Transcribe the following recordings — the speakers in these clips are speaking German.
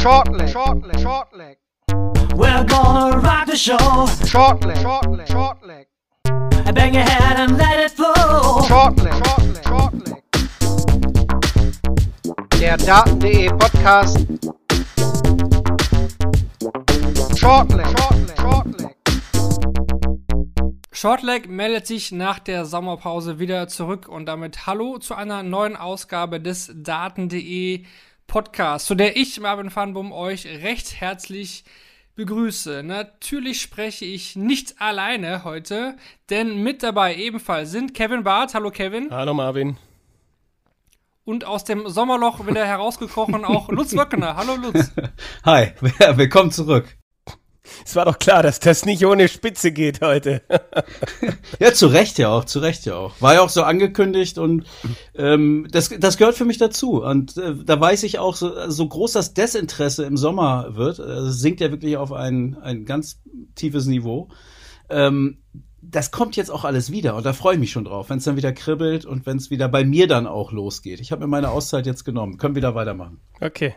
Short leg, short leg, short leg. We're gonna rock the show. Short leg, short leg, short leg. Bang your head and let it flow. Short leg, short leg, short leg. Der Daten.de Podcast. Short leg, short leg, short leg. Shortleg meldet sich nach der Sommerpause wieder zurück und damit Hallo zu einer neuen Ausgabe des Daten.de Podcasts, zu der ich, Marvin Fanbum, euch recht herzlich begrüße. Natürlich spreche ich nicht alleine heute, denn mit dabei ebenfalls sind Kevin Barth. Hallo Kevin. Hallo Marvin. Und aus dem Sommerloch wieder herausgekrochen auch Lutz Wöckener. Hallo Lutz. Hi, willkommen zurück. Es war doch klar, dass das nicht ohne Spitze geht heute. ja, zu Recht ja auch, zu Recht ja auch. War ja auch so angekündigt und ähm, das, das gehört für mich dazu. Und äh, da weiß ich auch, so, so groß das Desinteresse im Sommer wird, also sinkt ja wirklich auf ein, ein ganz tiefes Niveau. Ähm, das kommt jetzt auch alles wieder und da freue ich mich schon drauf, wenn es dann wieder kribbelt und wenn es wieder bei mir dann auch losgeht. Ich habe mir meine Auszeit jetzt genommen, können wieder weitermachen. Okay.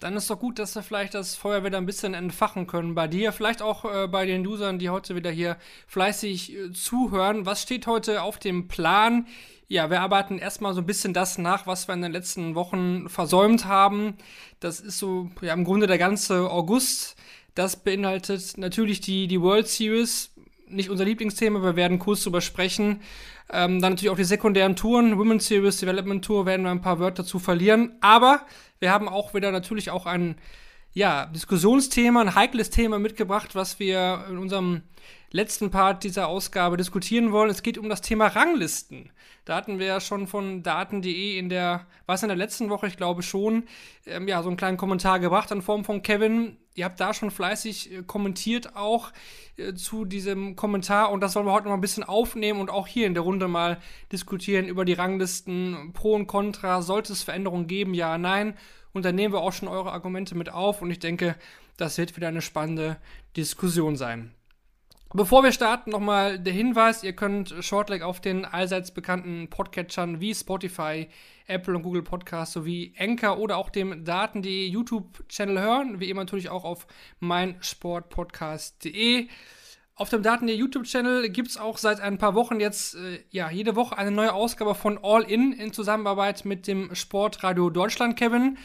Dann ist doch gut, dass wir vielleicht das Feuer wieder ein bisschen entfachen können bei dir. Vielleicht auch äh, bei den Usern, die heute wieder hier fleißig äh, zuhören. Was steht heute auf dem Plan? Ja, wir arbeiten erstmal so ein bisschen das nach, was wir in den letzten Wochen versäumt haben. Das ist so ja, im Grunde der ganze August. Das beinhaltet natürlich die, die World Series. Nicht unser Lieblingsthema, wir werden kurz drüber sprechen. Ähm, dann natürlich auch die sekundären Touren, Women's Series, Development Tour, werden wir ein paar Wörter dazu verlieren. Aber wir haben auch wieder natürlich auch ein ja, Diskussionsthema, ein heikles Thema mitgebracht, was wir in unserem letzten Part dieser Ausgabe diskutieren wollen. Es geht um das Thema Ranglisten. Da hatten wir ja schon von Daten.de in der, was in der letzten Woche, ich glaube schon, ähm, ja, so einen kleinen Kommentar gebracht in Form von Kevin. Ihr habt da schon fleißig äh, kommentiert auch zu diesem Kommentar und das wollen wir heute noch ein bisschen aufnehmen und auch hier in der Runde mal diskutieren über die Ranglisten, Pro und Contra. Sollte es Veränderungen geben? Ja, nein. Und dann nehmen wir auch schon eure Argumente mit auf und ich denke, das wird wieder eine spannende Diskussion sein. Bevor wir starten, nochmal der Hinweis, ihr könnt Shortleg auf den allseits bekannten Podcatchern wie Spotify, Apple und Google Podcasts sowie Anchor oder auch dem Daten.de YouTube-Channel hören, wie immer natürlich auch auf meinsportpodcast.de. Auf dem Daten der YouTube-Channel gibt es auch seit ein paar Wochen jetzt äh, ja jede Woche eine neue Ausgabe von All In in Zusammenarbeit mit dem Sportradio Deutschland, Kevin.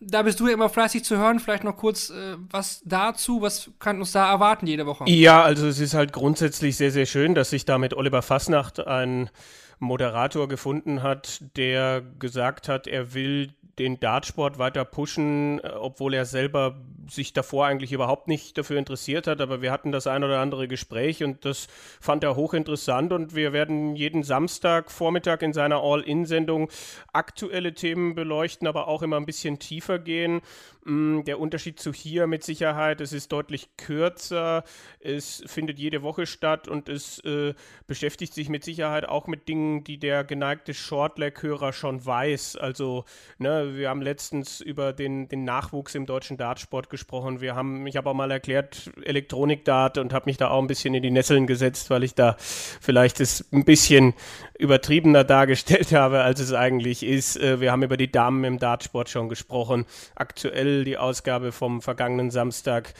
Da bist du ja immer fleißig zu hören. Vielleicht noch kurz äh, was dazu. Was kann uns da erwarten jede Woche? Ja, also es ist halt grundsätzlich sehr, sehr schön, dass sich da mit Oliver Fassnacht ein Moderator gefunden hat, der gesagt hat, er will den Dartsport weiter pushen, äh, obwohl er selber sich davor eigentlich überhaupt nicht dafür interessiert hat. Aber wir hatten das ein oder andere Gespräch und das fand er hochinteressant. Und wir werden jeden Samstag Vormittag in seiner All-In-Sendung aktuelle Themen beleuchten, aber auch immer ein bisschen tiefer gehen. Mm, der Unterschied zu hier mit Sicherheit, es ist deutlich kürzer, es findet jede Woche statt und es äh, beschäftigt sich mit Sicherheit auch mit Dingen, die der geneigte Shortleg-Hörer schon weiß. Also, ne, wir haben letztens über den, den Nachwuchs im deutschen Dartsport gesprochen. Wir haben, ich habe auch mal erklärt, Elektronik-Dart und habe mich da auch ein bisschen in die Nesseln gesetzt, weil ich da vielleicht es ein bisschen übertriebener dargestellt habe, als es eigentlich ist. Äh, wir haben über die Damen im Dartsport schon gesprochen. Aktuell die Ausgabe vom vergangenen Samstag.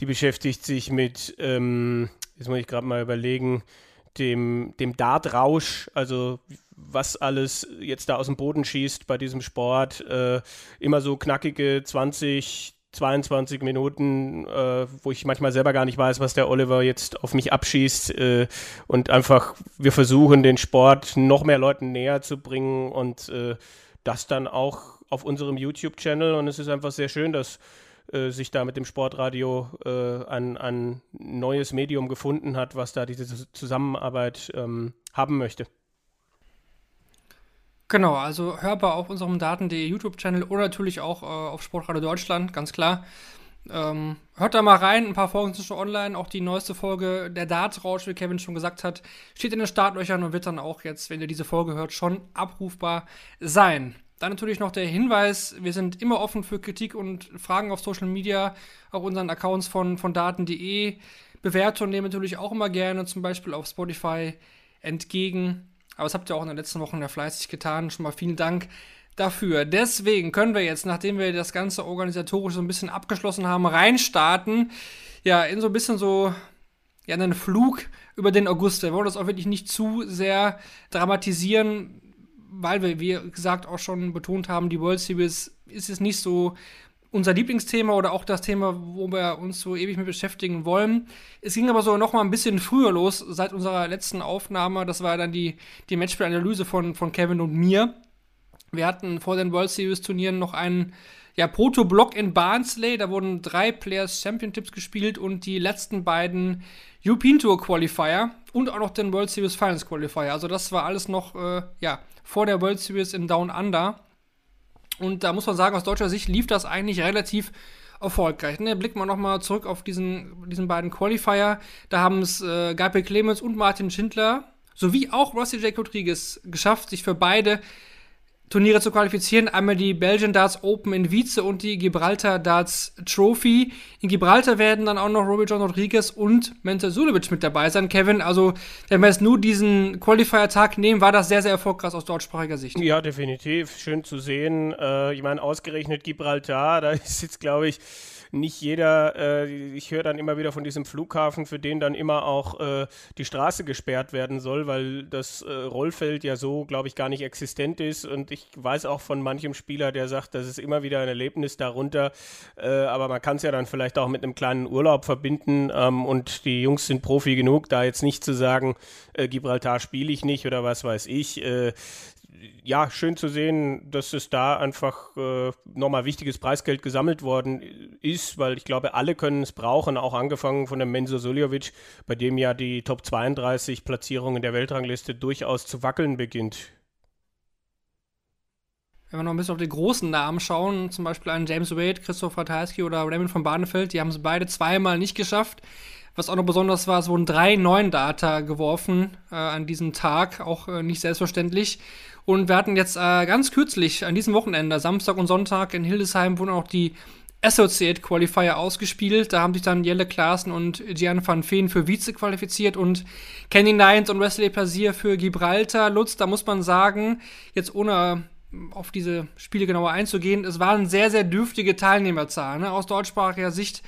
Die beschäftigt sich mit, ähm, jetzt muss ich gerade mal überlegen, dem, dem Dartrausch, also was alles jetzt da aus dem Boden schießt bei diesem Sport. Äh, immer so knackige 20, 22 Minuten, äh, wo ich manchmal selber gar nicht weiß, was der Oliver jetzt auf mich abschießt. Äh, und einfach, wir versuchen den Sport noch mehr Leuten näher zu bringen und äh, das dann auch auf unserem YouTube-Channel und es ist einfach sehr schön, dass äh, sich da mit dem Sportradio äh, ein, ein neues Medium gefunden hat, was da diese Zusammenarbeit ähm, haben möchte. Genau, also hörbar auf unserem Daten.de YouTube-Channel oder natürlich auch äh, auf Sportradio Deutschland, ganz klar. Ähm, hört da mal rein, ein paar Folgen sind schon online. Auch die neueste Folge, der Dartrausch, wie Kevin schon gesagt hat, steht in den Startlöchern und wird dann auch jetzt, wenn ihr diese Folge hört, schon abrufbar sein. Dann natürlich noch der Hinweis, wir sind immer offen für Kritik und Fragen auf Social Media, auch unseren Accounts von, von daten.de. Bewertungen nehmen natürlich auch immer gerne, zum Beispiel auf Spotify entgegen. Aber das habt ihr auch in den letzten Wochen ja fleißig getan. Schon mal vielen Dank dafür. Deswegen können wir jetzt, nachdem wir das Ganze organisatorisch so ein bisschen abgeschlossen haben, reinstarten. Ja, in so ein bisschen so ja, einen Flug über den August. Wir wollen das auch wirklich nicht zu sehr dramatisieren, weil wir, wie gesagt, auch schon betont haben, die World Series ist jetzt nicht so unser Lieblingsthema oder auch das Thema, wo wir uns so ewig mit beschäftigen wollen. Es ging aber so noch mal ein bisschen früher los, seit unserer letzten Aufnahme. Das war dann die, die Matchspielanalyse von, von Kevin und mir. Wir hatten vor den World Series Turnieren noch einen ja, Proto-Block in Barnsley. Da wurden drei Players Championships gespielt und die letzten beiden European Tour Qualifier und auch noch den World Series Finals Qualifier. Also das war alles noch äh, ja, vor der World Series in Down Under. Und da muss man sagen, aus deutscher Sicht lief das eigentlich relativ erfolgreich. Ne? Blicken wir nochmal zurück auf diesen, diesen beiden Qualifier. Da haben es äh, Gabriel Clemens und Martin Schindler sowie auch Rossi J. Rodriguez geschafft, sich für beide Turniere zu qualifizieren. Einmal die Belgian Darts Open in Wietze und die Gibraltar Darts Trophy. In Gibraltar werden dann auch noch Robbie John Rodriguez und Mente Sulevic mit dabei sein. Kevin, also wenn wir jetzt nur diesen Qualifier-Tag nehmen, war das sehr, sehr erfolgreich aus deutschsprachiger Sicht. Ja, definitiv. Schön zu sehen. Äh, ich meine, ausgerechnet Gibraltar, da ist jetzt, glaube ich, nicht jeder, äh, ich höre dann immer wieder von diesem Flughafen, für den dann immer auch äh, die Straße gesperrt werden soll, weil das äh, Rollfeld ja so, glaube ich, gar nicht existent ist. Und ich weiß auch von manchem Spieler, der sagt, das ist immer wieder ein Erlebnis darunter. Äh, aber man kann es ja dann vielleicht auch mit einem kleinen Urlaub verbinden. Ähm, und die Jungs sind Profi genug, da jetzt nicht zu sagen, äh, Gibraltar spiele ich nicht oder was weiß ich äh, ja, schön zu sehen, dass es da einfach äh, nochmal wichtiges Preisgeld gesammelt worden ist, weil ich glaube, alle können es brauchen, auch angefangen von dem Menzo Suljovic, bei dem ja die Top 32 Platzierung in der Weltrangliste durchaus zu wackeln beginnt. Wenn wir noch ein bisschen auf die großen Namen schauen, zum Beispiel einen James Wade, Christoph Ratajski oder Raymond von Barnefeld, die haben es beide zweimal nicht geschafft. Was auch noch besonders war, es wurden drei neuen Data geworfen äh, an diesem Tag, auch äh, nicht selbstverständlich. Und wir hatten jetzt äh, ganz kürzlich an diesem Wochenende, Samstag und Sonntag in Hildesheim, wurden auch die Associate Qualifier ausgespielt. Da haben sich dann Jelle Klaassen und Gian van Veen für Vize qualifiziert und Kenny Nines und Wesley Plaisir für Gibraltar. Lutz, da muss man sagen, jetzt ohne auf diese Spiele genauer einzugehen, es waren sehr, sehr dürftige Teilnehmerzahlen. Ne? Aus deutschsprachiger Sicht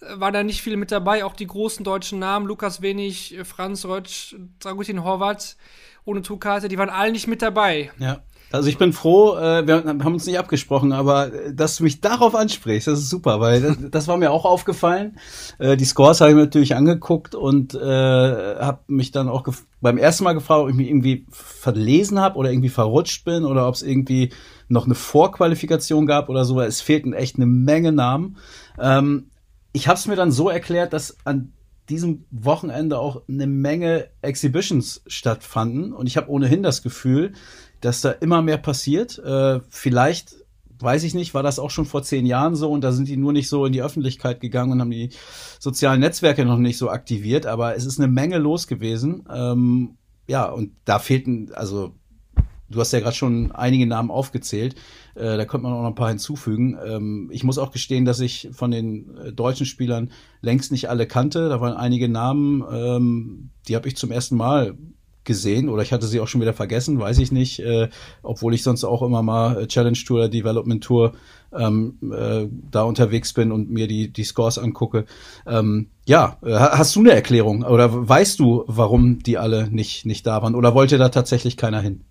äh, war da nicht viel mit dabei. Auch die großen deutschen Namen, Lukas Wenig, Franz Rötsch, Dragutin Horvath, ohne Tourkarte, die waren alle nicht mit dabei. Ja. Also ich bin froh, äh, wir haben uns nicht abgesprochen, aber äh, dass du mich darauf ansprichst, das ist super, weil das, das war mir auch aufgefallen. Äh, die Scores habe ich mir natürlich angeguckt und äh, habe mich dann auch beim ersten Mal gefragt, ob ich mich irgendwie verlesen habe oder irgendwie verrutscht bin oder ob es irgendwie noch eine Vorqualifikation gab oder so. Es fehlten echt eine Menge Namen. Ähm, ich habe es mir dann so erklärt, dass an diesem Wochenende auch eine Menge Exhibitions stattfanden und ich habe ohnehin das Gefühl, dass da immer mehr passiert. Äh, vielleicht, weiß ich nicht, war das auch schon vor zehn Jahren so und da sind die nur nicht so in die Öffentlichkeit gegangen und haben die sozialen Netzwerke noch nicht so aktiviert, aber es ist eine Menge los gewesen. Ähm, ja, und da fehlten, also du hast ja gerade schon einige Namen aufgezählt. Äh, da könnte man auch noch ein paar hinzufügen. Ähm, ich muss auch gestehen, dass ich von den äh, deutschen Spielern längst nicht alle kannte. Da waren einige Namen, ähm, die habe ich zum ersten Mal gesehen oder ich hatte sie auch schon wieder vergessen, weiß ich nicht, äh, obwohl ich sonst auch immer mal äh, Challenge Tour oder Development Tour ähm, äh, da unterwegs bin und mir die, die Scores angucke. Ähm, ja, äh, hast du eine Erklärung oder weißt du, warum die alle nicht, nicht da waren oder wollte da tatsächlich keiner hin?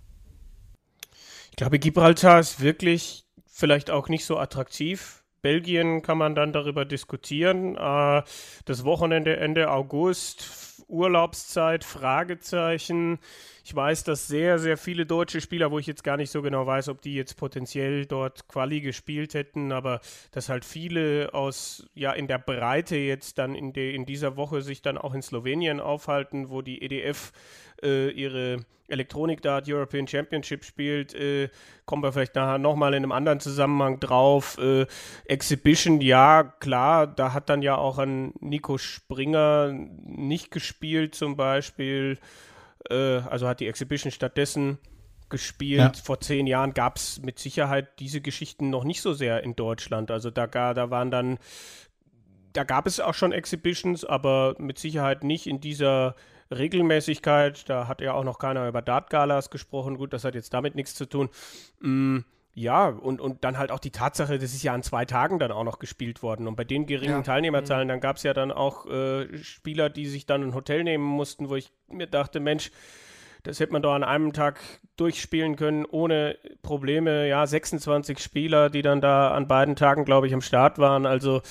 Ich glaube, Gibraltar ist wirklich vielleicht auch nicht so attraktiv. Belgien kann man dann darüber diskutieren. Äh, das Wochenende Ende August, Urlaubszeit, Fragezeichen. Ich weiß, dass sehr, sehr viele deutsche Spieler, wo ich jetzt gar nicht so genau weiß, ob die jetzt potenziell dort Quali gespielt hätten, aber dass halt viele aus, ja, in der Breite jetzt dann in, de, in dieser Woche sich dann auch in Slowenien aufhalten, wo die EDF äh, ihre Electronic Dart European Championship spielt, äh, kommen wir vielleicht nachher nochmal in einem anderen Zusammenhang drauf. Äh, Exhibition, ja, klar, da hat dann ja auch ein Nico Springer nicht gespielt zum Beispiel. Äh, also hat die Exhibition stattdessen gespielt. Ja. Vor zehn Jahren gab es mit Sicherheit diese Geschichten noch nicht so sehr in Deutschland. Also da, da waren dann, da gab es auch schon Exhibitions, aber mit Sicherheit nicht in dieser Regelmäßigkeit. Da hat ja auch noch keiner über Dart-Galas gesprochen. Gut, das hat jetzt damit nichts zu tun. Mm, ja, und, und dann halt auch die Tatsache, das ist ja an zwei Tagen dann auch noch gespielt worden. Und bei den geringen Ja. Teilnehmerzahlen, dann gab es ja dann auch äh, Spieler, die sich dann ein Hotel nehmen mussten, wo ich mir dachte, Mensch, das hätte man doch an einem Tag durchspielen können, ohne Probleme. Ja, 26 Spieler, die dann da an beiden Tagen, glaube ich, am Start waren. Also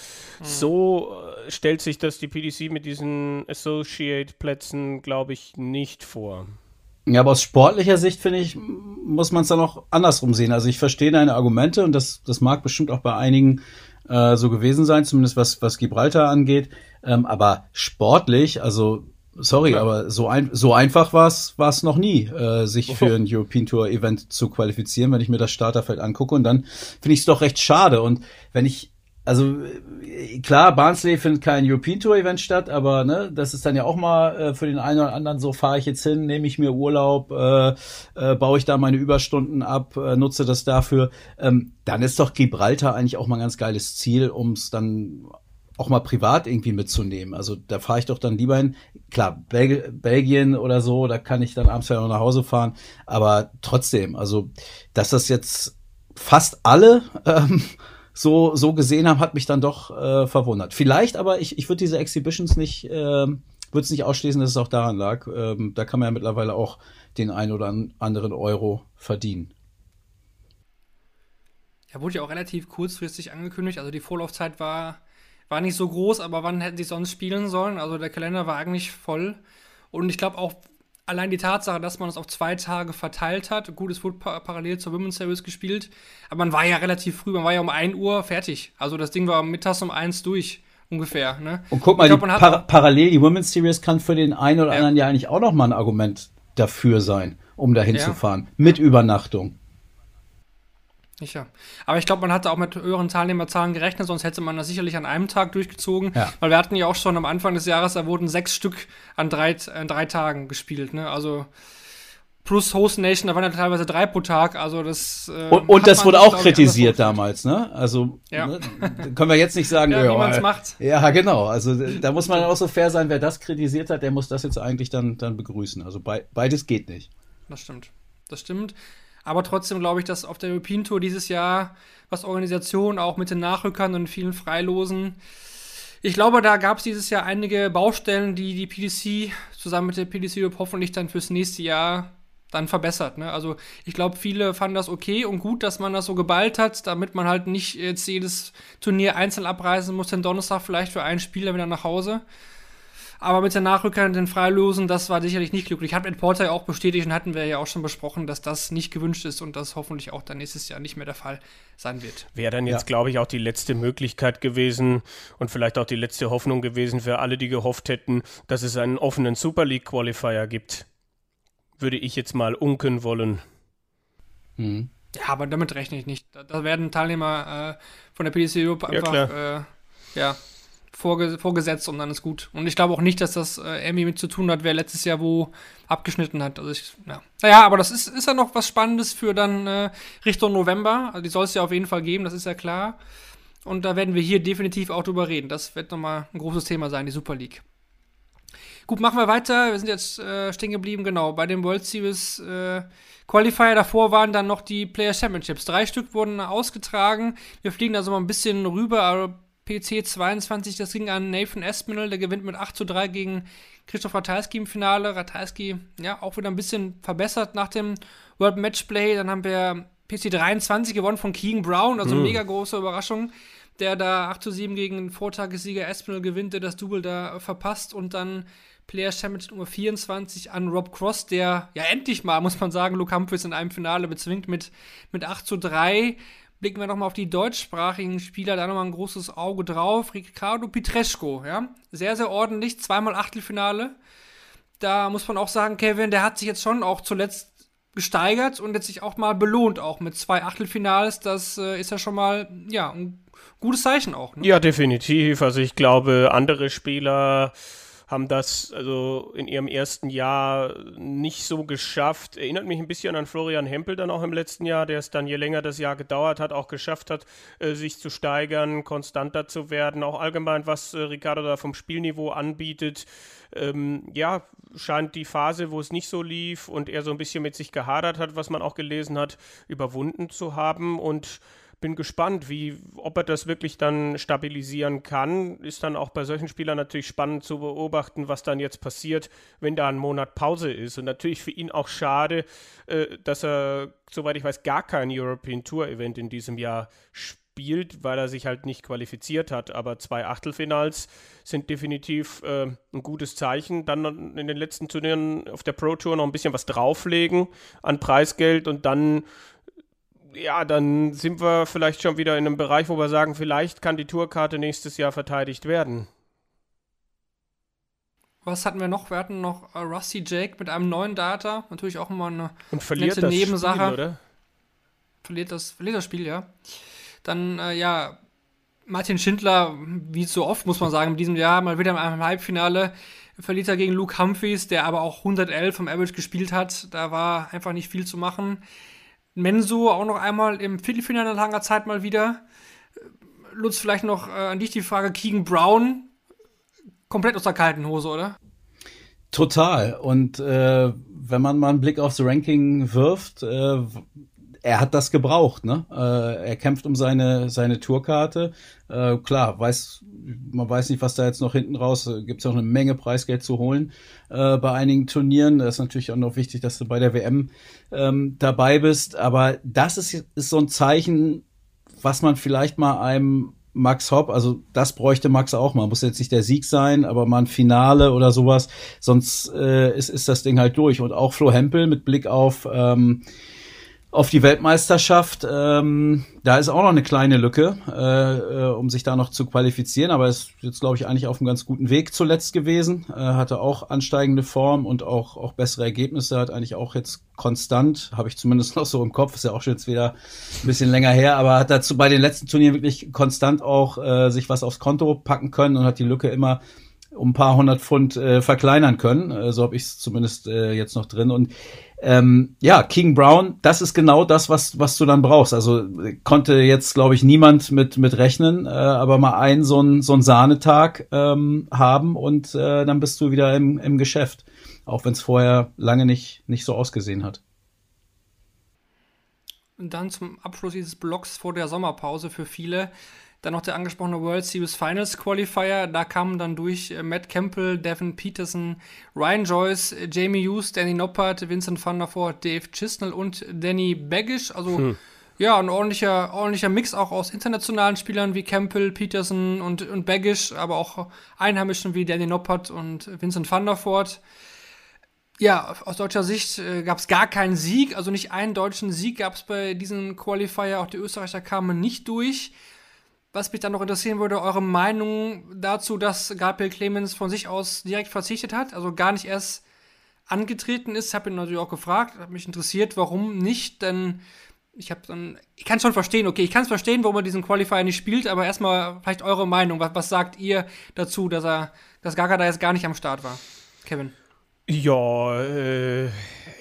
so äh, stellt sich das die PDC mit diesen Associate-Plätzen, glaube ich, nicht vor. Ja, aber aus sportlicher Sicht, finde ich, muss man es dann auch andersrum sehen. Also ich verstehe deine Argumente und das, das mag bestimmt auch bei einigen äh, so gewesen sein, zumindest was, was Gibraltar angeht. Ähm, aber sportlich, also sorry, aber so, ein, so einfach war es noch nie, äh, sich für ein European Tour Event zu qualifizieren, wenn ich mir das Starterfeld angucke. Und dann finde ich es doch recht schade. Und wenn ich also äh, klar, Barnsley findet kein European Tour Event statt, aber ne, das ist dann ja auch mal äh, für den einen oder anderen so, fahre ich jetzt hin, nehme ich mir Urlaub, äh, äh, baue ich da meine Überstunden ab, äh, nutze das dafür. Ähm, dann ist doch Gibraltar eigentlich auch mal ein ganz geiles Ziel, um es dann auch mal privat irgendwie mitzunehmen. Also da fahre ich doch dann lieber hin. Klar, Bel Belgien oder so, da kann ich dann abends ja noch nach Hause fahren. Aber trotzdem, also dass das jetzt fast alle ähm, so, so gesehen haben, hat mich dann doch äh, verwundert. Vielleicht aber, ich, ich würde diese Exhibitions nicht, ähm, würde es nicht ausschließen, dass es auch daran lag. Ähm, da kann man ja mittlerweile auch den einen oder an- anderen Euro verdienen. Ja, wurde ja auch relativ kurzfristig angekündigt. Also die Vorlaufzeit war, war nicht so groß, aber wann hätten sie sonst spielen sollen? Also der Kalender war eigentlich voll. Und ich glaube auch allein die Tatsache, dass man es auf zwei Tage verteilt hat. Gut, es wurde pa parallel zur Women's Series gespielt, aber man war ja relativ früh, man war ja um 1 Uhr fertig. Also das Ding war mittags um 1 durch ungefähr. Ne? Und guck mal, glaub, par parallel die Women's Series kann für den einen oder Ja. anderen ja eigentlich auch noch mal ein Argument dafür sein, um dahin Ja. zu fahren. Mit Übernachtung. Sicher. Aber ich glaube, man hatte auch mit höheren Teilnehmerzahlen gerechnet, sonst hätte man das sicherlich an einem Tag durchgezogen. Ja. Weil wir hatten ja auch schon am Anfang des Jahres, da wurden sechs Stück an drei, an drei Tagen gespielt. Ne? Also plus Host Nation, da waren ja teilweise drei pro Tag. Also das. äh, Und, und das wurde auch kritisiert damals, ne? Also Ja. ne, können wir jetzt nicht sagen, Ja, wie man's macht. Ja, genau. Also da muss man auch so fair sein, wer das kritisiert hat, der muss das jetzt eigentlich dann, dann begrüßen. Also bei, beides geht nicht. Das stimmt. Das stimmt. Aber trotzdem glaube ich, dass auf der European Tour dieses Jahr, was Organisation auch mit den Nachrückern und vielen Freilosen, ich glaube, da gab es dieses Jahr einige Baustellen, die die PDC zusammen mit der PDC Europe hoffentlich dann fürs nächste Jahr dann verbessert. Ne? Also ich glaube, viele fanden das okay und gut, dass man das so geballt hat, damit man halt nicht jetzt jedes Turnier einzeln abreisen muss, den Donnerstag vielleicht für ein Spiel dann wieder nach Hause. Aber mit den Nachrückern, den Freilosen, das war sicherlich nicht glücklich. Hat Ed Porter ja auch bestätigt und hatten wir ja auch schon besprochen, dass das nicht gewünscht ist und das hoffentlich auch dann nächstes Jahr nicht mehr der Fall sein wird. Wäre dann jetzt, Ja. glaube ich, auch die letzte Möglichkeit gewesen und vielleicht auch die letzte Hoffnung gewesen für alle, die gehofft hätten, dass es einen offenen Super League Qualifier gibt. Würde ich jetzt mal unken wollen. Mhm. Ja, aber damit rechne ich nicht. Da, da werden Teilnehmer äh, von der PDC Europe Ja, einfach äh, ja, vorge vorgesetzt und dann ist gut. Und ich glaube auch nicht, dass das äh, irgendwie mit zu tun hat, wer letztes Jahr wo abgeschnitten hat. Also ich, ja. Naja, aber das ist, ist ja noch was Spannendes für dann äh, Richtung November. Also die soll es ja auf jeden Fall geben, das ist ja klar. Und da werden wir hier definitiv auch drüber reden. Das wird nochmal ein großes Thema sein, die Super League. Gut, machen wir weiter. Wir sind jetzt äh, stehen geblieben, genau, bei dem World Series äh, Qualifier. Davor waren dann noch die Player Championships. Drei Stück wurden ausgetragen. Wir fliegen also mal ein bisschen rüber. PC 22, das ging an Nathan Espinel, der gewinnt mit 8 zu 3 gegen Christoph Ratajski im Finale. Ratajski, ja, auch wieder ein bisschen verbessert nach dem World Matchplay. Dann haben wir PC 23 gewonnen von Keegan Brown, also mega große Überraschung der da 8 zu 7 gegen den Vortagessieger Espinel gewinnt, der das Double da verpasst und dann Player Championship Nummer 24 an Rob Cross, der ja endlich mal, muss man sagen, Luke Humphries in einem Finale bezwingt mit, mit 8 zu 3. Blicken wir nochmal auf die deutschsprachigen Spieler, da nochmal ein großes Auge drauf. Ricardo Pitreschko, ja, sehr, sehr ordentlich, zweimal Achtelfinale. Da muss man auch sagen, Kevin, der hat sich jetzt schon auch zuletzt gesteigert und jetzt sich auch mal belohnt, auch mit zwei Achtelfinals. Das äh, ist ja schon mal, ja, ein gutes Zeichen auch. Ne? Ja, definitiv. Also ich glaube, andere Spieler haben das also in ihrem ersten Jahr nicht so geschafft. Erinnert mich ein bisschen an Florian Hempel dann auch im letzten Jahr, der es dann, je länger das Jahr gedauert hat, auch geschafft hat, äh, sich zu steigern, konstanter zu werden. Auch allgemein, was äh, Ricardo da vom Spielniveau anbietet, ähm, ja, scheint die Phase, wo es nicht so lief und er so ein bisschen mit sich gehadert hat, was man auch gelesen hat, überwunden zu haben und bin gespannt, wie, ob er das wirklich dann stabilisieren kann. Ist dann auch bei solchen Spielern natürlich spannend zu beobachten, was dann jetzt passiert, wenn da ein Monat Pause ist. Und natürlich für ihn auch schade, äh, dass er, soweit ich weiß, gar kein European Tour Event in diesem Jahr spielt, weil er sich halt nicht qualifiziert hat. Aber zwei Achtelfinals sind definitiv äh, ein gutes Zeichen. Dann in den letzten Turnieren auf der Pro Tour noch ein bisschen was drauflegen an Preisgeld und dann ja, dann sind wir vielleicht schon wieder in einem Bereich, wo wir sagen, vielleicht kann die Tourkarte nächstes Jahr verteidigt werden. Was hatten wir noch? Wir hatten noch äh, Rusty Jake mit einem neuen Data. Natürlich auch immer eine Und verliert nette das Nebensache. Spiel, oder? verliert das, verliert das Spiel, ja. Dann, äh, ja, Martin Schindler, wie so oft, muss man sagen, in diesem Jahr mal wieder im Halbfinale verliert er gegen Luke Humphreys, der aber auch 111 vom Average gespielt hat. Da war einfach nicht viel zu machen. Menso auch noch einmal im Viertelfinale langer Zeit mal wieder. Lutz, vielleicht noch äh, an dich die Frage: Keegan Brown, komplett aus der kalten Hose, oder? Total. Und äh, wenn man mal einen Blick aufs Ranking wirft, äh, er hat das gebraucht, ne? Äh, er kämpft um seine seine Tourkarte. Äh, klar, weiß man weiß nicht, was da jetzt noch hinten raus. äh, Gibt es auch eine Menge Preisgeld zu holen äh, bei einigen Turnieren. Das ist natürlich auch noch wichtig, dass du bei der WM ähm, dabei bist. Aber das ist, ist so ein Zeichen, was man vielleicht mal einem Max Hopp, also das bräuchte Max auch mal. Muss jetzt nicht der Sieg sein, aber mal ein Finale oder sowas. Sonst äh, ist, ist das Ding halt durch. Und auch Flo Hempel mit Blick auf ähm, auf die Weltmeisterschaft. Ähm, da ist auch noch eine kleine Lücke, äh, äh, um sich da noch zu qualifizieren, aber ist jetzt, glaube ich, eigentlich auf einem ganz guten Weg zuletzt gewesen. Äh, hatte auch ansteigende Form und auch, auch bessere Ergebnisse, hat eigentlich auch jetzt konstant, habe ich zumindest noch so im Kopf, ist ja auch schon jetzt wieder ein bisschen länger her, aber hat dazu bei den letzten Turnieren wirklich konstant auch äh, sich was aufs Konto packen können und hat die Lücke immer um ein paar hundert Pfund äh, verkleinern können. Äh, so habe ich es zumindest äh, jetzt noch drin. Und ähm, ja, King Brown, das ist genau das, was, was du dann brauchst. Also konnte jetzt, glaube ich, niemand mit, mit rechnen, äh, aber mal einen so einen so Sahnetag ähm, haben und äh, dann bist du wieder im, im Geschäft. Auch wenn es vorher lange nicht, nicht so ausgesehen hat. Und dann zum Abschluss dieses Blocks vor der Sommerpause für viele. Dann noch der angesprochene World Series Finals Qualifier. Da kamen dann durch äh, Matt Campbell, Devin Peterson, Ryan Joyce, Jamie Hughes, Danny Noppert, Vincent van der Voort, Dave Chisnell und Danny Baggish. Also Hm. ja, ein ordentlicher, ordentlicher Mix auch aus internationalen Spielern wie Campbell, Peterson und, und Baggish, aber auch Einheimischen wie Danny Noppert und Vincent van der Voort. Ja, aus deutscher Sicht äh, gab es gar keinen Sieg, also nicht einen deutschen Sieg gab es bei diesen Qualifier. Auch die Österreicher kamen nicht durch. Was mich dann noch interessieren würde, eure Meinung dazu, dass Gabriel Clemens von sich aus direkt verzichtet hat, also gar nicht erst angetreten ist. Habe ihn natürlich auch gefragt, hat mich interessiert, warum nicht, denn ich habe dann, ich kann schon verstehen, okay, ich kann es verstehen, warum er diesen Qualifier nicht spielt, aber erstmal vielleicht eure Meinung. Was, was sagt ihr dazu, dass er, dass Gaga da jetzt gar nicht am Start war? Kevin. Ja, äh,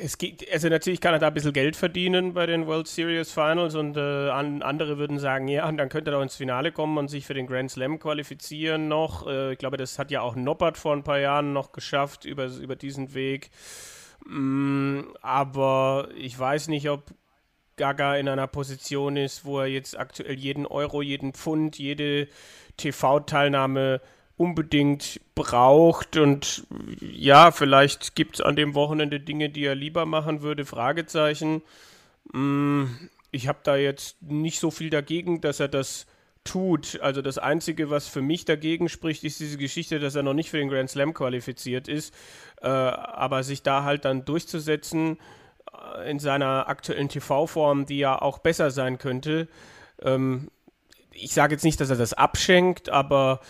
es geht, also natürlich kann er da ein bisschen Geld verdienen bei den World Series Finals und äh, an, andere würden sagen, ja, und dann könnte er doch ins Finale kommen und sich für den Grand Slam qualifizieren noch. Äh, ich glaube, das hat ja auch Noppert vor ein paar Jahren noch geschafft über, über diesen Weg. Mm, aber ich weiß nicht, ob Gaga in einer Position ist, wo er jetzt aktuell jeden Euro, jeden Pfund, jede TV-Teilnahme unbedingt braucht und ja, vielleicht gibt es an dem Wochenende Dinge, die er lieber machen würde, Fragezeichen. Mm, Ich habe da jetzt nicht so viel dagegen, dass er das tut. Also das Einzige, was für mich dagegen spricht, ist diese Geschichte, dass er noch nicht für den Grand Slam qualifiziert ist, äh, aber sich da halt dann durchzusetzen äh, in seiner aktuellen TV-Form, die ja auch besser sein könnte. Ähm, ich sage jetzt nicht, dass er das abschenkt, aber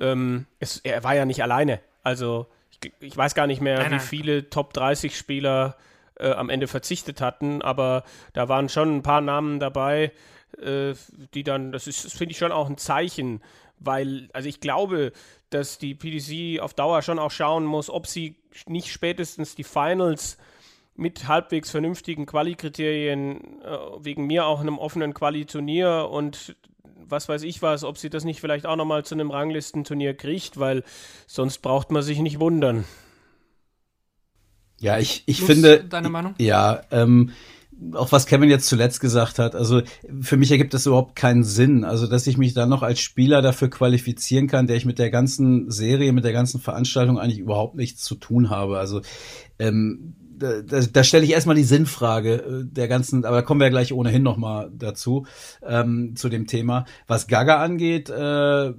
ähm, es, er war ja nicht alleine. Also ich, ich weiß gar nicht mehr, Nein, wie nein. viele Top 30 Spieler äh, am Ende verzichtet hatten, aber da waren schon ein paar Namen dabei, äh, die dann, das ist, das finde ich schon auch ein Zeichen, weil, also ich glaube, dass die PDC auf Dauer schon auch schauen muss, ob sie nicht spätestens die Finals mit halbwegs vernünftigen Quali-Kriterien, äh, wegen mir auch einem offenen Quali-Turnier und was weiß ich was, ob sie das nicht vielleicht auch nochmal zu einem Ranglistenturnier kriegt, weil sonst braucht man sich nicht wundern. Ja, ich, ich finde. deine Meinung? Ja, ähm, auch was Kevin jetzt zuletzt gesagt hat, also für mich ergibt das überhaupt keinen Sinn. Also, dass ich mich dann noch als Spieler dafür qualifizieren kann, der ich mit der ganzen Serie, mit der ganzen Veranstaltung eigentlich überhaupt nichts zu tun habe. Also, ähm, da, da, stelle ich erstmal die Sinnfrage äh, der ganzen, aber da kommen wir ja gleich ohnehin nochmal dazu, ähm, zu dem Thema. Was Gaga angeht, äh,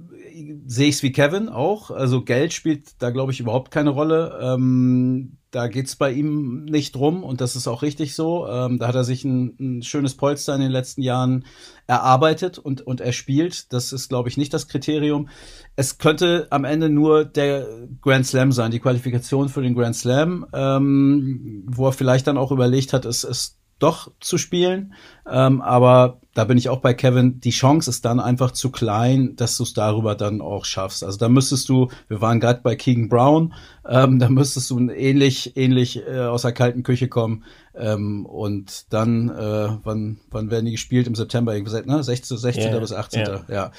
sehe ich es wie Kevin auch. Also Geld spielt da, glaube ich, überhaupt keine Rolle. Ähm, da geht's bei ihm nicht drum und das ist auch richtig so. Ähm, da hat er sich ein, ein, schönes Polster in den letzten Jahren erarbeitet und, und er spielt. Das ist, glaube ich, nicht das Kriterium. Es könnte am Ende nur der Grand Slam sein, die Qualifikation für den Grand Slam, ähm, wo er vielleicht dann auch überlegt hat, es, es doch zu spielen. Ähm, aber da bin ich auch bei Kevin. Die Chance ist dann einfach zu klein, dass du es darüber dann auch schaffst. Also da müsstest du, wir waren gerade bei Keegan Brown, ähm, da müsstest du ähnlich, ähnlich äh, aus der kalten Küche kommen. Ähm, und dann, äh, wann, wann werden die gespielt? Im September, ne? 16. 16. Yeah, bis 18. Yeah. Ja. ja.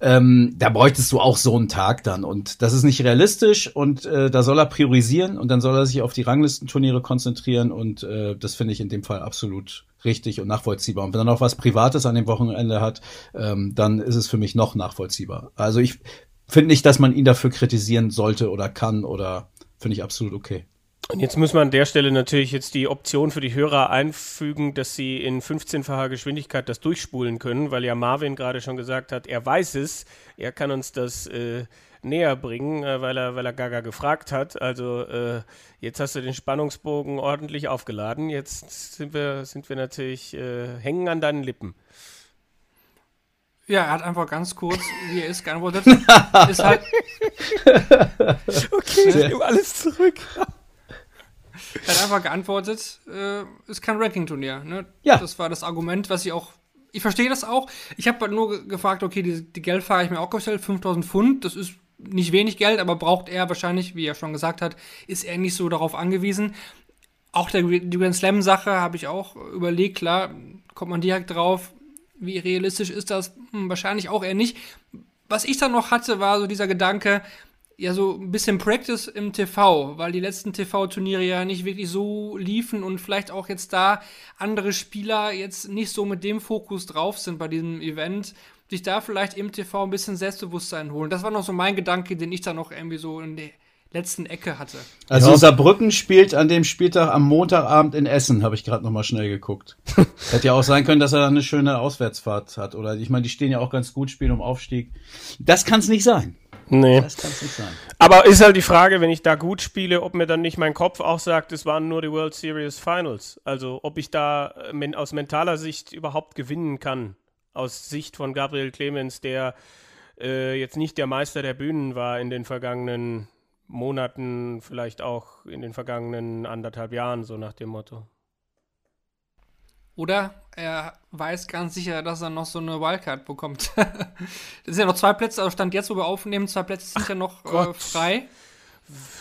Ähm, da bräuchtest du auch so einen Tag dann. Und das ist nicht realistisch und äh, da soll er priorisieren und dann soll er sich auf die Ranglistenturniere konzentrieren und äh, das finde ich in dem Fall absolut richtig und nachvollziehbar. Und wenn er noch was Privates an dem Wochenende hat, ähm, dann ist es für mich noch nachvollziehbar. Also ich finde nicht, dass man ihn dafür kritisieren sollte oder kann oder finde ich absolut okay. Und jetzt muss man an der Stelle natürlich jetzt die Option für die Hörer einfügen, dass sie in 15-facher Geschwindigkeit das durchspulen können, weil ja Marvin gerade schon gesagt hat, er weiß es, er kann uns das äh, näher bringen, äh, weil, er, weil er Gaga gefragt hat. Also äh, jetzt hast du den Spannungsbogen ordentlich aufgeladen. Jetzt sind wir, sind wir natürlich, äh, hängen an deinen Lippen. Ja, er hat einfach ganz kurz, wie er ist, geantwortet. ist halt. okay, ich nehme alles zurück. Er hat einfach geantwortet, äh, ist kein Ranking-Turnier. Ne? Ja. Das war das Argument, was ich auch. Ich verstehe das auch. Ich habe halt nur gefragt, okay, die, die Geldfrage ich mir auch gestellt, 5000 Pfund, das ist nicht wenig Geld, aber braucht er wahrscheinlich, wie er schon gesagt hat, ist er nicht so darauf angewiesen. Auch der, die Grand Slam-Sache habe ich auch überlegt, klar, kommt man direkt drauf, wie realistisch ist das? Hm, wahrscheinlich auch eher nicht. Was ich dann noch hatte, war so dieser Gedanke, ja, so ein bisschen Practice im TV, weil die letzten TV-Turniere ja nicht wirklich so liefen und vielleicht auch jetzt da andere Spieler jetzt nicht so mit dem Fokus drauf sind bei diesem Event, sich da vielleicht im TV ein bisschen Selbstbewusstsein holen. Das war noch so mein Gedanke, den ich da noch irgendwie so in der letzten Ecke hatte. Also ja. Saarbrücken spielt an dem Spieltag am Montagabend in Essen, habe ich gerade noch mal schnell geguckt. Hätte ja auch sein können, dass er da eine schöne Auswärtsfahrt hat. Oder ich meine, die stehen ja auch ganz gut, spielen um Aufstieg. Das kann es nicht sein. Nee. Das kann's nicht sein. Aber ist halt die Frage, wenn ich da gut spiele, ob mir dann nicht mein Kopf auch sagt, es waren nur die World Series Finals. Also ob ich da äh, aus mentaler Sicht überhaupt gewinnen kann. Aus Sicht von Gabriel Clemens, der äh, jetzt nicht der Meister der Bühnen war in den vergangenen Monaten, vielleicht auch in den vergangenen anderthalb Jahren, so nach dem Motto. Oder er weiß ganz sicher, dass er noch so eine Wildcard bekommt. das sind ja noch zwei Plätze, also Stand jetzt, wo wir aufnehmen, zwei Plätze sind Ach ja noch äh, frei.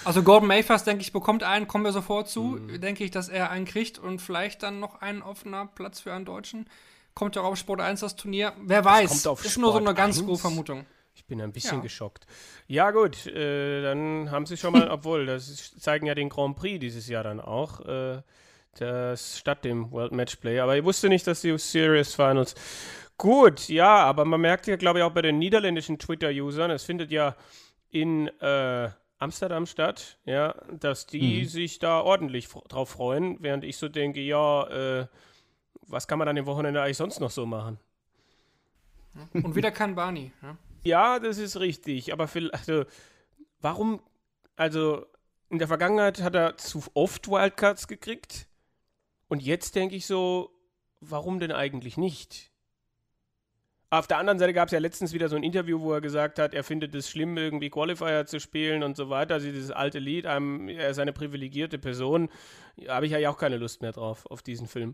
Also Gordon Mayfast, denke ich, bekommt einen, kommen wir sofort zu. Mhm. Denke ich, dass er einen kriegt und vielleicht dann noch ein offener Platz für einen Deutschen. Kommt ja auch auf Sport 1 das Turnier. Wer weiß. Das kommt auf ist Sport nur so eine ganz 1? grobe Vermutung. Ich bin ein bisschen ja. geschockt. Ja, gut, äh, dann haben sie schon mal, obwohl, das zeigen ja den Grand Prix dieses Jahr dann auch. Äh, das statt dem World Matchplay. Aber ich wusste nicht, dass die Series Finals. Gut, ja, aber man merkt ja, glaube ich, auch bei den niederländischen Twitter-Usern, es findet ja in äh, Amsterdam statt, ja, dass die mhm. sich da ordentlich drauf freuen, während ich so denke, ja, äh, was kann man an dem Wochenende eigentlich sonst noch so machen? Und wieder kein Barney. Ja, ja das ist richtig, aber vielleicht, also, warum, also in der Vergangenheit hat er zu oft Wildcards gekriegt und jetzt denke ich so, warum denn eigentlich nicht? Auf der anderen Seite gab es ja letztens wieder so ein Interview, wo er gesagt hat, er findet es schlimm, irgendwie Qualifier zu spielen und so weiter. Also dieses alte Lied, er ist eine privilegierte Person. Da habe ich ja auch keine Lust mehr drauf, auf diesen Film.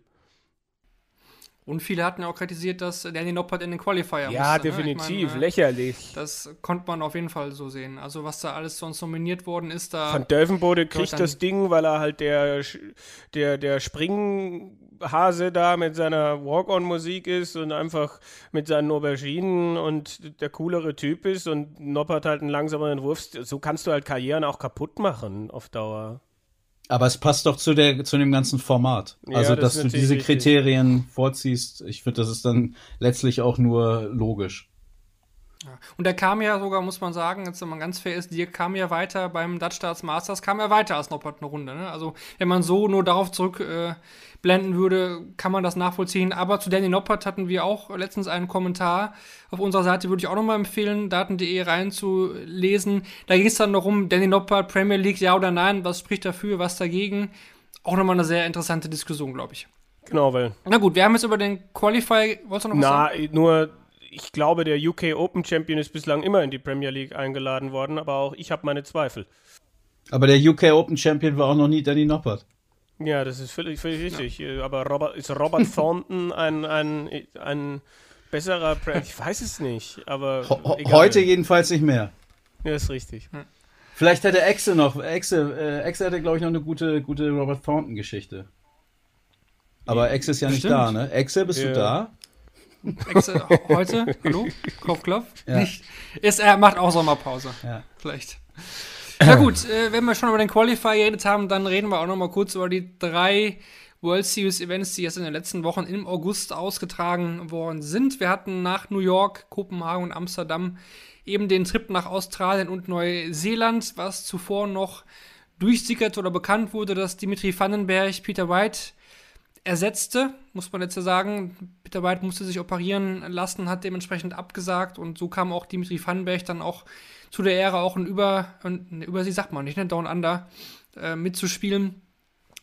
Und viele hatten ja auch kritisiert, dass Danny Noppert in den Qualifier Ja, musste. definitiv. Ne? Ich meine, Lächerlich. Das konnte man auf jeden Fall so sehen. Also was da alles sonst nominiert worden ist, da. Van Dövenbode kriegt das Ding, weil er halt der, der, der Springhase da mit seiner Walk-on-Musik ist und einfach mit seinen Auberginen und der coolere Typ ist und Noppert halt einen langsameren Wurf. So kannst du halt Karrieren auch kaputt machen auf Dauer. Aber es passt doch zu, der, zu dem ganzen Format. Ja, Also, das dass du diese richtig. Kriterien vorziehst. Ich finde, das ist dann letztlich auch nur logisch. Und der kam ja sogar, muss man sagen, jetzt wenn man ganz fair ist, Dirk kam ja weiter beim Dutch Stars Masters, kam er weiter als Noppert eine Runde. Ne? Also wenn man so nur darauf zurückblenden äh, würde, kann man das nachvollziehen. Aber zu Danny Noppert hatten wir auch letztens einen Kommentar auf unserer Seite, würde ich auch nochmal empfehlen, daten.de reinzulesen. Da ging es dann darum, Danny Noppert, Premier League, ja oder nein, was spricht dafür, was dagegen. Auch nochmal eine sehr interessante Diskussion, glaube ich. Genau, weil Na gut, wir haben jetzt über den Qualify, wolltest du noch was Na, sagen? nur, ich glaube, der UK Open Champion ist bislang immer in die Premier League eingeladen worden, aber auch ich habe meine Zweifel. Aber der UK Open Champion war auch noch nie Danny Noppert. Ja, das ist völlig, völlig richtig. Äh, Aber Robert, ist Robert Thornton ein, ein, ein besserer Pre Ich weiß es nicht, aber. Ho egal. heute jedenfalls nicht mehr. Ja, ist richtig. Vielleicht hätte Exe noch, Exe, äh, Exe hätte, glaube ich, noch eine gute, gute Robert Thornton-Geschichte. Aber Exe ist ja nicht Stimmt. da, ne? Exe, bist Ja. du da? Heute, hallo, Klopf, klopf. Ja. Nicht. Ist, er macht auch Sommerpause. Ja. Vielleicht. Na gut, äh, wenn wir schon über den Qualifier geredet haben, dann reden wir auch noch mal kurz über die drei World Series Events, die jetzt in den letzten Wochen im August ausgetragen worden sind. Wir hatten nach New York, Kopenhagen und Amsterdam eben den Trip nach Australien und Neuseeland, was zuvor noch durchsickerte oder bekannt wurde, dass Dimitri Vandenberg Peter White ersetzte, muss man jetzt ja sagen. Peter White musste sich operieren lassen, hat dementsprechend abgesagt und so kam auch Dimitri Vandenberg dann auch zu der Ehre, auch ein Über, ein Über sie sagt man nicht, ne, Down Under äh, mitzuspielen.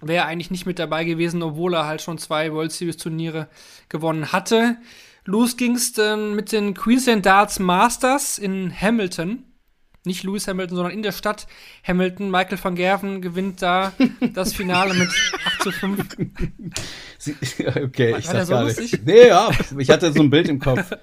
Wäre eigentlich nicht mit dabei gewesen, obwohl er halt schon zwei World Series Turniere gewonnen hatte. Los ging's dann mit den Queensland Darts Masters in Hamilton. Nicht Lewis Hamilton, sondern in der Stadt Hamilton. Michael van Gerven gewinnt da das Finale mit 8 zu 5. Sie, okay, War- ich sag so gar lustig? nicht. Nee, ja, ich hatte so ein Bild im Kopf.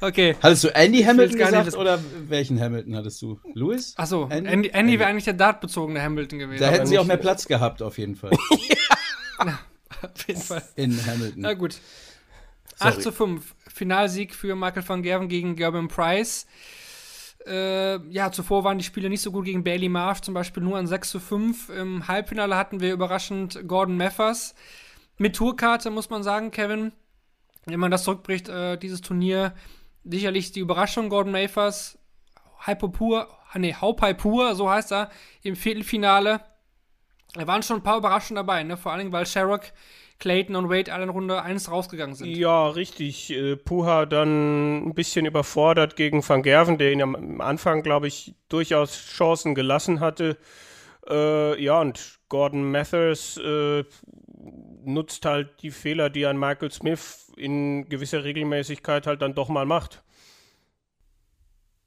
Okay. Hattest du Andy Hamilton nicht gesagt das- oder welchen Hamilton hattest du? Lewis? Achso, Andy? Andy, Andy, wäre eigentlich der dartbezogene Hamilton gewesen. Da hätten sie auch nicht- mehr Platz gehabt, auf jeden Fall. Auf jeden Fall. In Hamilton. Na gut. Sorry. 8 zu 5. Finalsieg für Michael van Gerven gegen Gerben Price. Äh, ja, zuvor waren die Spiele nicht so gut gegen Bailey Marsh, zum Beispiel nur an 6 zu 5. Im Halbfinale hatten wir überraschend Gordon Mathers. Mit Tourkarte muss man sagen, Kevin, wenn man das zurückbricht, äh, dieses Turnier, sicherlich die Überraschung, Gordon Mathers, Hypopur, ah, nee, Haupai so heißt er, im Viertelfinale. Da waren schon ein paar Überraschungen dabei, ne? vor allem, weil Sherrock, Clayton und Wade alle in Runde 1 rausgegangen sind. Ja, richtig. Äh, Puha dann ein bisschen überfordert gegen Van Gerven, der ihn am- am Anfang, glaube ich, durchaus Chancen gelassen hatte. Äh, ja, und Gordon Mathers äh, nutzt halt die Fehler, die ein Michael Smith in gewisser Regelmäßigkeit halt dann doch mal macht.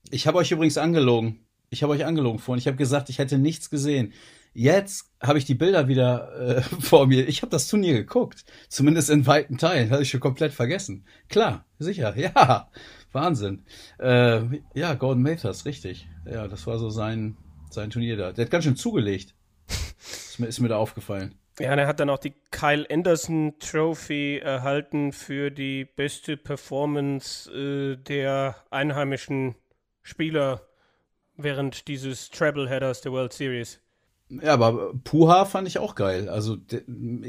Ich habe euch übrigens angelogen. Ich habe euch angelogen vorhin. Ich habe gesagt, ich hätte nichts gesehen. Jetzt habe ich die Bilder wieder äh, vor mir. Ich habe das Turnier geguckt. Zumindest in weiten Teilen. Hatte ich schon komplett vergessen. Klar, sicher. Ja, Wahnsinn. Äh, ja, Gordon Mathers, richtig. Ja, das war so sein, sein Turnier da. Der hat ganz schön zugelegt. Ist mir, ist mir da aufgefallen. Ja, und er hat dann auch die Kyle Anderson Trophy erhalten für die beste Performance äh, der einheimischen Spieler während dieses Treble-Headers der World Series. Ja, aber Puha fand ich auch geil. Also de,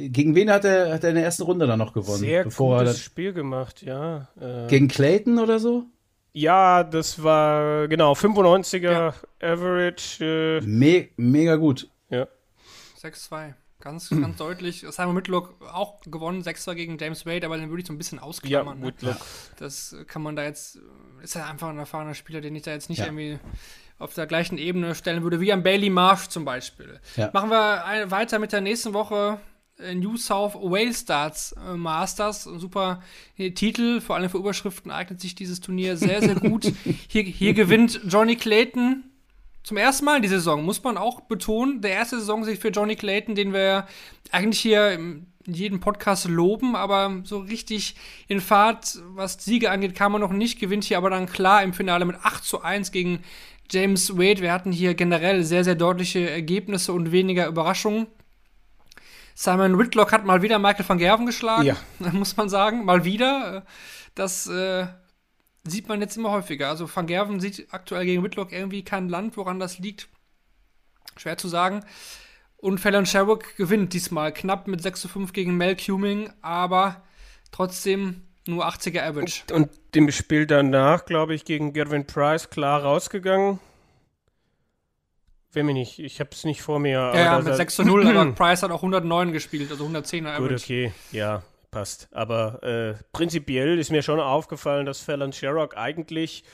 gegen wen hat er, hat er in der ersten Runde dann noch gewonnen? Sehr bevor er gutes das, Spiel gemacht, ja. Äh, gegen Clayton oder so? ja, das war genau 95er Ja. Average. Äh, Me mega gut. ja. 6-2. Ganz, ganz deutlich. Simon Whitlock auch gewonnen, 6-2 gegen James Wade, aber den würde ich so ein bisschen Ja, ausklammern. ne? Whitlock. Das kann man da jetzt, ist ja einfach ein erfahrener Spieler, den ich da jetzt nicht Ja. irgendwie auf der gleichen Ebene stellen würde, wie ein Bailey Marsh zum Beispiel. Ja. Machen wir ein, weiter mit der nächsten Woche. äh, New South Wales Darts äh, Masters. Ein super äh, Titel, vor allem für Überschriften eignet sich dieses Turnier sehr, sehr gut. hier, hier gewinnt Johnny Clayton zum ersten Mal in die Saison, muss man auch betonen. Der erste Saison sich für Johnny Clayton, den wir eigentlich hier im, jeden Podcast loben, aber so richtig in Fahrt, was Siege angeht, kam er noch nicht, gewinnt hier aber dann klar im Finale mit 8 zu 1 gegen James Wade. Wir hatten hier generell sehr, sehr deutliche Ergebnisse und weniger Überraschungen. Simon Whitlock hat mal wieder Michael van Gerven geschlagen, Ja. muss man sagen. Mal wieder. Das äh, sieht man jetzt immer häufiger. Also Van Gerven sieht aktuell gegen Whitlock irgendwie kein Land, woran das liegt. Schwer zu sagen. Und Fallon Sherrock gewinnt diesmal knapp mit 6 zu 5 gegen Mel Cuming, aber trotzdem nur 80er Average. Und dem Spiel danach, glaube ich, gegen Gervin Price klar rausgegangen. Wer mich nicht, ich habe es nicht vor mir. Ja, ja, mit er- 6 zu 0, aber Price hat auch 109 gespielt, also 110er Gut, Average. okay, ja, passt. Aber äh, prinzipiell ist mir schon aufgefallen, dass Fallon Sherrock eigentlich,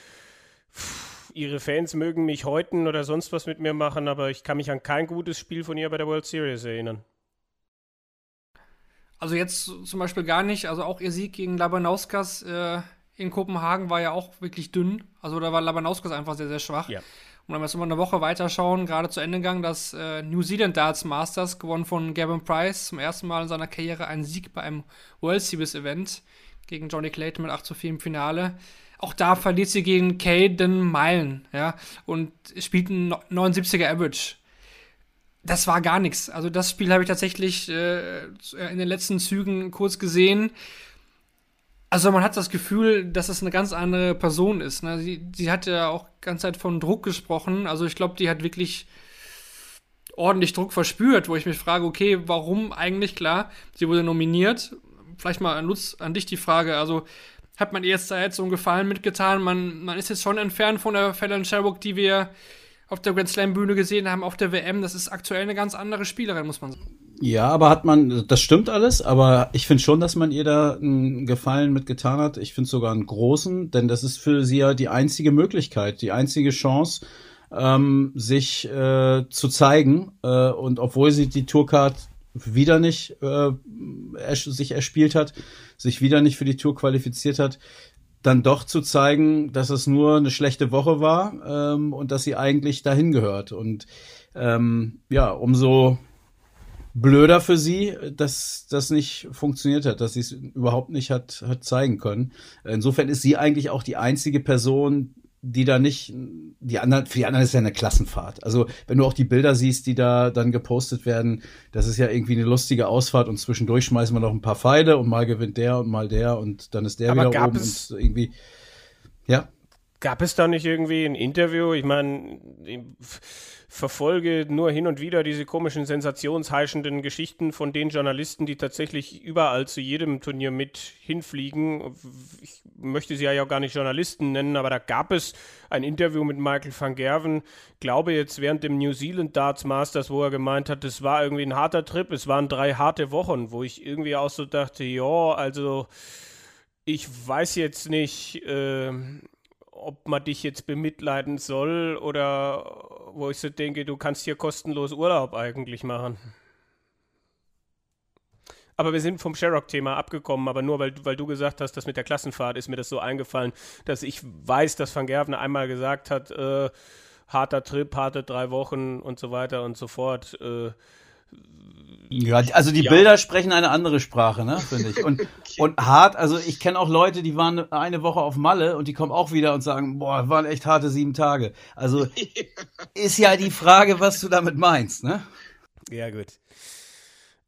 pff, ihre Fans mögen mich häuten oder sonst was mit mir machen, aber ich kann mich an kein gutes Spiel von ihr bei der World Series erinnern. Also jetzt zum Beispiel gar nicht. Also auch ihr Sieg gegen Labanauskas äh, in Kopenhagen war ja auch wirklich dünn. Also da war Labanauskas einfach sehr, sehr schwach. Ja. Und wenn wir jetzt mal eine Woche weiterschauen, gerade zu Ende gegangen, das äh, New Zealand Darts Masters gewonnen von Gavin Price. Zum ersten Mal in seiner Karriere ein Sieg bei einem World Series Event gegen Johnny Clayton mit 8 zu 4 im Finale. Auch da verliert sie gegen Caden Meilen, ja, und spielt einen 79er Average das war gar nichts. Also das Spiel habe ich tatsächlich äh, in den letzten Zügen kurz gesehen. Also man hat das Gefühl, dass es eine ganz andere Person ist. Ne? Sie, sie hat ja auch die ganze Zeit von Druck gesprochen. Also ich glaube, die hat wirklich ordentlich Druck verspürt, wo ich mich frage, okay, warum eigentlich? Klar, sie wurde nominiert. Vielleicht mal an Lutz, an dich die Frage. Also hat man ihr jetzt da jetzt so einen Gefallen mitgetan? Man, man ist jetzt schon entfernt von der Fallon Sherrock, die wir auf der Grand Slam Bühne gesehen haben, auf der WM. Das ist aktuell eine ganz andere Spielerin, muss man sagen. Ja, aber hat man, das stimmt alles, aber ich finde schon, dass man ihr da einen Gefallen mitgetan hat. Ich finde sogar einen großen, denn das ist für sie ja die einzige Möglichkeit, die einzige Chance, ähm, sich äh, zu zeigen. Äh, und obwohl sie die Tourcard wieder nicht äh, sich erspielt hat, sich wieder nicht für die Tour qualifiziert hat, dann doch zu zeigen, dass es nur eine schlechte Woche war ähm, und dass sie eigentlich dahin gehört. Und ähm, ja, umso blöder für sie, dass das nicht funktioniert hat, dass sie es überhaupt nicht hat, hat zeigen können. Insofern ist sie eigentlich auch die einzige Person, die da nicht, die anderen, für die anderen ist ja eine Klassenfahrt. Also wenn du auch die Bilder siehst, die da dann gepostet werden, das ist ja irgendwie eine lustige Ausfahrt und zwischendurch schmeißen wir noch ein paar Pfeile und mal gewinnt der und mal der und dann ist der Aber wieder oben und irgendwie, ja. Gab es da nicht irgendwie ein Interview? Ich meine, verfolge nur hin und wieder diese komischen, sensationsheischenden Geschichten von den Journalisten, die tatsächlich überall zu jedem Turnier mit hinfliegen. Ich möchte sie ja auch gar nicht Journalisten nennen, aber da gab es ein Interview mit Michael van Gerven, glaube jetzt während dem New Zealand Darts Masters, wo er gemeint hat, es war irgendwie ein harter Trip, es waren drei harte Wochen, wo ich irgendwie auch so dachte, ja, also ich weiß jetzt nicht, ähm, ob man dich jetzt bemitleiden soll oder wo ich so denke, du kannst hier kostenlos Urlaub eigentlich machen. Aber wir sind vom Sherrock-Thema abgekommen, aber nur weil, du- weil du gesagt hast, das mit der Klassenfahrt ist mir das so eingefallen, dass ich weiß, dass Van Gerven einmal gesagt hat, äh, harter Trip, harte drei Wochen und so weiter und so fort. Äh, Ja, also die Ja. Bilder sprechen eine andere Sprache, ne, finde ich. Und, und hart, also ich kenne auch Leute, die waren eine Woche auf Malle und die kommen auch wieder und sagen, boah, waren echt harte sieben Tage. Also ist ja die Frage, was du damit meinst, ne? Ja, gut.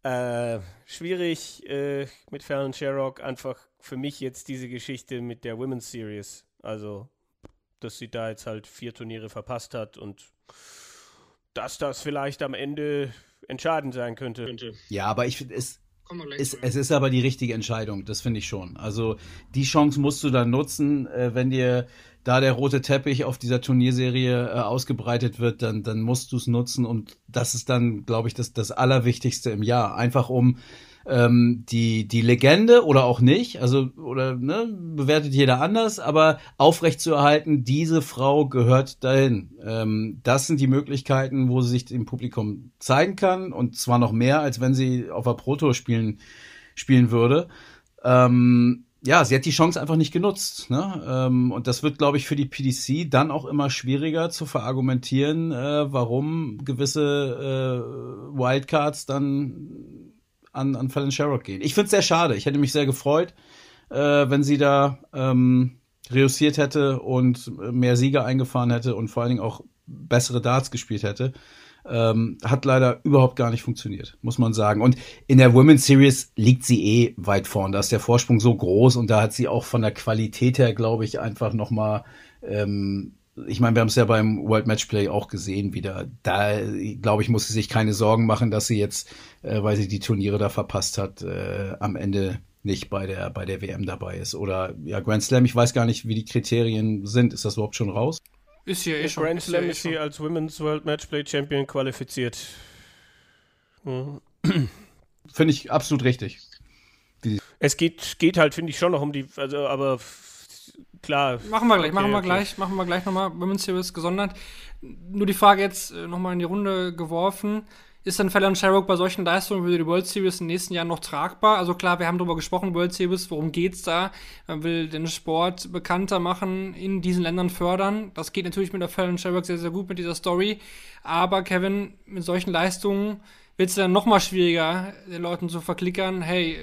Äh, schwierig äh, mit Fallon Sherrock einfach für mich jetzt diese Geschichte mit der Women's Series. Also, dass sie da jetzt halt vier Turniere verpasst hat und dass das vielleicht am Ende entscheidend sein könnte. Ja, aber ich finde, es, es, es ist aber die richtige Entscheidung, das finde ich schon. Also die Chance musst du dann nutzen, äh, wenn dir da der rote Teppich auf dieser Turnierserie äh, ausgebreitet wird, dann, dann musst du es nutzen und das ist dann, glaube ich, das, das Allerwichtigste im Jahr. Einfach um ähm, die, die Legende oder auch nicht, also oder ne, bewertet jeder anders, aber aufrechtzuerhalten, diese Frau gehört dahin. Ähm, das sind die Möglichkeiten, wo sie sich dem Publikum zeigen kann und zwar noch mehr, als wenn sie auf der Pro Tour spielen, spielen würde. Ähm, ja, sie hat die Chance einfach nicht genutzt. Ne? Ähm, und das wird, glaube ich, für die PDC dann auch immer schwieriger zu verargumentieren, äh, warum gewisse äh, Wildcards dann an, an Fallon Sherrock gehen. Ich finde es sehr schade. Ich hätte mich sehr gefreut, äh, wenn sie da ähm, reüssiert hätte und mehr Siege eingefahren hätte und vor allen Dingen auch bessere Darts gespielt hätte. Ähm, hat leider überhaupt gar nicht funktioniert, muss man sagen. Und in der Women's Series liegt sie eh weit vorn. Da ist der Vorsprung so groß und da hat sie auch von der Qualität her, glaube ich, einfach noch mal ähm, ich meine, wir haben es ja beim World Matchplay auch gesehen wieder. Da, glaube ich, muss sie sich keine Sorgen machen, dass sie jetzt, äh, weil sie die Turniere da verpasst hat, äh, am Ende nicht bei der, bei der WM dabei ist. Oder ja, Grand Slam, ich weiß gar nicht, wie die Kriterien sind. Ist das überhaupt schon raus? Ist hier eh schon. Grand Slam hier eh ist sie schon. als Women's World Matchplay Champion qualifiziert. Mhm. Finde ich absolut richtig. Es geht, geht halt, finde ich, schon noch um die, also, aber klar. Machen wir gleich, Okay, machen wir okay. gleich, machen wir gleich nochmal Women's Series gesondert. Nur die Frage jetzt äh, nochmal in die Runde geworfen. Ist dann Fallon Sherrock bei solchen Leistungen wie die World Series im nächsten Jahr noch tragbar? Also klar, wir haben darüber gesprochen, World Series, worum geht's da? Man will den Sport bekannter machen, in diesen Ländern fördern. Das geht natürlich mit der Fallon Sherrock sehr, sehr gut mit dieser Story. Aber Kevin, mit solchen Leistungen wird es dann nochmal schwieriger, den Leuten zu verklickern, hey,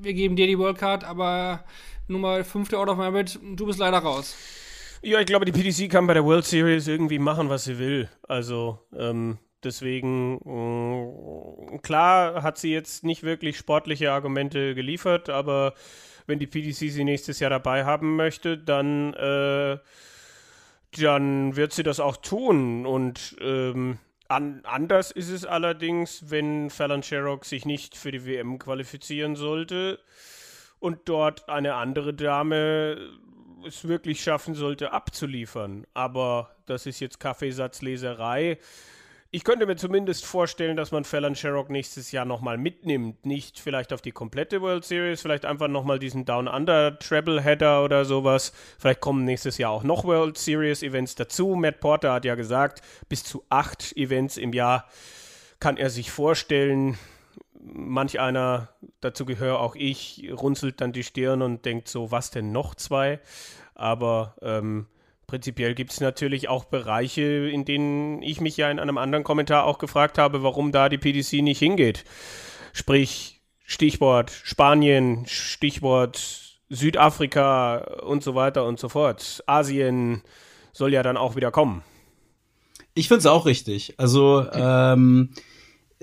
wir geben dir die World Card, aber Nummer 5 der Order of Merit, du bist leider raus. Ja, ich glaube, die PDC kann bei der World Series irgendwie machen, was sie will. Also, ähm, deswegen, mh, klar hat sie jetzt nicht wirklich sportliche Argumente geliefert, aber wenn die PDC sie nächstes Jahr dabei haben möchte, dann, äh, dann wird sie das auch tun. Und ähm, an, anders ist es allerdings, wenn Fallon Sherrock sich nicht für die WM qualifizieren sollte und dort eine andere Dame es wirklich schaffen sollte, abzuliefern. Aber das ist jetzt Kaffeesatzleserei. Ich könnte mir zumindest vorstellen, dass man Fallon Sherrock nächstes Jahr nochmal mitnimmt. Nicht vielleicht auf die komplette World Series, vielleicht einfach nochmal diesen Down Under Treble Header oder sowas. Vielleicht kommen nächstes Jahr auch noch World Series Events dazu. Matt Porter hat ja gesagt, bis zu acht Events im Jahr kann er sich vorstellen. Manch einer, dazu gehöre auch ich, runzelt dann die Stirn und denkt so, was denn noch zwei? Aber ähm, prinzipiell gibt es natürlich auch Bereiche, in denen ich mich ja in einem anderen Kommentar auch gefragt habe, warum da die PDC nicht hingeht. Sprich, Stichwort Spanien, Stichwort Südafrika und so weiter und so fort. Asien soll ja dann auch wieder kommen. Ich finde es auch richtig. Also, ähm,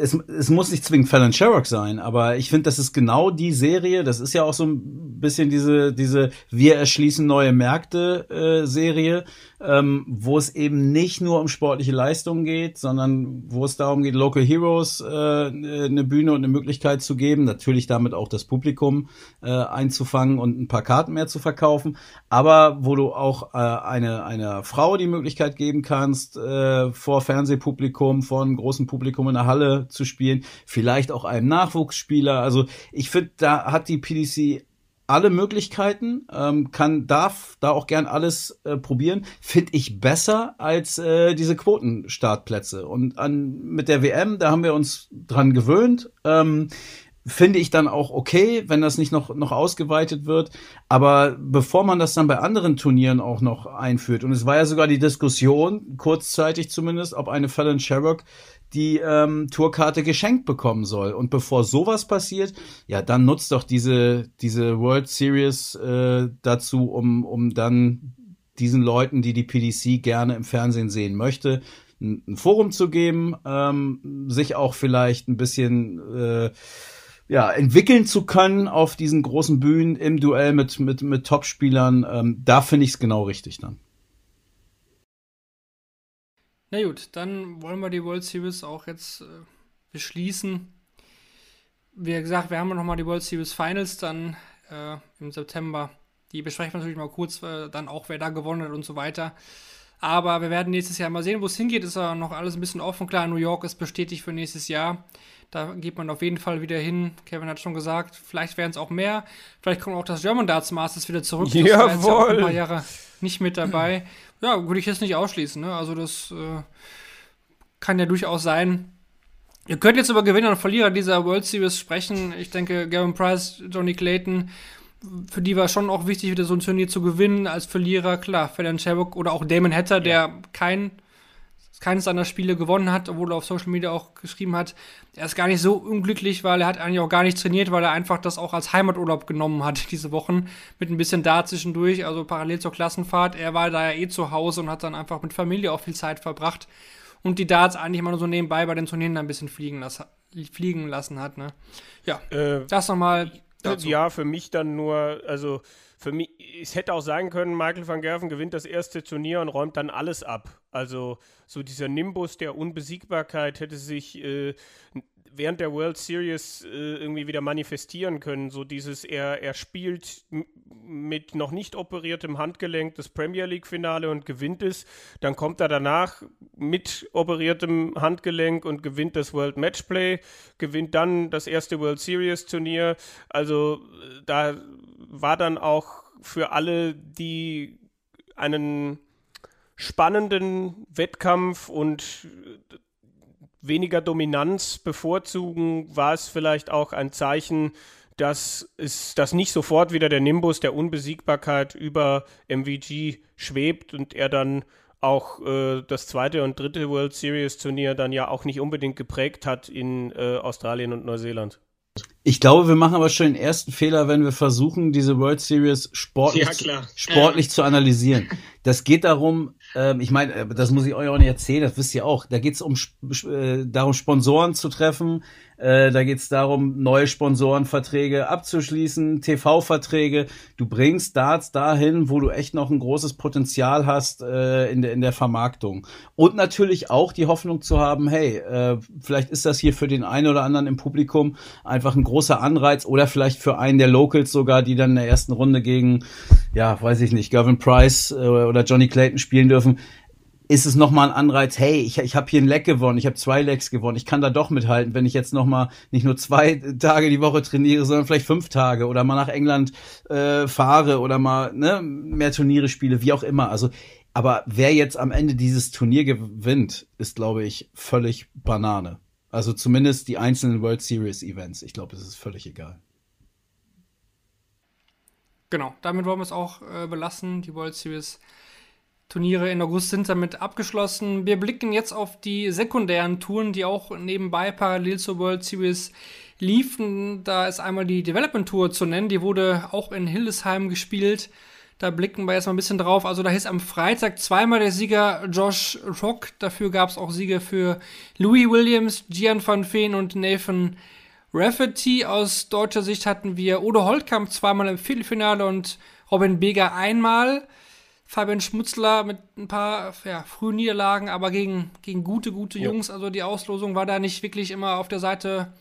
es, es muss nicht zwingend Fallon Sherrock sein, aber ich finde, das ist genau die Serie, das ist ja auch so ein bisschen diese, diese Wir erschließen neue Märkte äh, Serie, ähm, wo es eben nicht nur um sportliche Leistungen geht, sondern wo es darum geht, Local Heroes äh, eine Bühne und eine Möglichkeit zu geben, natürlich damit auch das Publikum äh, einzufangen und ein paar Karten mehr zu verkaufen, aber wo du auch äh, eine, einer Frau die Möglichkeit geben kannst, äh, vor Fernsehpublikum, vor einem großen Publikum in der Halle zu spielen, vielleicht auch einem Nachwuchsspieler. Also ich finde, da hat die PDC alle Möglichkeiten, ähm, kann, darf da auch gern alles äh, probieren, finde ich besser als äh, diese Quotenstartplätze. Und an, mit der WM, da haben wir uns dran gewöhnt. Ähm, finde ich dann auch okay, wenn das nicht noch, noch ausgeweitet wird. Aber bevor man das dann bei anderen Turnieren auch noch einführt, und es war ja sogar die Diskussion, kurzzeitig zumindest, ob eine Fallon Sherrock die ähm, Tourkarte geschenkt bekommen soll. Und bevor sowas passiert, ja, dann nutzt doch diese, diese World Series äh, dazu, um, um dann diesen Leuten, die die PDC gerne im Fernsehen sehen möchte, ein, ein Forum zu geben, ähm, sich auch vielleicht ein bisschen äh, ja, entwickeln zu können auf diesen großen Bühnen im Duell mit, mit, mit Topspielern. Ähm, da finde ich es genau richtig dann. Na gut, dann wollen wir die World Series auch jetzt äh, beschließen. Wie gesagt, wir haben ja nochmal die World Series Finals dann äh, im September. Die besprechen wir natürlich mal kurz, äh, dann auch, wer da gewonnen hat und so weiter. Aber wir werden nächstes Jahr mal sehen, wo es hingeht. Ist ja noch alles ein bisschen offen. Klar, New York ist bestätigt für nächstes Jahr. Da geht man auf jeden Fall wieder hin. Kevin hat schon gesagt, vielleicht werden es auch mehr. Vielleicht kommt auch das German Darts Masters wieder zurück. Jetzt ja Jawohl. ein paar Jahre nicht mit dabei. Ja, würde ich jetzt nicht ausschließen. Ne? Also das äh, kann ja durchaus sein. Ihr könnt jetzt über Gewinner und Verlierer dieser World Series sprechen. Ich denke, Gavin Price, Johnny Clayton, für die war schon auch wichtig, wieder so ein Turnier zu gewinnen als Verlierer. Klar, Ferdinand Sherrock oder auch Damon Hatter, der kein keines seiner Spiele gewonnen hat, obwohl er auf Social Media auch geschrieben hat, er ist gar nicht so unglücklich, weil er hat eigentlich auch gar nicht trainiert, weil er einfach das auch als Heimaturlaub genommen hat diese Wochen mit ein bisschen da zwischendurch, also parallel zur Klassenfahrt. Er war da ja eh zu Hause und hat dann einfach mit Familie auch viel Zeit verbracht und die Darts eigentlich immer nur so nebenbei bei den Turnieren ein bisschen fliegen, lassen, fliegen lassen hat. Ne? Ja, Äh, das nochmal dazu. Ja, für mich dann nur, also für mich, es hätte auch sein können, Michael van Gerven gewinnt das erste Turnier und räumt dann alles ab. Also so dieser Nimbus der Unbesiegbarkeit hätte sich äh, während der World Series äh, irgendwie wieder manifestieren können. So dieses, er, er spielt mit noch nicht operiertem Handgelenk das Premier League-Finale und gewinnt es. Dann kommt er danach mit operiertem Handgelenk und gewinnt das World Matchplay, gewinnt dann das erste World Series-Turnier. Also äh, da war dann auch für alle, die einen spannenden Wettkampf und äh, weniger Dominanz bevorzugen, war es vielleicht auch ein Zeichen, dass es dass nicht sofort wieder der Nimbus der Unbesiegbarkeit über MVG schwebt und er dann auch äh, das zweite und dritte World Series Turnier dann ja auch nicht unbedingt geprägt hat in äh, Australien und Neuseeland. Ich glaube, wir machen aber schon den ersten Fehler, wenn wir versuchen, diese World Series sportlich, Ja, sportlich zu analysieren. Das geht darum, ähm, ich meine, äh, das muss ich euch auch nicht erzählen, das wisst ihr auch. Da geht es um, äh, darum, Sponsoren zu treffen. Äh, da geht es darum, neue Sponsorenverträge abzuschließen, TV-Verträge. Du bringst Darts dahin, wo du echt noch ein großes Potenzial hast äh, in, der, in der Vermarktung. Und natürlich auch die Hoffnung zu haben, hey, äh, vielleicht ist das hier für den einen oder anderen im Publikum einfach ein großer Anreiz oder vielleicht für einen der Locals sogar, die dann in der ersten Runde gegen, ja, weiß ich nicht, Gavin Price äh, oder Johnny Clayton spielen dürfen ist es nochmal ein Anreiz, hey, ich, ich habe hier ein Leck gewonnen, ich habe zwei Lecks gewonnen, ich kann da doch mithalten, wenn ich jetzt nochmal nicht nur zwei Tage die Woche trainiere, sondern vielleicht fünf Tage oder mal nach England äh, fahre oder mal ne, mehr Turniere spiele, wie auch immer. Also, aber wer jetzt am Ende dieses Turnier gewinnt, ist, glaube ich, völlig Banane. Also zumindest die einzelnen World Series Events. Ich glaube, es ist völlig egal. Genau, damit wollen wir es auch äh, belassen. Die World Series Turniere in August sind damit abgeschlossen. Wir blicken jetzt auf die sekundären Touren, die auch nebenbei parallel zur World Series liefen. Da ist einmal die Development Tour zu nennen, die wurde auch in Hildesheim gespielt. Da blicken wir jetzt mal ein bisschen drauf. Also da ist am Freitag zweimal der Sieger Josh Rock. Dafür gab es auch Siege für Louis Williams, Gian van Veen und Nathan Rafferty. Aus deutscher Sicht hatten wir Odo Holtkamp zweimal im Viertelfinale und Robin Beger einmal. Fabian Schmutzler mit ein paar ja, frühen Niederlagen, aber gegen, gegen gute, gute Jungs. Also die Auslosung war da nicht wirklich immer auf der Seite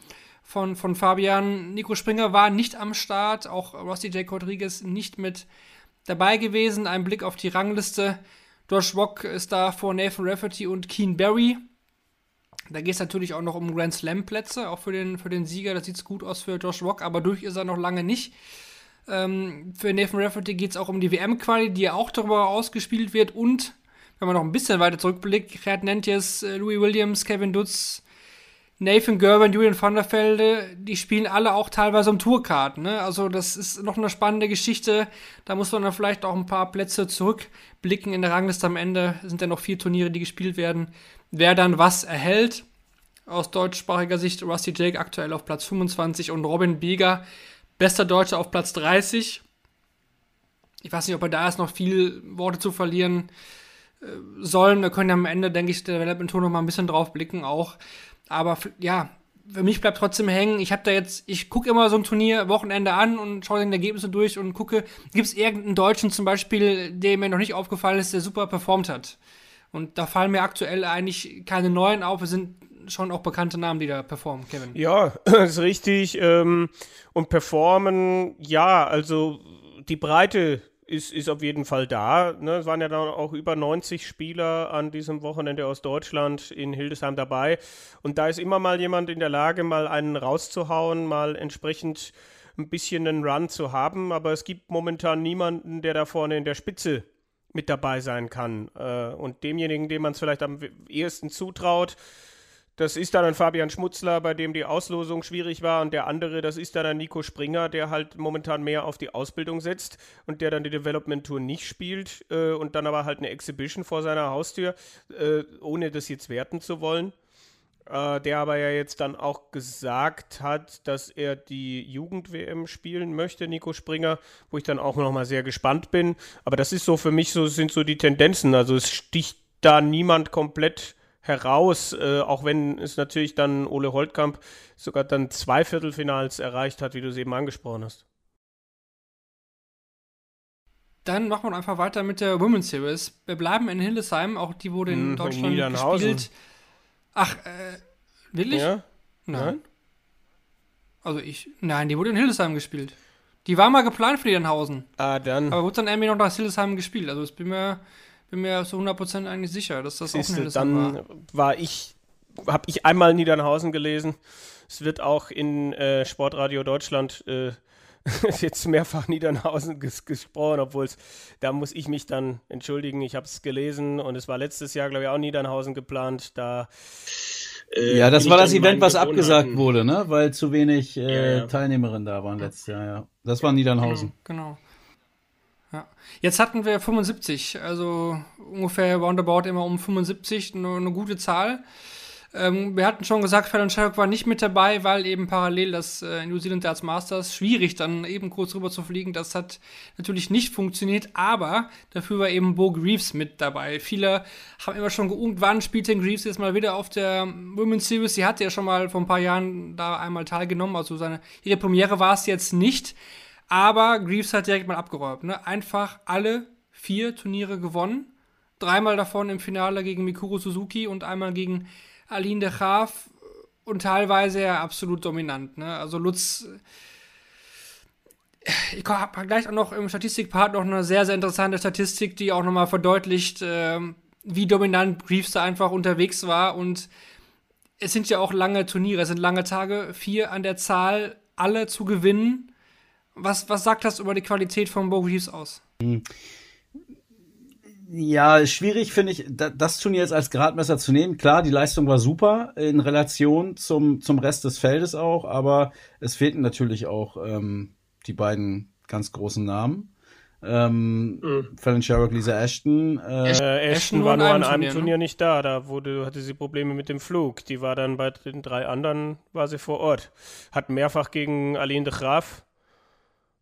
von, von Fabian. Nico Springer war nicht am Start, auch Rossi J. Rodriguez nicht mit dabei gewesen. Ein Blick auf die Rangliste. Josh Rock ist da vor Nathan Rafferty und Keen Barry. Da geht es natürlich auch noch um Grand Slam-Plätze, auch für den, für den Sieger. Das sieht gut aus für Josh Rock, aber durch ist er noch lange nicht. Ähm, für Nathan Rafferty geht es auch um die WM-Quali, die ja auch darüber ausgespielt wird. Und, wenn man noch ein bisschen weiter zurückblickt, Gerd Nentjes, äh, Louis Williams, Kevin Dutz, Nathan Gerben, Julian van der Velde, die spielen alle auch teilweise um Tourkarten. Ne? Also das ist noch eine spannende Geschichte. Da muss man dann vielleicht auch ein paar Plätze zurückblicken in der Rangliste. Am Ende sind ja noch vier Turniere, die gespielt werden. Wer dann was erhält. Aus deutschsprachiger Sicht Rusty Jake aktuell auf Platz 25 und Robin Bieger, bester Deutscher auf Platz 30. Ich weiß nicht, ob er da ist, noch viel Worte zu verlieren äh, sollen. Wir können ja am Ende, denke ich, der Development Tour noch mal ein bisschen drauf blicken auch. Aber ja, für mich bleibt trotzdem hängen. Ich habe da jetzt, ich gucke immer so ein Turnier Wochenende an und schaue dann die Ergebnisse durch und gucke, gibt es irgendeinen Deutschen zum Beispiel, der mir noch nicht aufgefallen ist, der super performt hat. Und da fallen mir aktuell eigentlich keine neuen auf. Es sind schon auch bekannte Namen, die da performen, Kevin. Ja, ist richtig. Ähm, und performen, ja, also die Breite ist, ist auf jeden Fall da. Ne? Es waren ja dann auch über 90 Spieler an diesem Wochenende aus Deutschland in Hildesheim dabei. Und da ist immer mal jemand in der Lage, mal einen rauszuhauen, mal entsprechend ein bisschen einen Run zu haben. Aber es gibt momentan niemanden, der da vorne in der Spitze mit dabei sein kann. Äh, und demjenigen, dem man es vielleicht am ehesten zutraut, das ist dann ein Fabian Schmutzler, bei dem die Auslosung schwierig war. Und der andere, das ist dann ein Nico Springer, der halt momentan mehr auf die Ausbildung setzt und der dann die Development Tour nicht spielt äh, und dann aber halt eine Exhibition vor seiner Haustür, äh, ohne das jetzt werten zu wollen. Äh, der aber ja jetzt dann auch gesagt hat, dass er die Jugend-WM spielen möchte, Nico Springer, wo ich dann auch nochmal sehr gespannt bin. Aber das ist so für mich so, sind so die Tendenzen. Also es sticht da niemand komplett heraus, äh, auch wenn es natürlich dann Ole Holtkamp sogar dann zwei Viertelfinals erreicht hat, wie du es eben angesprochen hast. Dann machen wir einfach weiter mit der Women's Series. Wir bleiben in Hildesheim, auch die wurde in Hm, in Deutschland Niedernhausen. gespielt. Ach, äh, will ich? Ja? Nein. Nein? Also ich, nein, die wurde in Hildesheim gespielt. Die war mal geplant für Niedernhausen, Ah, dann. aber wurde dann irgendwie noch nach Hildesheim gespielt. Also ich bin mir, bin mir zu 100% eigentlich sicher, dass das auch Siehste, Hildesheim dann war. war ich, habe ich einmal Niedernhausen gelesen. Es wird auch in äh, Sportradio Deutschland äh, jetzt mehrfach Niedernhausen ges gesprochen, obwohl es, da muss ich mich dann entschuldigen. Ich habe es gelesen und es war letztes Jahr, glaube ich, auch Niedernhausen geplant. Da äh, Ja, das war das Event, was abgesagt wurde, ne? Weil zu wenig äh, Ja, ja. Teilnehmerinnen da waren letztes Jahr, ja. Das war Niedernhausen. Genau. Ja. Jetzt hatten wir 75, also ungefähr roundabout immer um 75, eine, eine gute Zahl. Ähm, wir hatten schon gesagt, Fallon Sherrock war nicht mit dabei, weil eben parallel das äh, New Zealand Darts Masters schwierig dann eben kurz rüber zu fliegen. Das hat natürlich nicht funktioniert, aber dafür war eben Bo Greaves mit dabei. Viele haben immer schon geungt, wann spielt denn Greaves jetzt mal wieder auf der Women's Series. Sie hatte ja schon mal vor ein paar Jahren da einmal teilgenommen, also seine, ihre Premiere war es jetzt nicht. Aber Greaves hat direkt mal abgeräumt. Ne? Einfach alle vier Turniere gewonnen. Dreimal davon im Finale gegen Mikuru Suzuki und einmal gegen Aline de Graaf. Und teilweise ja absolut dominant. Ne? Also Lutz. Ich habe gleich auch noch im Statistikpart noch eine sehr, sehr interessante Statistik, die auch nochmal verdeutlicht, ähm, wie dominant Greaves da einfach unterwegs war. Und es sind ja auch lange Turniere, es sind lange Tage, vier an der Zahl, alle zu gewinnen. Was, was sagt das über die Qualität von Bo Greaves aus? Ja, schwierig finde ich, da, das Turnier jetzt als Gradmesser zu nehmen. Klar, die Leistung war super in Relation zum, zum Rest des Feldes auch, aber es fehlten natürlich auch ähm, die beiden ganz großen Namen. Ähm, Fallon Sherrock, Lisa Ashton. Äh, Äh, Ashton war nur an einem Turnier, Turnier, ne? nicht da. Da wurde, hatte sie Probleme mit dem Flug. Die war dann bei den drei anderen, war sie vor Ort. Hat mehrfach gegen Aline de Graaf,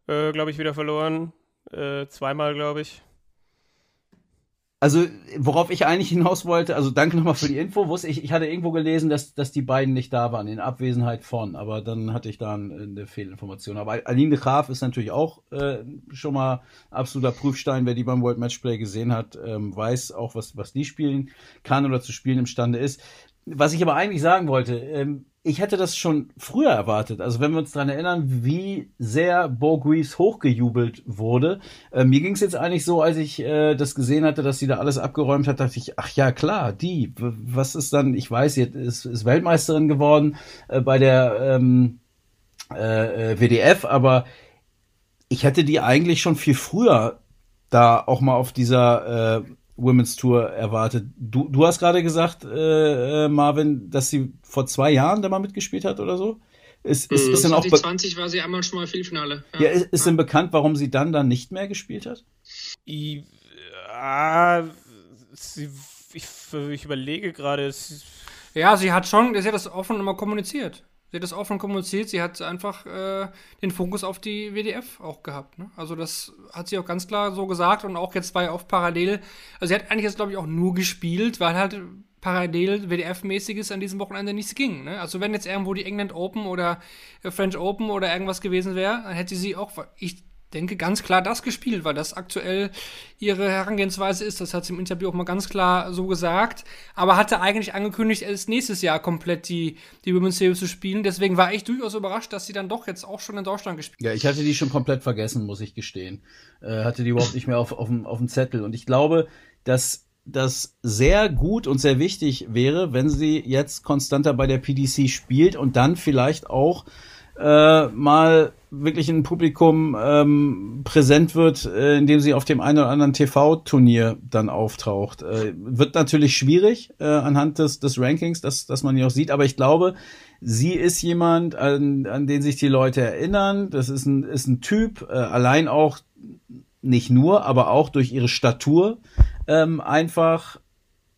äh, glaube ich, wieder verloren. Äh, zweimal, glaube ich. Also, worauf ich eigentlich hinaus wollte, also danke nochmal für die Info, wusste ich, ich hatte irgendwo gelesen, dass, dass die beiden nicht da waren, in Abwesenheit von, aber dann hatte ich da ein- eine Fehlinformation. Aber Aline de Graaf ist natürlich auch äh, schon mal absoluter Prüfstein, wer die beim World Matchplay gesehen hat, ähm, weiß auch, was, was die spielen kann oder zu spielen imstande ist. Was ich aber eigentlich sagen wollte, ähm, ich hätte das schon früher erwartet. Also wenn wir uns daran erinnern, wie sehr Bo Greaves hochgejubelt wurde. Äh, mir ging es jetzt eigentlich so, als ich äh, das gesehen hatte, dass sie da alles abgeräumt hat, dachte ich, ach ja, klar, die. Was ist dann, ich weiß, sie ist, ist Weltmeisterin geworden äh, bei der ähm, äh, äh, WDF, aber ich hätte die eigentlich schon viel früher da auch mal auf dieser äh, Women's Tour erwartet. Du, du hast gerade gesagt, äh, äh, Marvin, dass sie vor zwei Jahren da mal mitgespielt hat oder so. Ist, ist, ist denn auch be 2020 war sie einmal schon mal Viertelfinale. ja, ist, ist denn bekannt, warum sie dann dann nicht mehr gespielt hat? I, ah, sie, ich, ich überlege gerade, es- Ja, sie hat schon, sie hat das offen immer kommuniziert. Sie hat das offen kommuniziert, sie hat einfach äh, den Fokus auf die WDF auch gehabt. Ne? Also das hat sie auch ganz klar so gesagt und auch jetzt bei auf parallel. Also sie hat eigentlich jetzt, glaube ich, auch nur gespielt, weil halt parallel WDF-mäßiges an diesem Wochenende nichts ging. Ne? Also wenn jetzt irgendwo die England Open oder äh, French Open oder irgendwas gewesen wäre, dann hätte sie auch, ich denke, ganz klar das gespielt, weil das aktuell ihre Herangehensweise ist. Das hat sie im Interview auch mal ganz klar so gesagt. Aber hatte eigentlich angekündigt, erst nächstes Jahr komplett die, die Women's Series zu spielen. Deswegen war ich durchaus überrascht, dass sie dann doch jetzt auch schon in Deutschland gespielt Ja, ich hatte die schon komplett vergessen, muss ich gestehen. Äh, hatte die überhaupt nicht mehr auf, auf, dem, auf dem Zettel. Und ich glaube, dass das sehr gut und sehr wichtig wäre, wenn sie jetzt konstanter bei der PDC spielt und dann vielleicht auch äh, mal wirklich ein Publikum ähm, präsent wird, äh, indem sie auf dem einen oder anderen TV-Turnier dann auftaucht. Äh, wird natürlich schwierig äh, anhand des, des Rankings, dass, dass man die auch sieht, aber ich glaube, sie ist jemand, an, an den sich die Leute erinnern. Das ist ein, ist ein Typ, äh, allein auch nicht nur, aber auch durch ihre Statur ähm, einfach.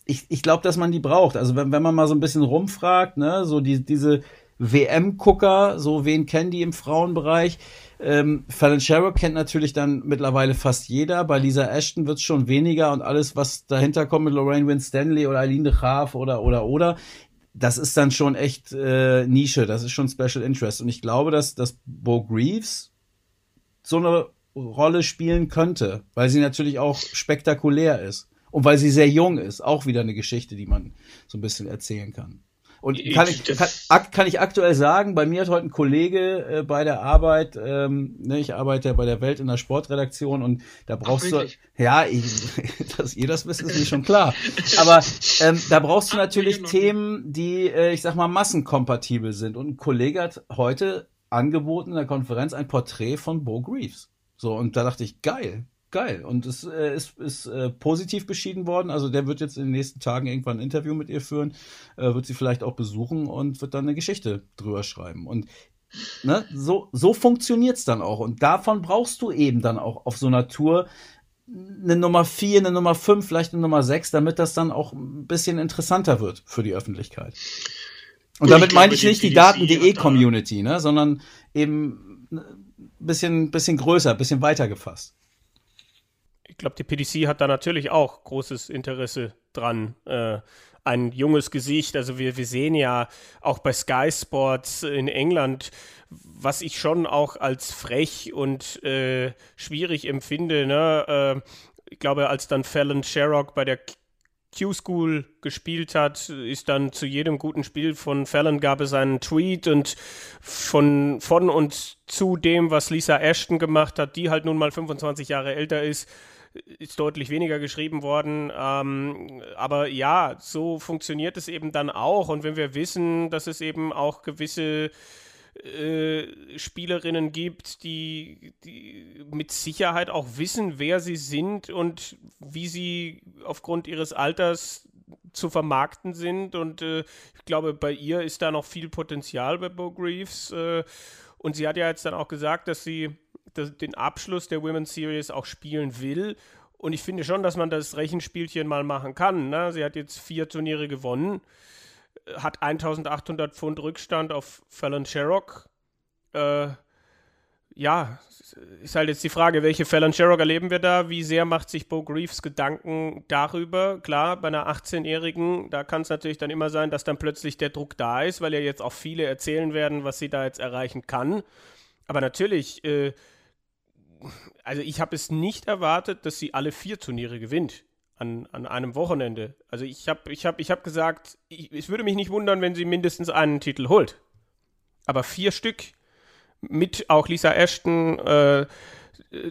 Ich, ich glaube, dass man die braucht. Also wenn, wenn man mal so ein bisschen rumfragt, ne, so die, diese WM-Gucker, so wen kennen die im Frauenbereich? Ähm, Fallon Sherrock kennt natürlich dann mittlerweile fast jeder. Bei Lisa Ashton wird es schon weniger und alles, was dahinter kommt mit Lorraine Winstanley oder Aline de Graaf oder oder oder, das ist dann schon echt äh, Nische. Das ist schon Special Interest. Und ich glaube, dass, dass Bo Greaves so eine Rolle spielen könnte, weil sie natürlich auch spektakulär ist und weil sie sehr jung ist. Auch wieder eine Geschichte, die man so ein bisschen erzählen kann. Und kann ich, kann, kann ich aktuell sagen, bei mir hat heute ein Kollege äh, bei der Arbeit, ähm, ne, ich arbeite ja bei der Welt in der Sportredaktion und da brauchst Ach, du, ja, ich, dass ihr das wisst, ist mir schon klar. Aber ähm, da brauchst du natürlich Themen, die, äh, ich sag mal, massenkompatibel sind. Und ein Kollege hat heute angeboten in der Konferenz ein Porträt von Bo Greaves. So, und da dachte ich, geil, geil. Und es äh, ist, ist äh, positiv beschieden worden. Also der wird jetzt in den nächsten Tagen irgendwann ein Interview mit ihr führen, äh, wird sie vielleicht auch besuchen und wird dann eine Geschichte drüber schreiben. Und ne, so, so funktioniert's dann auch. Und davon brauchst du eben dann auch auf so einer Tour eine Nummer 4, eine Nummer 5, vielleicht eine Nummer 6, damit das dann auch ein bisschen interessanter wird für die Öffentlichkeit. Und Gut, damit meine ich nicht die Daten.de-Community, ne, sondern eben bisschen, bisschen größer, bisschen weiter gefasst. Ich glaube, die PDC hat da natürlich auch großes Interesse dran. Äh, ein junges Gesicht, also wir, wir sehen ja auch bei Sky Sports in England, was ich schon auch als frech und äh, schwierig empfinde. Ne? Äh, ich glaube, als dann Fallon Sherrock bei der Q-School gespielt hat, ist dann zu jedem guten Spiel von Fallon gab es einen Tweet und von, von und zu dem, was Lisa Ashton gemacht hat, die halt nun mal 25 Jahre älter ist, ist deutlich weniger geschrieben worden. Ähm, aber ja, so funktioniert es eben dann auch. Und wenn wir wissen, dass es eben auch gewisse äh, Spielerinnen gibt, die, die mit Sicherheit auch wissen, wer sie sind und wie sie aufgrund ihres Alters zu vermarkten sind. Und äh, ich glaube, bei ihr ist da noch viel Potenzial bei Bo Greaves. Äh, und sie hat ja jetzt dann auch gesagt, dass sie das, den Abschluss der Women's Series auch spielen will. Und ich finde schon, dass man das Rechenspielchen mal machen kann. Ne? Sie hat jetzt vier Turniere gewonnen hat 1800 Pfund Rückstand auf Fallon Sherrock. Äh, ja, ist halt jetzt die Frage, welche Fallon Sherrock erleben wir da? Wie sehr macht sich Bo Greaves Gedanken darüber? Klar, bei einer 18-Jährigen, da kann es natürlich dann immer sein, dass dann plötzlich der Druck da ist, weil ja jetzt auch viele erzählen werden, was sie da jetzt erreichen kann. Aber natürlich, äh, also ich habe es nicht erwartet, dass sie alle vier Turniere gewinnt an, an einem Wochenende. Also ich habe ich hab, ich hab gesagt, ich, es würde mich nicht wundern, wenn sie mindestens einen Titel holt. Aber vier Stück mit auch Lisa Ashton äh,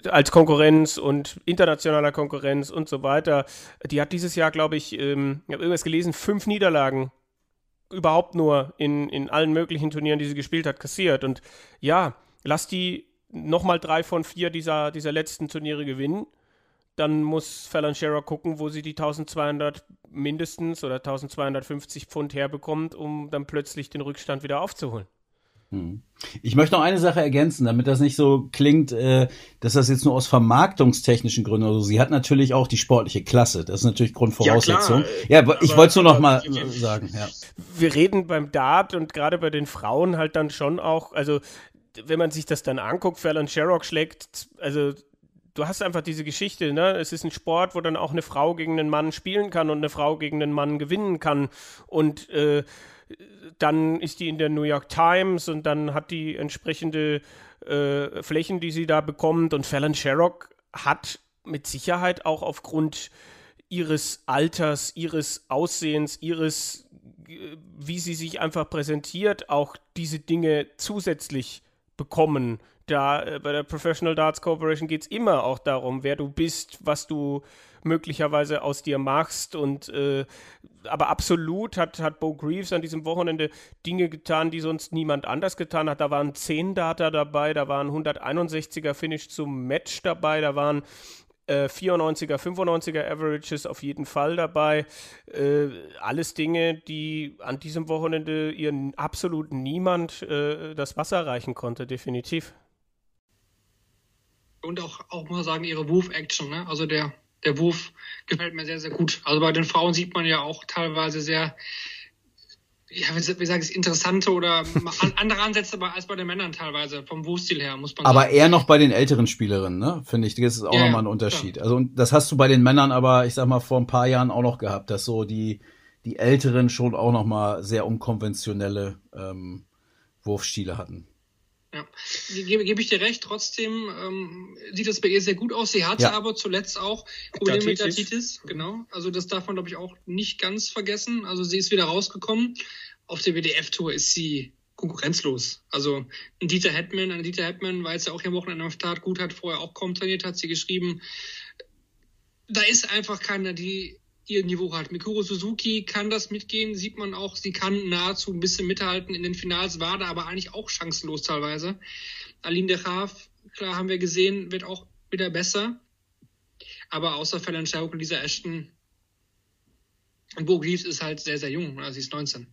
als Konkurrenz und internationaler Konkurrenz und so weiter. Die hat dieses Jahr, glaube ich, ähm, ich habe irgendwas gelesen, fünf Niederlagen überhaupt nur in, in allen möglichen Turnieren, die sie gespielt hat, kassiert. Und ja, lass die nochmal drei von vier dieser, dieser letzten Turniere gewinnen dann muss Fallon Scherer gucken, wo sie die 1200 mindestens oder 1250 Pfund herbekommt, um dann plötzlich den Rückstand wieder aufzuholen. Hm. Ich möchte noch eine Sache ergänzen, damit das nicht so klingt, äh, dass das jetzt nur aus vermarktungstechnischen Gründen oder so. Sie hat natürlich auch die sportliche Klasse. Das ist natürlich Grundvoraussetzung. Ja, ja ich wollte es nur noch mal sagen. Ja. Wir reden beim Dart und gerade bei den Frauen halt dann schon auch, also wenn man sich das dann anguckt, Fallon Sherrock schlägt, also du hast einfach diese Geschichte, ne? Es ist ein Sport, wo dann auch eine Frau gegen einen Mann spielen kann und eine Frau gegen einen Mann gewinnen kann. Und äh, dann ist die in der New York Times und dann hat die entsprechende äh, Flächen, die sie da bekommt. Und Fallon Sherrock hat mit Sicherheit auch aufgrund ihres Alters, ihres Aussehens, ihres, äh, wie sie sich einfach präsentiert, auch diese Dinge zusätzlich bekommen, da äh, bei der Professional Darts Corporation geht es immer auch darum, wer du bist, was du, möglicherweise aus dir machst. Und äh, aber absolut hat, hat Bo Greaves an diesem Wochenende Dinge getan, die sonst niemand anders getan hat. Da waren 10 Data dabei, da waren 161er Finish zum Match dabei, da waren 94er, äh, 95er Averages auf jeden Fall dabei. Äh, alles Dinge, die an diesem Wochenende ihren absolut niemand äh, das Wasser reichen konnte, definitiv. Und auch, auch mal sagen, ihre Wurf-Action, ne? Also der, der Wurf gefällt mir sehr, sehr gut. Also bei den Frauen sieht man ja auch teilweise sehr, ja, wie, wie sage ich, interessante oder andere Ansätze als bei den Männern teilweise, vom Wurfstil her, muss man aber sagen. Aber eher noch bei den älteren Spielerinnen, ne? Finde ich, das ist auch ja, nochmal ein Unterschied. Ja. Also das hast du bei den Männern aber, ich sag mal, vor ein paar Jahren auch noch gehabt, dass so die, die Älteren schon auch nochmal sehr unkonventionelle ähm, Wurfstile hatten. Ja, gebe, gebe ich dir recht. Trotzdem ähm, sieht das bei ihr sehr gut aus. Sie hatte ja. aber zuletzt auch Probleme mit Datitis. Genau. Also das darf man, glaube ich, auch nicht ganz vergessen. Also sie ist wieder rausgekommen. Auf der WDF-Tour ist sie konkurrenzlos. Also ein Dieter Hetman, ein Dieter Hetman, weil es ja auch hier Wochenende am Start gut hat, vorher auch kaum trainiert, hat sie geschrieben. Da ist einfach keiner, die ihr Niveau hat. Mikuro Suzuki kann das mitgehen, sieht man auch, sie kann nahezu ein bisschen mithalten. In den Finals war da aber eigentlich auch chancenlos teilweise. Aline de Graaf, klar haben wir gesehen, wird auch wieder besser. Aber außer Schauk und Lisa Ashton und Bo Greaves ist halt sehr, sehr jung. Also sie ist 19.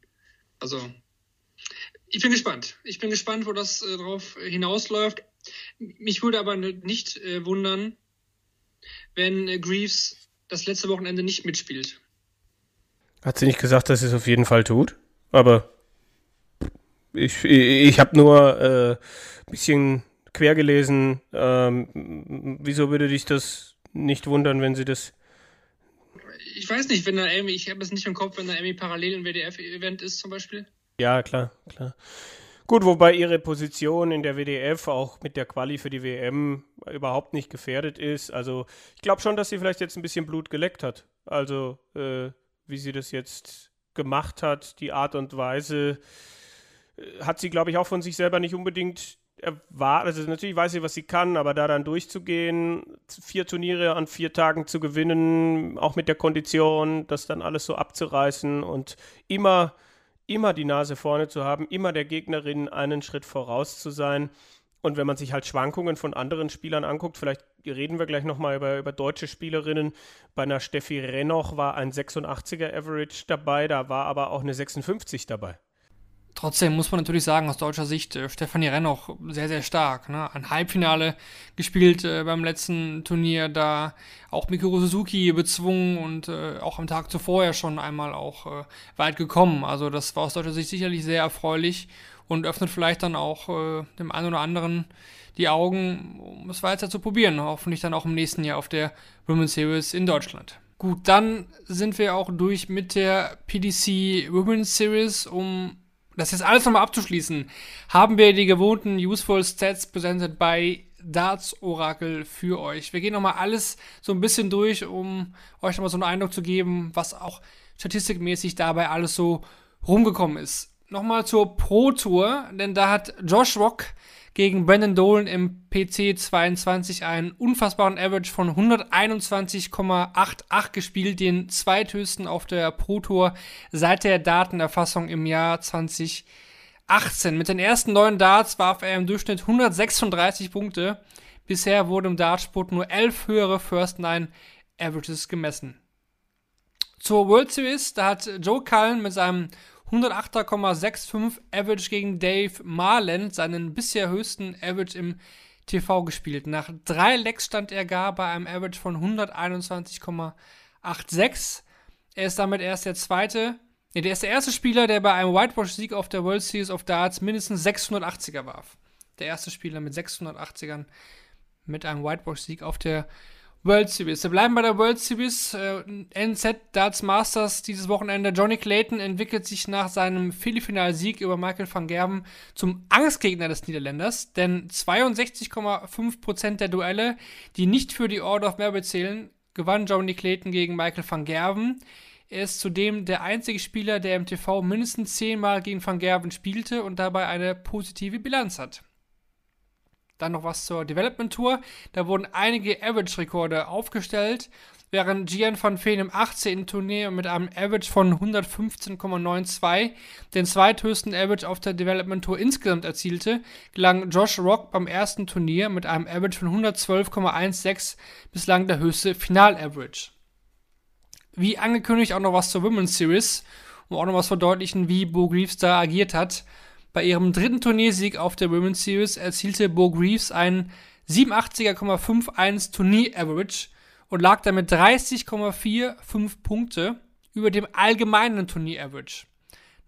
Also ich bin gespannt. Ich bin gespannt, wo das äh, drauf hinausläuft. Mich würde aber nicht äh, wundern, wenn äh, Greaves das letzte Wochenende nicht mitspielt. Hat sie nicht gesagt, dass sie es auf jeden Fall tut? Aber ich, ich, habe nur äh, ein bisschen quer gelesen. Ähm, wieso würde dich das nicht wundern, wenn sie das. Ich weiß nicht, wenn da Amy, ich habe es nicht im Kopf, wenn da Amy parallel ein WDF-Event ist zum Beispiel. Ja, klar, klar. Gut, wobei ihre Position in der WDF auch mit der Quali für die WM überhaupt nicht gefährdet ist. Also ich glaube schon, dass sie vielleicht jetzt ein bisschen Blut geleckt hat. Also äh, wie sie das jetzt gemacht hat, die Art und Weise, äh, hat sie, glaube ich, auch von sich selber nicht unbedingt erwartet. Also natürlich weiß sie, was sie kann, aber da dann durchzugehen, vier Turniere an vier Tagen zu gewinnen, auch mit der Kondition, das dann alles so abzureißen und immer immer die Nase vorne zu haben, immer der Gegnerin einen Schritt voraus zu sein. Und wenn man sich halt Schwankungen von anderen Spielern anguckt, vielleicht reden wir gleich nochmal über, über deutsche Spielerinnen. Bei einer Steffi Rennoch war ein 86er Average dabei, da war aber auch eine 56 dabei. Trotzdem muss man natürlich sagen, aus deutscher Sicht, äh, Stefanie Rennoch sehr, sehr stark. Ne? Ein Halbfinale gespielt äh, beim letzten Turnier, da auch Mikuro Suzuki bezwungen und äh, auch am Tag zuvor ja schon einmal auch äh, weit gekommen. Also das war aus deutscher Sicht sicherlich sehr erfreulich und öffnet vielleicht dann auch äh, dem einen oder anderen die Augen, um es weiter zu probieren. Hoffentlich dann auch im nächsten Jahr auf der Women's Series in Deutschland. Gut, dann sind wir auch durch mit der PDC Women's Series, um das jetzt alles nochmal abzuschließen, haben wir die gewohnten Useful Stats präsentiert bei Darts Oracle für euch. Wir gehen nochmal alles so ein bisschen durch, um euch nochmal so einen Eindruck zu geben, was auch statistikmäßig dabei alles so rumgekommen ist. Nochmal zur Pro Tour, denn da hat Josh Rock gegen Brandon Dolan im PC 22 einen unfassbaren Average von 121,88 gespielt, den zweithöchsten auf der Pro Tour seit der Datenerfassung im Jahr 2018. Mit den ersten neun Darts warf er im Durchschnitt 136 Punkte. Bisher wurde im Dartsport nur elf höhere First Nine Averages gemessen. Zur World Series, da hat Joe Cullen mit seinem 108,65 Average gegen Dave Marland, seinen bisher höchsten Average im TV gespielt. Nach drei Lecks stand er gar bei einem Average von 121,86. Er ist damit erst der zweite, nee, der ist der erste Spieler, der bei einem Whitewash-Sieg auf der World Series of Darts mindestens 680er warf. Der erste Spieler mit 680ern mit einem Whitewash-Sieg auf der World Series. Wir bleiben bei der World Series. Äh, NZ Darts Masters dieses Wochenende. Johnny Clayton entwickelt sich nach seinem Viertelfinalsieg über Michael van Gerben zum Angstgegner des Niederländers, denn 62,5% der Duelle, die nicht für die Order of Merit zählen, gewann Johnny Clayton gegen Michael van Gerben. Er ist zudem der einzige Spieler, der im TV mindestens zehnmal gegen Van Gerben spielte und dabei eine positive Bilanz hat. Dann noch was zur Development Tour. Da wurden einige Average-Rekorde aufgestellt. während Gian van Veen im 18. Turnier mit einem Average von 115,92 den zweithöchsten Average auf der Development Tour insgesamt erzielte, gelang Josh Rock beim ersten Turnier mit einem Average von 112,16 bislang der höchste Final-Average. Wie angekündigt auch noch was zur Women's Series, um auch noch was verdeutlichen, wie Bo Greaves da agiert hat. Bei ihrem dritten Turniersieg auf der Women's Series erzielte Bo Greaves einen 87,51 Turnier-Average und lag damit 30,45 Punkte über dem allgemeinen Turnier-Average.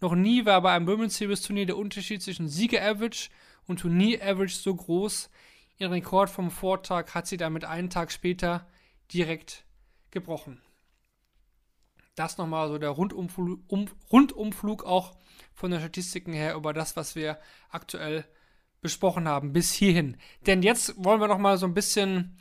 Noch nie war bei einem Women's Series Turnier der Unterschied zwischen Sieger-Average und Turnier-Average so groß. Ihren Rekord vom Vortag hat sie damit einen Tag später direkt gebrochen. Das nochmal so der Rundumflug, um, auch von den Statistiken her über das, was wir aktuell besprochen haben, bis hierhin. Denn jetzt wollen wir nochmal so ein bisschen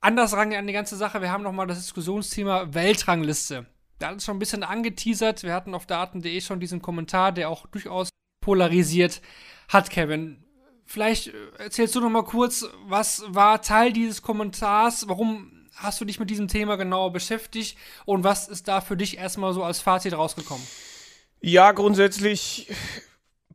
anders rangehen an die ganze Sache. Wir haben nochmal das Diskussionsthema Weltrangliste. Da hat es schon ein bisschen angeteasert. Wir hatten auf daten.de schon diesen Kommentar, der auch durchaus polarisiert hat, Kevin. Vielleicht äh, erzählst du noch mal kurz, was war Teil dieses Kommentars? Warum hast du dich mit diesem Thema genauer beschäftigt? Und was ist da für dich erstmal so als Fazit rausgekommen? Ja, grundsätzlich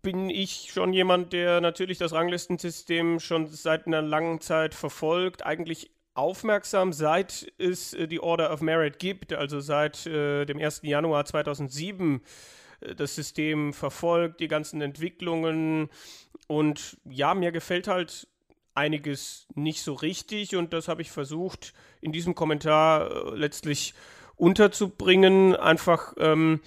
bin ich schon jemand, der natürlich das Ranglistensystem schon seit einer langen Zeit verfolgt. Eigentlich aufmerksam, seit es äh, die Order of Merit gibt, also seit äh, dem 1. Januar 2007 äh, das System verfolgt, die ganzen Entwicklungen und ja, mir gefällt halt einiges nicht so richtig und das habe ich versucht in diesem Kommentar äh, letztlich unterzubringen. Einfach ähm,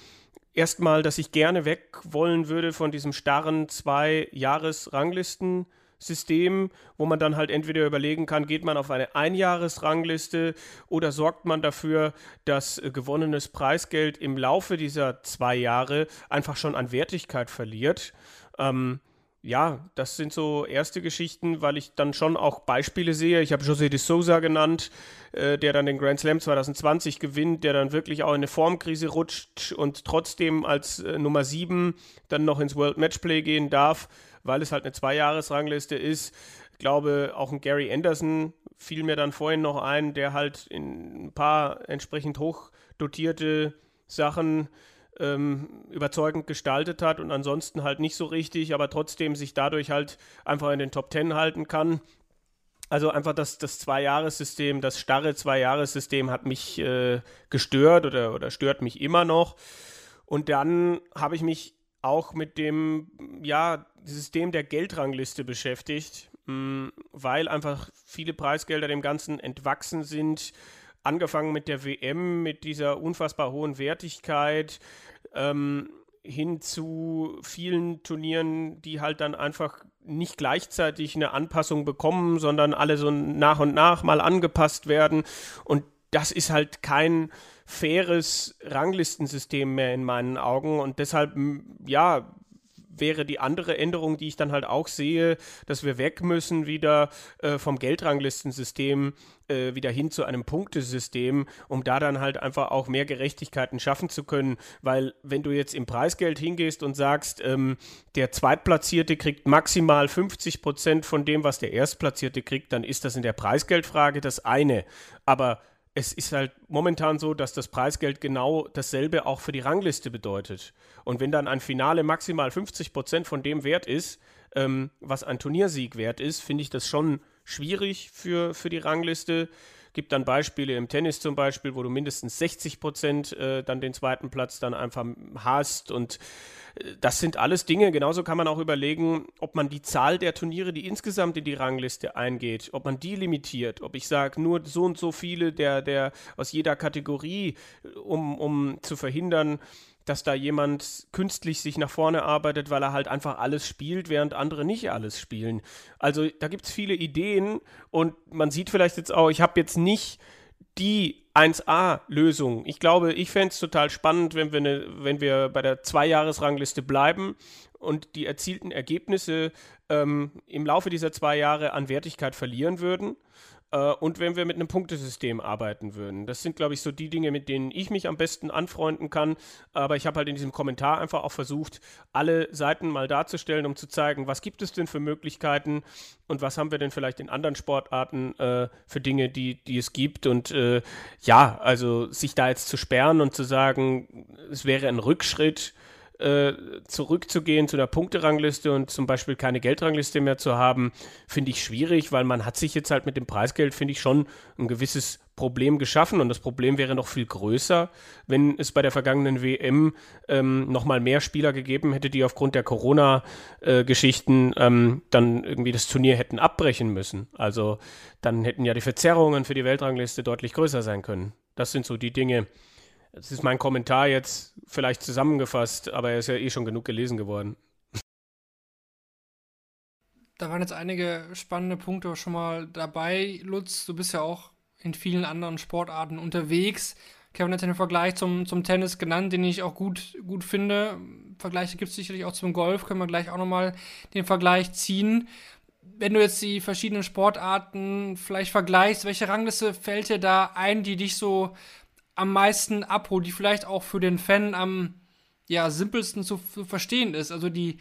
erstmal, dass ich gerne weg wollen würde von diesem starren Zwei-Jahres-Ranglisten. System, wo man dann halt entweder überlegen kann, geht man auf eine Einjahresrangliste oder sorgt man dafür, dass äh, gewonnenes Preisgeld im Laufe dieser zwei Jahre einfach schon an Wertigkeit verliert. Ähm, ja, das sind so erste Geschichten, weil ich dann schon auch Beispiele sehe. Ich habe José de Souza genannt, äh, der dann den Grand Slam 2020 gewinnt, der dann wirklich auch in eine Formkrise rutscht und trotzdem als äh, Nummer 7 dann noch ins World Matchplay gehen darf weil es halt eine Zweijahresrangliste ist. Ich glaube, auch ein Gary Anderson fiel mir dann vorhin noch ein, der halt in ein paar entsprechend hoch dotierte Sachen ähm, überzeugend gestaltet hat und ansonsten halt nicht so richtig, aber trotzdem sich dadurch halt einfach in den Top Ten halten kann. Also einfach das, das Zwei-Jahres-System, das starre Zwei-Jahres-System hat mich äh, gestört oder, oder stört mich immer noch. Und dann habe ich mich auch mit dem ja, System der Geldrangliste beschäftigt, mm, weil einfach viele Preisgelder dem Ganzen entwachsen sind. Angefangen mit der WM, mit dieser unfassbar hohen Wertigkeit, ähm, hin zu vielen Turnieren, die halt dann einfach nicht gleichzeitig eine Anpassung bekommen, sondern alle so nach und nach mal angepasst werden. Und das ist halt kein faires Ranglistensystem mehr in meinen Augen und deshalb, ja, wäre die andere Änderung, die ich dann halt auch sehe, dass wir weg müssen wieder äh, vom Geldranglistensystem äh, wieder hin zu einem Punktesystem, um da dann halt einfach auch mehr Gerechtigkeiten schaffen zu können. Weil wenn du jetzt im Preisgeld hingehst und sagst, ähm, der Zweitplatzierte kriegt maximal 50 Prozent von dem, was der Erstplatzierte kriegt, dann ist das in der Preisgeldfrage das eine. Aber es ist halt momentan so, dass das Preisgeld genau dasselbe auch für die Rangliste bedeutet. Und wenn dann ein Finale maximal 50 Prozent von dem wert ist, ähm, was ein Turniersieg wert ist, finde ich das schon schwierig für, für die Rangliste. Gibt dann Beispiele im Tennis zum Beispiel, wo du mindestens 60 Prozent äh, dann den zweiten Platz dann einfach hast und das sind alles Dinge. Genauso kann man auch überlegen, ob man die Zahl der Turniere, die insgesamt in die Rangliste eingeht, ob man die limitiert. Ob ich sage, nur so und so viele der, der aus jeder Kategorie, um, um zu verhindern, dass da jemand künstlich sich nach vorne arbeitet, weil er halt einfach alles spielt, während andere nicht alles spielen. Also da gibt es viele Ideen und man sieht vielleicht jetzt auch, ich habe jetzt nicht die 1A-Lösung. Ich glaube, ich fände es total spannend, wenn wir, ne, wenn wir bei der Zwei-Jahres-Rangliste bleiben und die erzielten Ergebnisse ähm, im Laufe dieser zwei Jahre an Wertigkeit verlieren würden. Äh, und wenn wir mit einem Punktesystem arbeiten würden. Das sind, glaube ich, so die Dinge, mit denen ich mich am besten anfreunden kann. Aber ich habe halt in diesem Kommentar einfach auch versucht, alle Seiten mal darzustellen, um zu zeigen, was gibt es denn für Möglichkeiten und was haben wir denn vielleicht in anderen Sportarten äh, für Dinge, die, die es gibt. Und äh, ja, also sich da jetzt zu sperren und zu sagen, es wäre ein Rückschritt, äh, zurückzugehen zu einer Punkterangliste und zum Beispiel keine Geldrangliste mehr zu haben, finde ich schwierig, weil man hat sich jetzt halt mit dem Preisgeld, finde ich, schon ein gewisses Problem geschaffen und das Problem wäre noch viel größer, wenn es bei der vergangenen WM ähm, nochmal mehr Spieler gegeben hätte, die aufgrund der Corona-Geschichten äh, ähm, dann irgendwie das Turnier hätten abbrechen müssen. Also dann hätten ja die Verzerrungen für die Weltrangliste deutlich größer sein können. Das sind so die Dinge, das ist mein Kommentar jetzt vielleicht zusammengefasst, aber er ist ja eh schon genug gelesen geworden. Da waren jetzt einige spannende Punkte schon mal dabei. Lutz, du bist ja auch in vielen anderen Sportarten unterwegs. Kevin hat den Vergleich zum, zum Tennis genannt, den ich auch gut, gut finde. Vergleiche gibt es sicherlich auch zum Golf, können wir gleich auch nochmal den Vergleich ziehen. Wenn du jetzt die verschiedenen Sportarten vielleicht vergleichst, welche Rangliste fällt dir da ein, die dich so am meisten abholt, die vielleicht auch für den Fan am ja, simpelsten zu, zu verstehen ist. Also die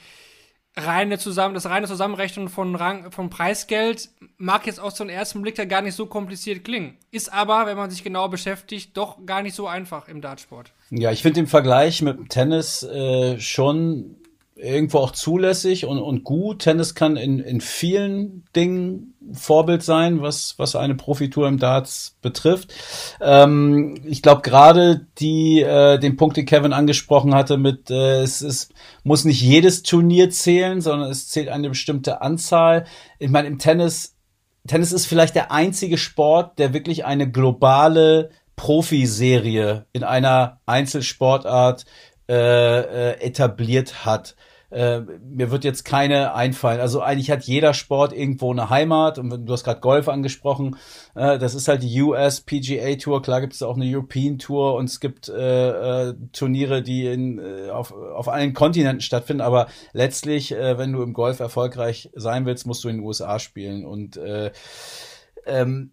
reine zusammen, das reine Zusammenrechnen von, Rang, von Preisgeld mag jetzt auf so ersten Blick ja gar nicht so kompliziert klingen. Ist aber, wenn man sich genau beschäftigt, doch gar nicht so einfach im Dartsport. Ja, ich finde den Vergleich mit dem Tennis äh, schon irgendwo auch zulässig und, und gut. Tennis kann in, in vielen Dingen Vorbild sein, was, was eine Profitour im Darts betrifft. Ähm, ich glaube gerade die, äh, den Punkt, den Kevin angesprochen hatte, mit äh, es, es muss nicht jedes Turnier zählen, sondern es zählt eine bestimmte Anzahl. Ich meine, im Tennis, Tennis ist vielleicht der einzige Sport, der wirklich eine globale Profiserie in einer Einzelsportart äh, äh, etabliert hat. Äh, mir wird jetzt keine einfallen. Also eigentlich hat jeder Sport irgendwo eine Heimat. Und du hast gerade Golf angesprochen. Äh, das ist halt die US PGA Tour. Klar gibt es auch eine European Tour und es gibt äh, äh, Turniere, die in, äh, auf, auf allen Kontinenten stattfinden. Aber letztlich, äh, wenn du im Golf erfolgreich sein willst, musst du in den USA spielen. Und äh, ähm,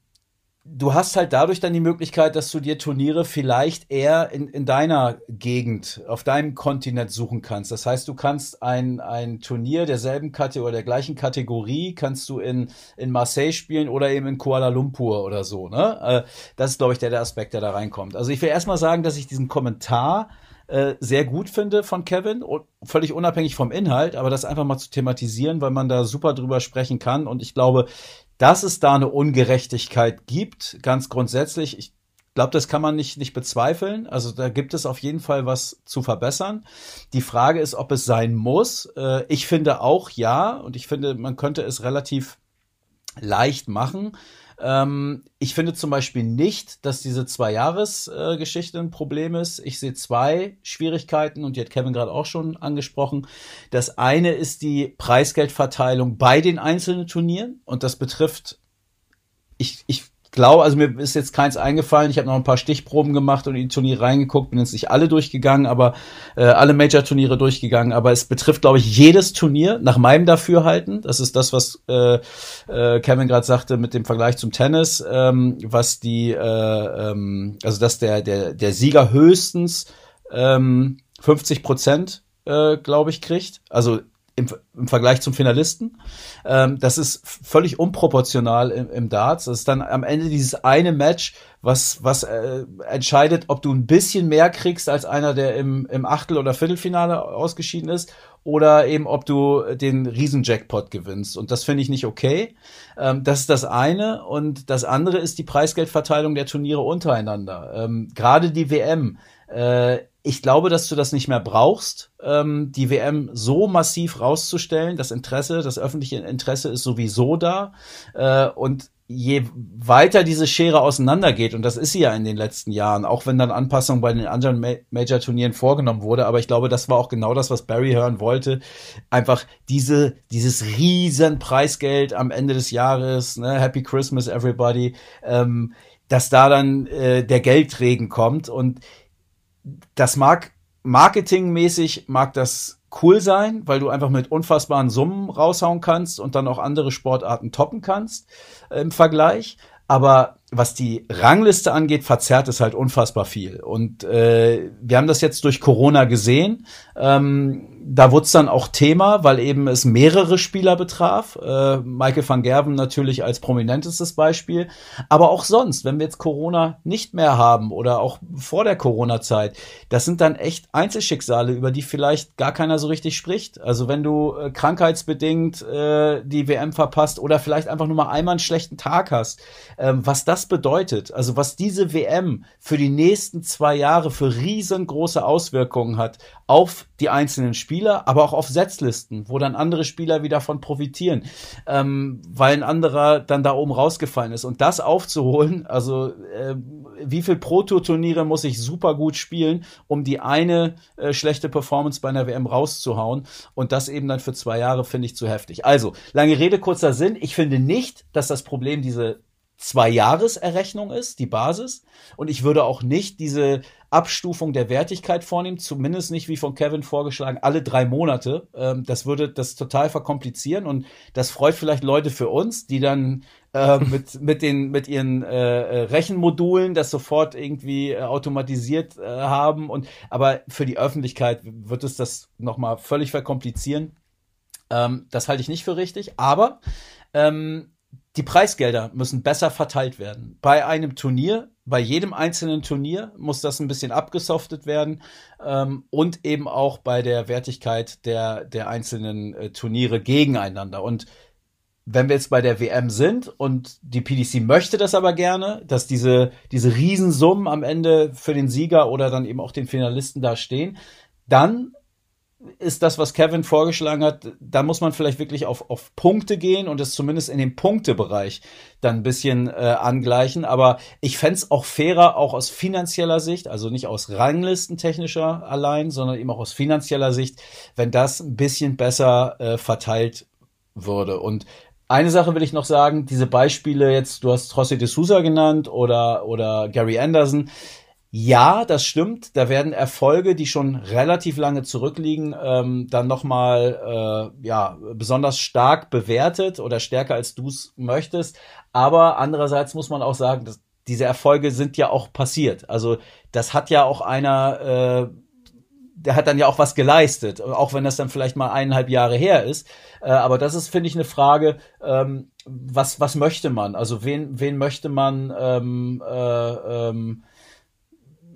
du hast halt dadurch dann die Möglichkeit, dass du dir Turniere vielleicht eher in, in deiner Gegend, auf deinem Kontinent suchen kannst. Das heißt, du kannst ein, ein Turnier derselben Kategorie oder der gleichen Kategorie kannst du in, in Marseille spielen oder eben in Kuala Lumpur oder so. Ne? Äh, das ist, glaube ich, der, der Aspekt, der da reinkommt. Also ich will erstmal sagen, dass ich diesen Kommentar äh, sehr gut finde von Kevin, völlig unabhängig vom Inhalt, aber das einfach mal zu thematisieren, weil man da super drüber sprechen kann. Und ich glaube, dass es da eine Ungerechtigkeit gibt, ganz grundsätzlich, ich glaube, das kann man nicht, nicht bezweifeln. Also da gibt es auf jeden Fall was zu verbessern. Die Frage ist, ob es sein muss. Äh, ich finde auch ja, und ich finde, man könnte es relativ leicht machen. Ähm, ich finde zum Beispiel nicht, dass diese Zwei-Jahres-Geschichte ein Problem ist. Ich sehe zwei Schwierigkeiten und die hat Kevin gerade auch schon angesprochen. Das eine ist die Preisgeldverteilung bei den einzelnen Turnieren und das betrifft ich, ich glaube, also mir ist jetzt keins eingefallen. Ich habe noch ein paar Stichproben gemacht und in die Turniere reingeguckt, bin jetzt nicht alle durchgegangen, aber äh, alle Major-Turniere durchgegangen. Aber es betrifft, glaube ich, jedes Turnier nach meinem Dafürhalten. Das ist das, was äh, äh, Kevin gerade sagte mit dem Vergleich zum Tennis, ähm, was die, äh, ähm, also dass der der der Sieger höchstens ähm, 50 Prozent, äh, glaube ich, kriegt. Also im, im Vergleich zum Finalisten. Ähm, das ist völlig unproportional im, im Darts. Das ist dann am Ende dieses eine Match, was, was äh, entscheidet, ob du ein bisschen mehr kriegst als einer, der im, im Achtel- oder Viertelfinale ausgeschieden ist, oder eben ob du den Riesenjackpot gewinnst. Und das finde ich nicht okay. Ähm, das ist das eine. Und das andere ist die Preisgeldverteilung der Turniere untereinander. Ähm, Gerade die WM. Äh, ich glaube, dass du das nicht mehr brauchst, ähm, die WM so massiv rauszustellen. Das Interesse, das öffentliche Interesse ist sowieso da. Äh, und je weiter diese Schere auseinandergeht, und das ist sie ja in den letzten Jahren, auch wenn dann Anpassungen bei den anderen Ma Major-Turnieren vorgenommen wurde, aber ich glaube, das war auch genau das, was Barry hören wollte. Einfach diese, dieses riesen Preisgeld am Ende des Jahres, ne? Happy Christmas, everybody, ähm, dass da dann äh, der Geldregen kommt und das mag marketingmäßig mag das cool sein, weil du einfach mit unfassbaren Summen raushauen kannst und dann auch andere Sportarten toppen kannst äh, im Vergleich. Aber was die Rangliste angeht, verzerrt es halt unfassbar viel. Und äh, wir haben das jetzt durch Corona gesehen. Ähm, da wurde es dann auch Thema, weil eben es mehrere Spieler betraf. Äh, Michael van Gerven natürlich als prominentestes Beispiel. Aber auch sonst, wenn wir jetzt Corona nicht mehr haben oder auch vor der Corona-Zeit, das sind dann echt Einzelschicksale, über die vielleicht gar keiner so richtig spricht. Also wenn du äh, krankheitsbedingt äh, die WM verpasst oder vielleicht einfach nur mal einmal einen schlechten Tag hast, ähm, was das bedeutet, also was diese WM für die nächsten zwei Jahre für riesengroße Auswirkungen hat auf die einzelnen Spieler, aber auch auf Setzlisten, wo dann andere Spieler wieder von profitieren, ähm, weil ein anderer dann da oben rausgefallen ist. Und das aufzuholen, also äh, wie viel Pro-Tour-Turniere muss ich super gut spielen, um die eine äh, schlechte Performance bei einer WM rauszuhauen und das eben dann für zwei Jahre finde ich zu heftig. Also, lange Rede, kurzer Sinn. Ich finde nicht, dass das Problem diese Zwei-Jahres-Errechnung ist, die Basis. Und ich würde auch nicht diese Abstufung der Wertigkeit vornehmen, zumindest nicht wie von Kevin vorgeschlagen, alle drei Monate. Ähm, das würde das total verkomplizieren und das freut vielleicht Leute für uns, die dann äh, mit, mit, den, mit ihren äh, äh, Rechenmodulen das sofort irgendwie äh, automatisiert äh, haben. Und, aber für die Öffentlichkeit wird es das nochmal völlig verkomplizieren. Ähm, das halte ich nicht für richtig, aber ähm, die Preisgelder müssen besser verteilt werden. Bei einem Turnier, bei jedem einzelnen Turnier muss das ein bisschen abgesoftet werden ähm, und eben auch bei der Wertigkeit der, der einzelnen äh, Turniere gegeneinander. Und wenn wir jetzt bei der WM sind und die PDC möchte das aber gerne, dass diese, diese Riesensummen am Ende für den Sieger oder dann eben auch den Finalisten da stehen, dann ist das, was Kevin vorgeschlagen hat, da muss man vielleicht wirklich auf, auf Punkte gehen und es zumindest in dem Punktebereich dann ein bisschen äh, angleichen. Aber ich fände auch fairer, auch aus finanzieller Sicht, also nicht aus ranglistentechnischer allein, sondern eben auch aus finanzieller Sicht, wenn das ein bisschen besser äh, verteilt würde. Und eine Sache will ich noch sagen, diese Beispiele jetzt, du hast José de Sousa genannt oder, oder Gary Anderson, ja, das stimmt. Da werden Erfolge, die schon relativ lange zurückliegen, ähm, dann nochmal äh, ja, besonders stark bewertet oder stärker als du es möchtest. Aber andererseits muss man auch sagen, dass diese Erfolge sind ja auch passiert. Also das hat ja auch einer, äh, der hat dann ja auch was geleistet, auch wenn das dann vielleicht mal eineinhalb Jahre her ist. Äh, aber das ist, finde ich, eine Frage, ähm, was, was möchte man? Also wen, wen möchte man ähm, äh, ähm,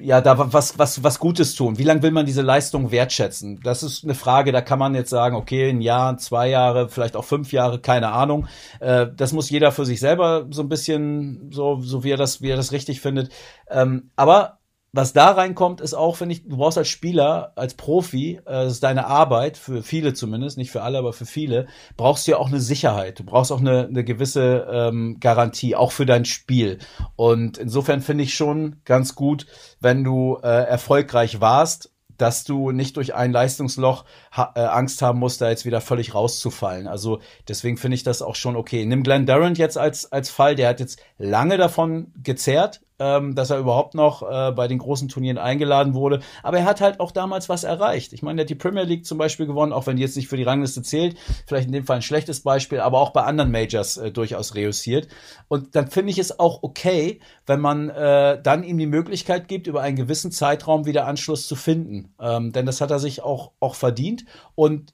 ja, da was, was, was Gutes tun. Wie lange will man diese Leistung wertschätzen? Das ist eine Frage, da kann man jetzt sagen, okay, ein Jahr, zwei Jahre, vielleicht auch fünf Jahre, keine Ahnung. Äh, das muss jeder für sich selber so ein bisschen, so, so wie er das, wie er das richtig findet. Ähm, aber was da reinkommt, ist auch, wenn ich, du brauchst als Spieler, als Profi, äh, das ist deine Arbeit, für viele zumindest, nicht für alle, aber für viele, brauchst du ja auch eine Sicherheit. Du brauchst auch eine, eine gewisse ähm, Garantie, auch für dein Spiel. Und insofern finde ich schon ganz gut, wenn du äh, erfolgreich warst, dass du nicht durch ein Leistungsloch ha äh, Angst haben musst, da jetzt wieder völlig rauszufallen. Also deswegen finde ich das auch schon okay. Nimm Glenn Durant jetzt als, als Fall, der hat jetzt lange davon gezerrt, ähm, dass er überhaupt noch äh, bei den großen Turnieren eingeladen wurde. Aber er hat halt auch damals was erreicht. Ich meine, er hat die Premier League zum Beispiel gewonnen, auch wenn die jetzt nicht für die Rangliste zählt. Vielleicht in dem Fall ein schlechtes Beispiel, aber auch bei anderen Majors äh, durchaus reüssiert. Und dann finde ich es auch okay, wenn man äh, dann ihm die Möglichkeit gibt, über einen gewissen Zeitraum wieder Anschluss zu finden. Ähm, denn das hat er sich auch, auch verdient. Und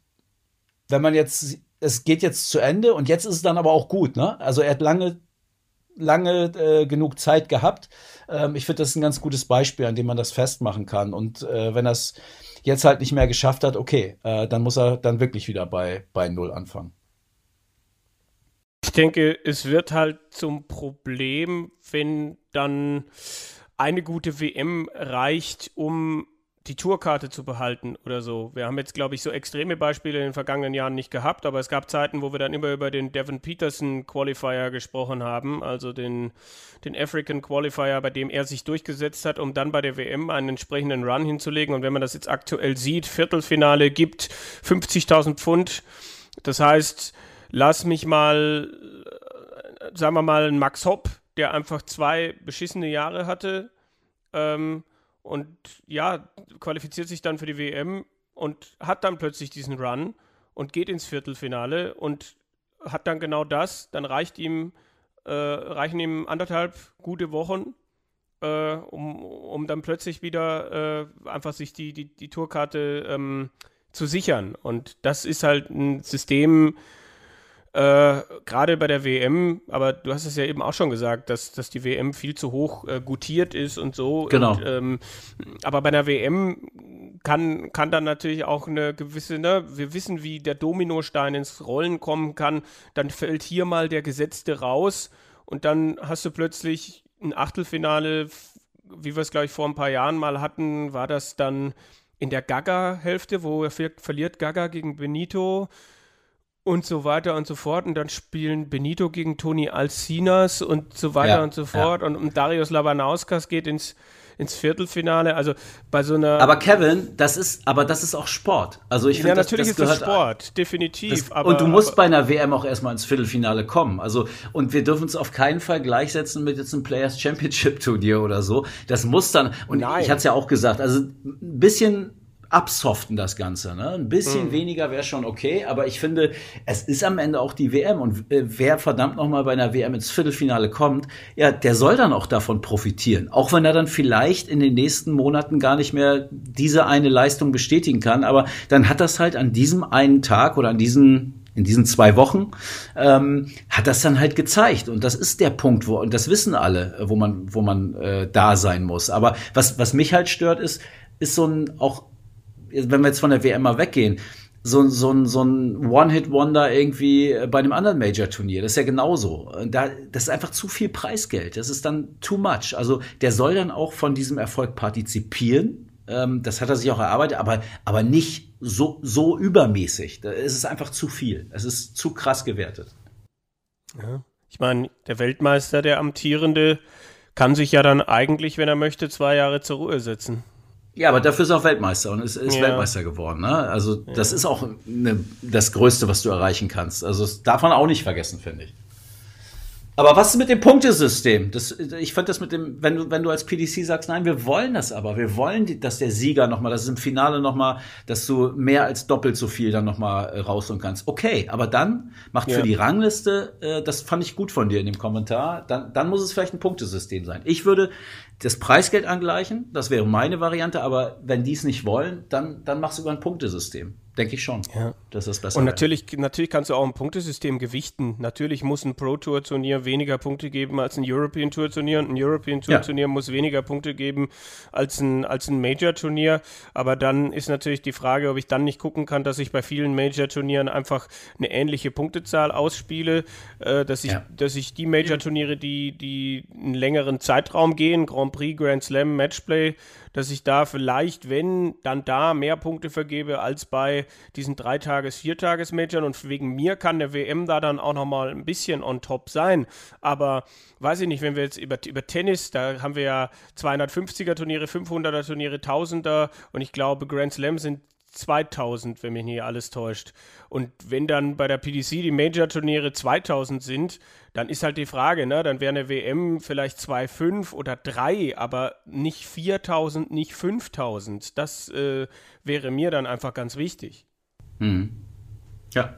wenn man jetzt es geht jetzt zu Ende und jetzt ist es dann aber auch gut. Ne? Also er hat lange lange äh, genug Zeit gehabt. Ähm, ich finde, das ist ein ganz gutes Beispiel, an dem man das festmachen kann. Und äh, wenn es jetzt halt nicht mehr geschafft hat, okay, äh, dann muss er dann wirklich wieder bei, bei Null anfangen. Ich denke, es wird halt zum Problem, wenn dann eine gute WM reicht, um die Tourkarte zu behalten oder so. Wir haben jetzt, glaube ich, so extreme Beispiele in den vergangenen Jahren nicht gehabt, aber es gab Zeiten, wo wir dann immer über den Devin Peterson Qualifier gesprochen haben, also den, den African Qualifier, bei dem er sich durchgesetzt hat, um dann bei der WM einen entsprechenden Run hinzulegen. Und wenn man das jetzt aktuell sieht, Viertelfinale gibt 50.000 Pfund. Das heißt, lass mich mal, äh, sagen wir mal, Max Hopp, der einfach zwei beschissene Jahre hatte, ähm, und ja, qualifiziert sich dann für die WM und hat dann plötzlich diesen Run und geht ins Viertelfinale und hat dann genau das, dann reicht ihm äh, reichen ihm anderthalb gute Wochen, äh, um, um dann plötzlich wieder äh, einfach sich die, die, die Tourkarte ähm, zu sichern. Und das ist halt ein System, äh, gerade bei der WM, aber du hast es ja eben auch schon gesagt, dass, dass die WM viel zu hoch äh, gutiert ist und so. Genau. Und, ähm, aber bei einer WM kann, kann dann natürlich auch eine gewisse, ne, wir wissen, wie der Dominostein ins Rollen kommen kann. Dann fällt hier mal der Gesetzte raus und dann hast du plötzlich ein Achtelfinale, wie wir es, glaube ich, vor ein paar Jahren mal hatten, war das dann in der Gaga-Hälfte, wo er verliert Gaga gegen Benito und so weiter und so fort. Und dann spielen Benito gegen Toni Alcinas und so weiter Ja, und so fort. Und, und Darius Labanauskas geht ins, ins Viertelfinale. Also bei so einer. Aber Kevin, das ist, aber das ist auch Sport. Also ich ja, finde, das, natürlich das ist das Sport, definitiv. Das, aber, und du musst aber, bei einer WM auch erstmal ins Viertelfinale kommen. Also, und wir dürfen es auf keinen Fall gleichsetzen mit jetzt einem Players Championship Turnier oder so. Das muss dann, und Nein. ich hatte es ja auch gesagt, also ein bisschen absoften das Ganze. Ne? Ein bisschen weniger wäre schon okay, aber ich finde, es ist am Ende auch die WM und äh, wer verdammt noch mal bei einer WM ins Viertelfinale kommt, ja, der soll dann auch davon profitieren. Auch wenn er dann vielleicht in den nächsten Monaten gar nicht mehr diese eine Leistung bestätigen kann, aber dann hat das halt an diesem einen Tag oder an diesen in diesen zwei Wochen ähm, hat das dann halt gezeigt und das ist der Punkt, wo und das wissen alle, wo man wo man äh, da sein muss. Aber was was mich halt stört ist ist so ein auch wenn wir jetzt von der WM mal weggehen, so, so, ein- so ein One-Hit-Wonder irgendwie bei einem anderen Major-Turnier. Das ist ja genauso. Da, das ist einfach zu viel Preisgeld. Das ist dann too much. Also der soll dann auch von diesem Erfolg partizipieren. Ähm, das hat er sich auch erarbeitet, aber, aber nicht so, so übermäßig. Da ist es einfach zu viel. Es ist zu krass gewertet. ja. Ich meine, der Weltmeister, der Amtierende, kann sich ja dann eigentlich, wenn er möchte, zwei Jahre zur Ruhe setzen. Ja, aber dafür ist er auch Weltmeister und ist, ist Ja. Weltmeister geworden. Ne? Also das ist auch ne, das Größte, was du erreichen kannst. Also das darf man auch nicht vergessen, finde ich. Aber was ist mit dem Punktesystem? Das, ich fand das mit dem, wenn du, wenn du als PDC sagst, nein, wir wollen das aber, wir wollen, dass der Sieger nochmal, dass es im Finale nochmal, dass du mehr als doppelt so viel dann nochmal äh, rausholen kannst. Okay, aber dann macht Ja. für die Rangliste, äh, das fand ich gut von dir in dem Kommentar, dann, dann muss es vielleicht ein Punktesystem sein. Ich würde das Preisgeld angleichen, das wäre meine Variante, aber wenn die es nicht wollen, dann, dann machst du über ein Punktesystem. Denke ich schon, Ja. das besser Und wäre. natürlich, natürlich kannst du auch ein Punktesystem gewichten. Natürlich muss ein Pro Tour Turnier weniger Punkte geben als ein European Tour Turnier und ein European Tour Ja. Turnier muss weniger Punkte geben als ein, als ein Major Turnier. Aber dann ist natürlich die Frage, ob ich dann nicht gucken kann, dass ich bei vielen Major Turnieren einfach eine ähnliche Punktezahl ausspiele, äh, dass ich, Ja. dass ich die Major Turniere, die, die einen längeren Zeitraum gehen, Grand Prix, Grand Slam, Matchplay, dass ich da vielleicht, wenn, dann da mehr Punkte vergebe als bei diesen Dreitages-, Viertages-Majors und wegen mir kann der WM da dann auch nochmal ein bisschen on top sein. Aber weiß ich nicht, wenn wir jetzt über, über Tennis, da haben wir ja 250er-Turniere, 500er-Turniere, 1000er und ich glaube Grand Slam sind 2000, wenn mich nicht alles täuscht. Und wenn dann bei der PDC die Major-Turniere 2000 sind, dann ist halt die Frage, ne? Dann wäre eine WM vielleicht 2,5 oder 3, aber nicht 4000, nicht 5000. Das äh, wäre mir dann einfach ganz wichtig. Mhm. Ja.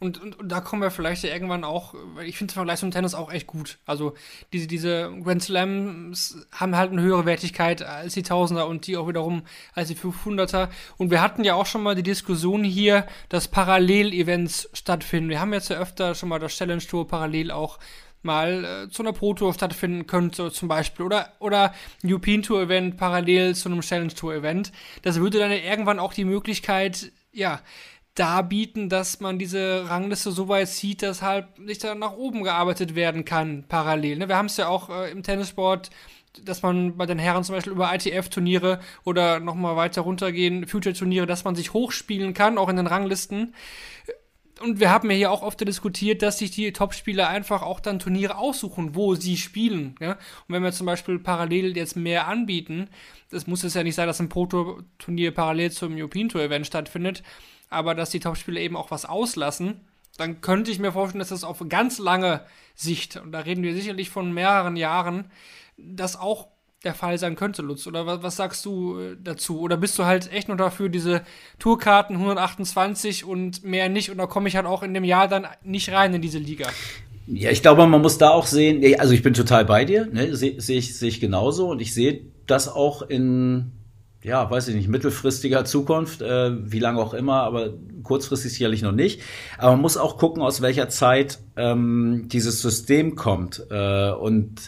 Und, und, und da kommen wir vielleicht ja irgendwann auch, weil ich finde Vergleich zum Tennis auch echt gut. Also diese, diese Grand Slams haben halt eine höhere Wertigkeit als die Tausender und die auch wiederum als die 500er. Und wir hatten ja auch schon mal die Diskussion hier, dass Parallel-Events stattfinden. Wir haben jetzt ja öfter schon mal das Challenge Tour parallel auch mal äh, zu einer Pro Tour stattfinden könnte zum Beispiel oder oder ein European Tour Event parallel zu einem Challenge Tour Event. Das würde dann ja irgendwann auch die Möglichkeit, ja, darbieten, dass man diese Rangliste so weit zieht, dass halt sich dann nach oben gearbeitet werden kann, parallel. Ne? Wir haben es ja auch äh, im Tennissport, dass man bei den Herren zum Beispiel über ITF-Turniere oder nochmal weiter runtergehen, Future-Turniere, dass man sich hochspielen kann, auch in den Ranglisten. Und wir haben ja hier auch oft diskutiert, dass sich die Topspieler einfach auch dann Turniere aussuchen, wo sie spielen. Ja? Und wenn wir zum Beispiel parallel jetzt mehr anbieten, das muss es ja nicht sein, dass ein Pro-Turnier parallel zum European Tour-Event stattfindet, aber dass die Topspieler eben auch was auslassen, dann könnte ich mir vorstellen, dass das auf ganz lange Sicht, und da reden wir sicherlich von mehreren Jahren, das auch der Fall sein könnte, Lutz. Oder was, was sagst du äh, dazu? Oder bist du halt echt nur dafür, diese Tourkarten 128 und mehr nicht? Und da komme ich halt auch in dem Jahr dann nicht rein in diese Liga. Ja, ich glaube, man muss da auch sehen, also ich bin total bei dir, ne, sehe seh ich, seh ich genauso und ich sehe das auch in, ja, weiß ich nicht, mittelfristiger Zukunft, äh, wie lange auch immer, aber kurzfristig sicherlich noch nicht. Aber man muss auch gucken, aus welcher Zeit ähm, dieses System kommt. Äh, und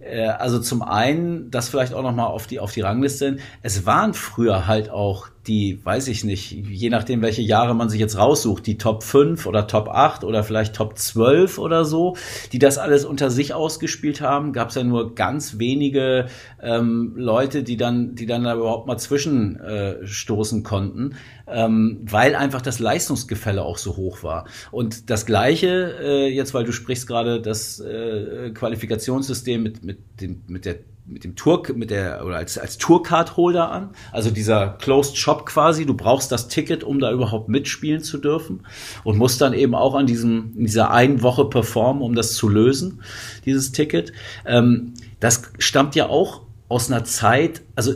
äh, also zum einen, das vielleicht auch noch mal auf die auf die Rangliste. Es waren früher halt auch die, weiß ich nicht, je nachdem, welche Jahre man sich jetzt raussucht, die Top 5 oder Top 8 oder vielleicht Top 12 oder so, die das alles unter sich ausgespielt haben, gab es ja nur ganz wenige ähm, Leute, die dann, die dann da überhaupt mal zwischenstoßen äh, konnten, ähm, weil einfach das Leistungsgefälle auch so hoch war. Und das Gleiche, äh, jetzt weil du sprichst gerade das äh, Qualifikationssystem mit, mit, dem, mit der mit dem Tour, mit der, oder als, als Tourcard-Holder an. Also dieser Closed Shop quasi. Du brauchst das Ticket, um da überhaupt mitspielen zu dürfen. Und musst dann eben auch an diesem, in dieser einen Woche performen, um das zu lösen, dieses Ticket. Ähm, das stammt ja auch aus einer Zeit, also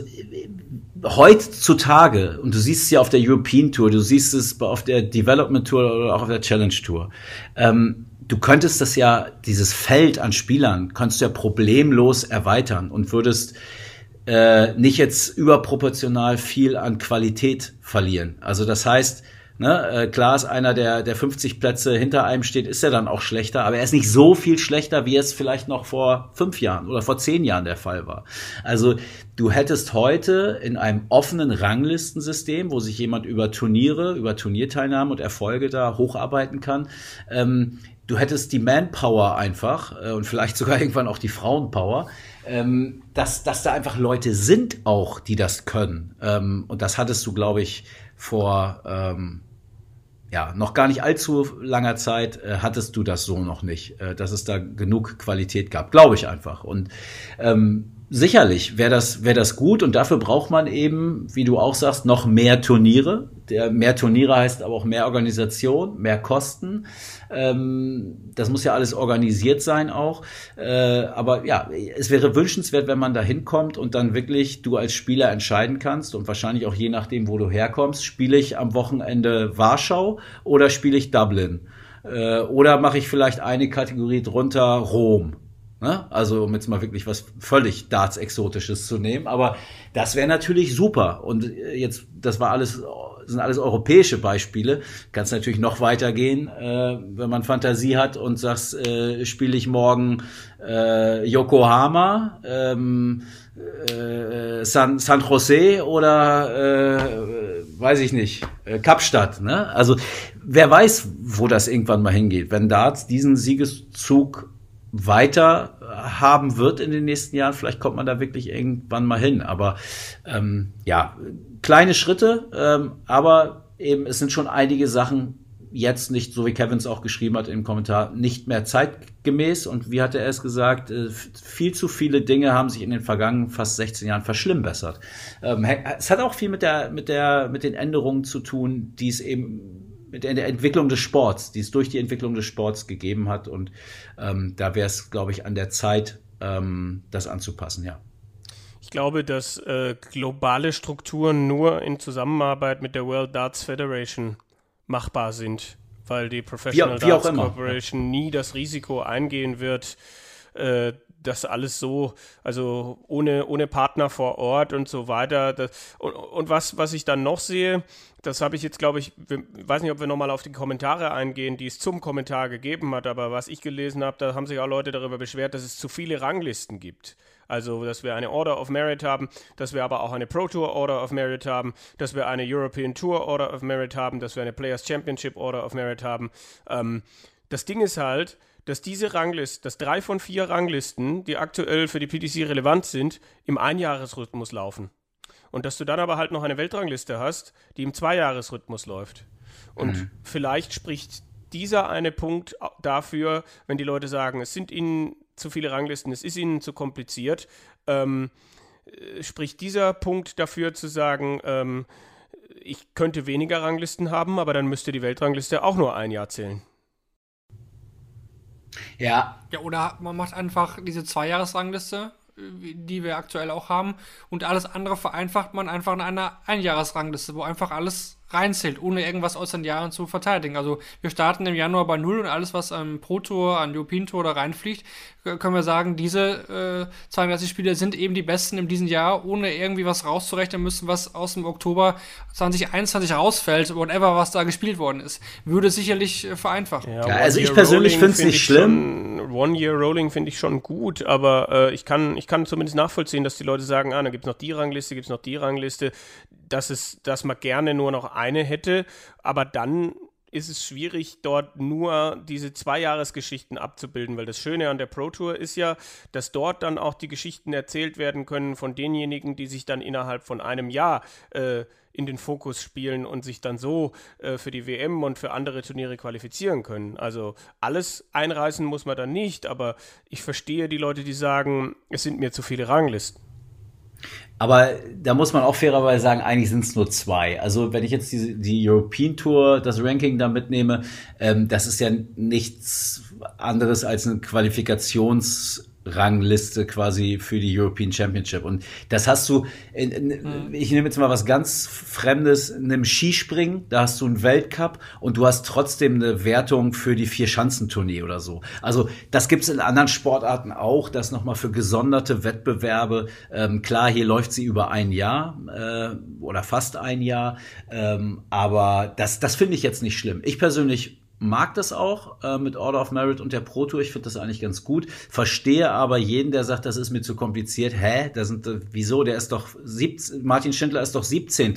heutzutage, und du siehst es ja auf der European Tour, du siehst es auf der Development Tour oder auch auf der Challenge Tour. Ähm, du könntest das ja, dieses Feld an Spielern, kannst du ja problemlos erweitern und würdest äh, nicht jetzt überproportional viel an Qualität verlieren. Also das heißt, ne, äh, klar ist einer, der, der 50 Plätze hinter einem steht, ist er dann auch schlechter, aber er ist nicht so viel schlechter, wie es vielleicht noch vor fünf Jahren oder vor zehn Jahren der Fall war. Also du hättest heute in einem offenen Ranglistensystem, wo sich jemand über Turniere, über Turnierteilnahme und Erfolge da hocharbeiten kann, ähm, du hättest die Manpower einfach äh, und vielleicht sogar irgendwann auch die Frauenpower, ähm, dass, dass da einfach Leute sind auch, die das können. Ähm, und das hattest du, glaube ich, vor ähm, ja, noch gar nicht allzu langer Zeit äh, hattest du das so noch nicht, äh, dass es da genug Qualität gab, glaube ich einfach. Und ähm, sicherlich wäre das, wäre das gut und dafür braucht man eben, wie du auch sagst, noch mehr Turniere. Der, mehr Turniere heißt aber auch mehr Organisation, mehr Kosten. Ähm, das muss ja alles organisiert sein auch. Äh, aber ja, es wäre wünschenswert, wenn man da hinkommt und dann wirklich du als Spieler entscheiden kannst und wahrscheinlich auch je nachdem, wo du herkommst, spiele ich am Wochenende Warschau oder spiele ich Dublin? Äh, oder mache ich vielleicht eine Kategorie drunter Rom? Ne? Also um jetzt mal wirklich was völlig Darts-Exotisches zu nehmen. Aber das wäre natürlich super. Und äh, jetzt, das war alles, sind alles europäische Beispiele. Kannst natürlich noch weitergehen, äh, wenn man Fantasie hat und sagst, äh, spiele ich morgen äh, Yokohama, ähm, äh, San, San Jose oder äh, weiß ich nicht, äh, Kapstadt. Ne? Also wer weiß, wo das irgendwann mal hingeht. Wenn Darts diesen Siegeszug weiter haben wird in den nächsten Jahren. Vielleicht kommt man da wirklich irgendwann mal hin. Aber ähm, ja, kleine Schritte, ähm, aber eben es sind schon einige Sachen jetzt nicht, so wie Kevin es auch geschrieben hat im Kommentar, nicht mehr zeitgemäß. Und wie hat er es gesagt, äh, viel zu viele Dinge haben sich in den vergangenen fast 16 Jahren verschlimmbessert. Ähm, es hat auch viel mit der, mit der, mit den Änderungen zu tun, die es eben mit der Entwicklung des Sports, die es durch die Entwicklung des Sports gegeben hat. Und ähm, da wäre es, glaube ich, an der Zeit, ähm, das anzupassen, ja. Ich glaube, dass äh, globale Strukturen nur in Zusammenarbeit mit der World Darts Federation machbar sind, weil die Professional wie, wie Darts Corporation nie das Risiko eingehen wird, äh, das alles so, also ohne, ohne Partner vor Ort und so weiter. Das, und, und was, was ich dann noch sehe, das habe ich jetzt, glaube ich, ich weiß nicht, ob wir nochmal auf die Kommentare eingehen, die es zum Kommentar gegeben hat, aber was ich gelesen habe, da haben sich auch Leute darüber beschwert, dass es zu viele Ranglisten gibt. Also, dass wir eine Order of Merit haben, dass wir aber auch eine Pro Tour Order of Merit haben, dass wir eine European Tour Order of Merit haben, dass wir eine Players Championship Order of Merit haben. Ähm, das Ding ist halt, dass diese Ranglisten, dass drei von vier Ranglisten, die aktuell für die PTC relevant sind, im Einjahresrhythmus laufen. Und dass du dann aber halt noch eine Weltrangliste hast, die im Zweijahresrhythmus läuft. Und mhm. vielleicht spricht dieser eine Punkt dafür, wenn die Leute sagen, es sind ihnen zu viele Ranglisten, es ist ihnen zu kompliziert, ähm, äh, spricht dieser Punkt dafür zu sagen, ähm, ich könnte weniger Ranglisten haben, aber dann müsste die Weltrangliste auch nur ein Jahr zählen. Ja. Ja, oder man macht einfach diese Zweijahresrangliste, die wir aktuell auch haben, und alles andere vereinfacht man einfach in einer Einjahresrangliste, wo einfach alles reinzählt, ohne irgendwas aus den Jahren zu verteidigen. Also wir starten im Januar bei Null und alles, was am Pro Tour, an European Tour da reinfliegt, können wir sagen, diese äh, 32 Spiele sind eben die besten in diesem Jahr, ohne irgendwie was rauszurechnen müssen, was aus dem Oktober 2021 rausfällt, whatever, was da gespielt worden ist. Würde sicherlich äh, vereinfachen. Ja, ja also ich persönlich finde es nicht schlimm. One-Year-Rolling finde ich schon gut, aber äh, ich, kann, ich kann zumindest nachvollziehen, dass die Leute sagen, ah, dann gibt es noch die Rangliste, gibt es noch die Rangliste, dass, es, dass man gerne nur noch eine hätte, aber dann ist es schwierig, dort nur diese Zweijahresgeschichten abzubilden, weil das Schöne an der Pro Tour ist ja, dass dort dann auch die Geschichten erzählt werden können von denjenigen, die sich dann innerhalb von einem Jahr äh, in den Fokus spielen und sich dann so äh, für die WM und für andere Turniere qualifizieren können. Also alles einreißen muss man dann nicht, aber ich verstehe die Leute, die sagen, es sind mir zu viele Ranglisten. Aber da muss man auch fairerweise sagen, eigentlich sind es nur zwei. Also wenn ich jetzt die, die European Tour, das Ranking da mitnehme, ähm, das ist ja nichts anderes als ein Qualifikations- Rangliste quasi für die European Championship. Und das hast du, in, in, mhm. ich nehme jetzt mal was ganz Fremdes, in einem Skispringen, da hast du einen Weltcup und du hast trotzdem eine Wertung für die Vier-Schanzentournee oder so. Also das gibt's in anderen Sportarten auch, das nochmal für gesonderte Wettbewerbe. Ähm, klar, hier läuft sie über ein Jahr äh, oder fast ein Jahr, ähm, aber das, das finde ich jetzt nicht schlimm. Ich persönlich mag das auch äh, mit Order of Merit und der Pro Tour. Ich finde das eigentlich ganz gut. Verstehe aber jeden, der sagt, das ist mir zu kompliziert. Hä? Da sind, äh, wieso? Der ist doch 17, Martin Schindler ist doch 17.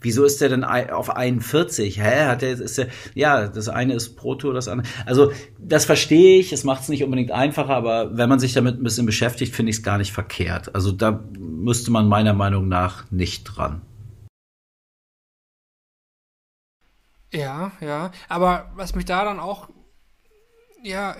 Wieso ist der denn auf 41? Hä? Hat der, ist der, ja, das eine ist Pro Tour, das andere. Also, das verstehe ich. Es macht es nicht unbedingt einfacher, aber wenn man sich damit ein bisschen beschäftigt, finde ich es gar nicht verkehrt. Also, da müsste man meiner Meinung nach nicht dran. Ja, ja. Aber was mich da dann auch, ja,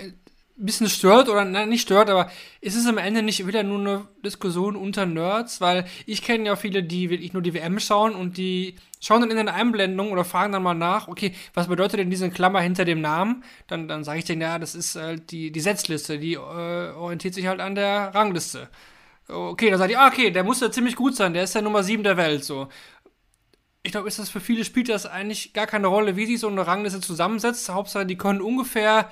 ein bisschen stört, oder nein, nicht stört, aber ist es am Ende nicht wieder nur eine Diskussion unter Nerds? Weil ich kenne ja viele, die wirklich nur die WM schauen und die schauen dann in den Einblendungen oder fragen dann mal nach, okay, was bedeutet denn diese Klammer hinter dem Namen? Dann, dann sage ich denen, ja, das ist halt die, die Setzliste, die äh, orientiert sich halt an der Rangliste. Okay, dann sage ich, ah, okay, der muss ja ziemlich gut sein, der ist ja Nummer 7 der Welt, so ich glaube, ist das für viele spielt das eigentlich gar keine Rolle, wie sich so eine Rangliste zusammensetzt. Hauptsache, die können ungefähr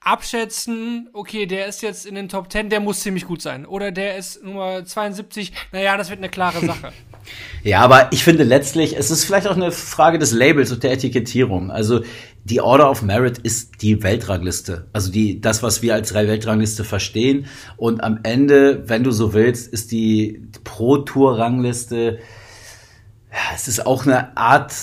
abschätzen, okay, der ist jetzt in den Top 10, der muss ziemlich gut sein. Oder der ist Nummer 72, naja, das wird eine klare Sache. ja, aber ich finde letztlich, es ist vielleicht auch eine Frage des Labels und der Etikettierung. Also die Order of Merit ist die Weltrangliste. Also die, das, was wir als Weltrangliste verstehen. Und am Ende, wenn du so willst, ist die Pro-Tour-Rangliste ja, es ist auch eine Art,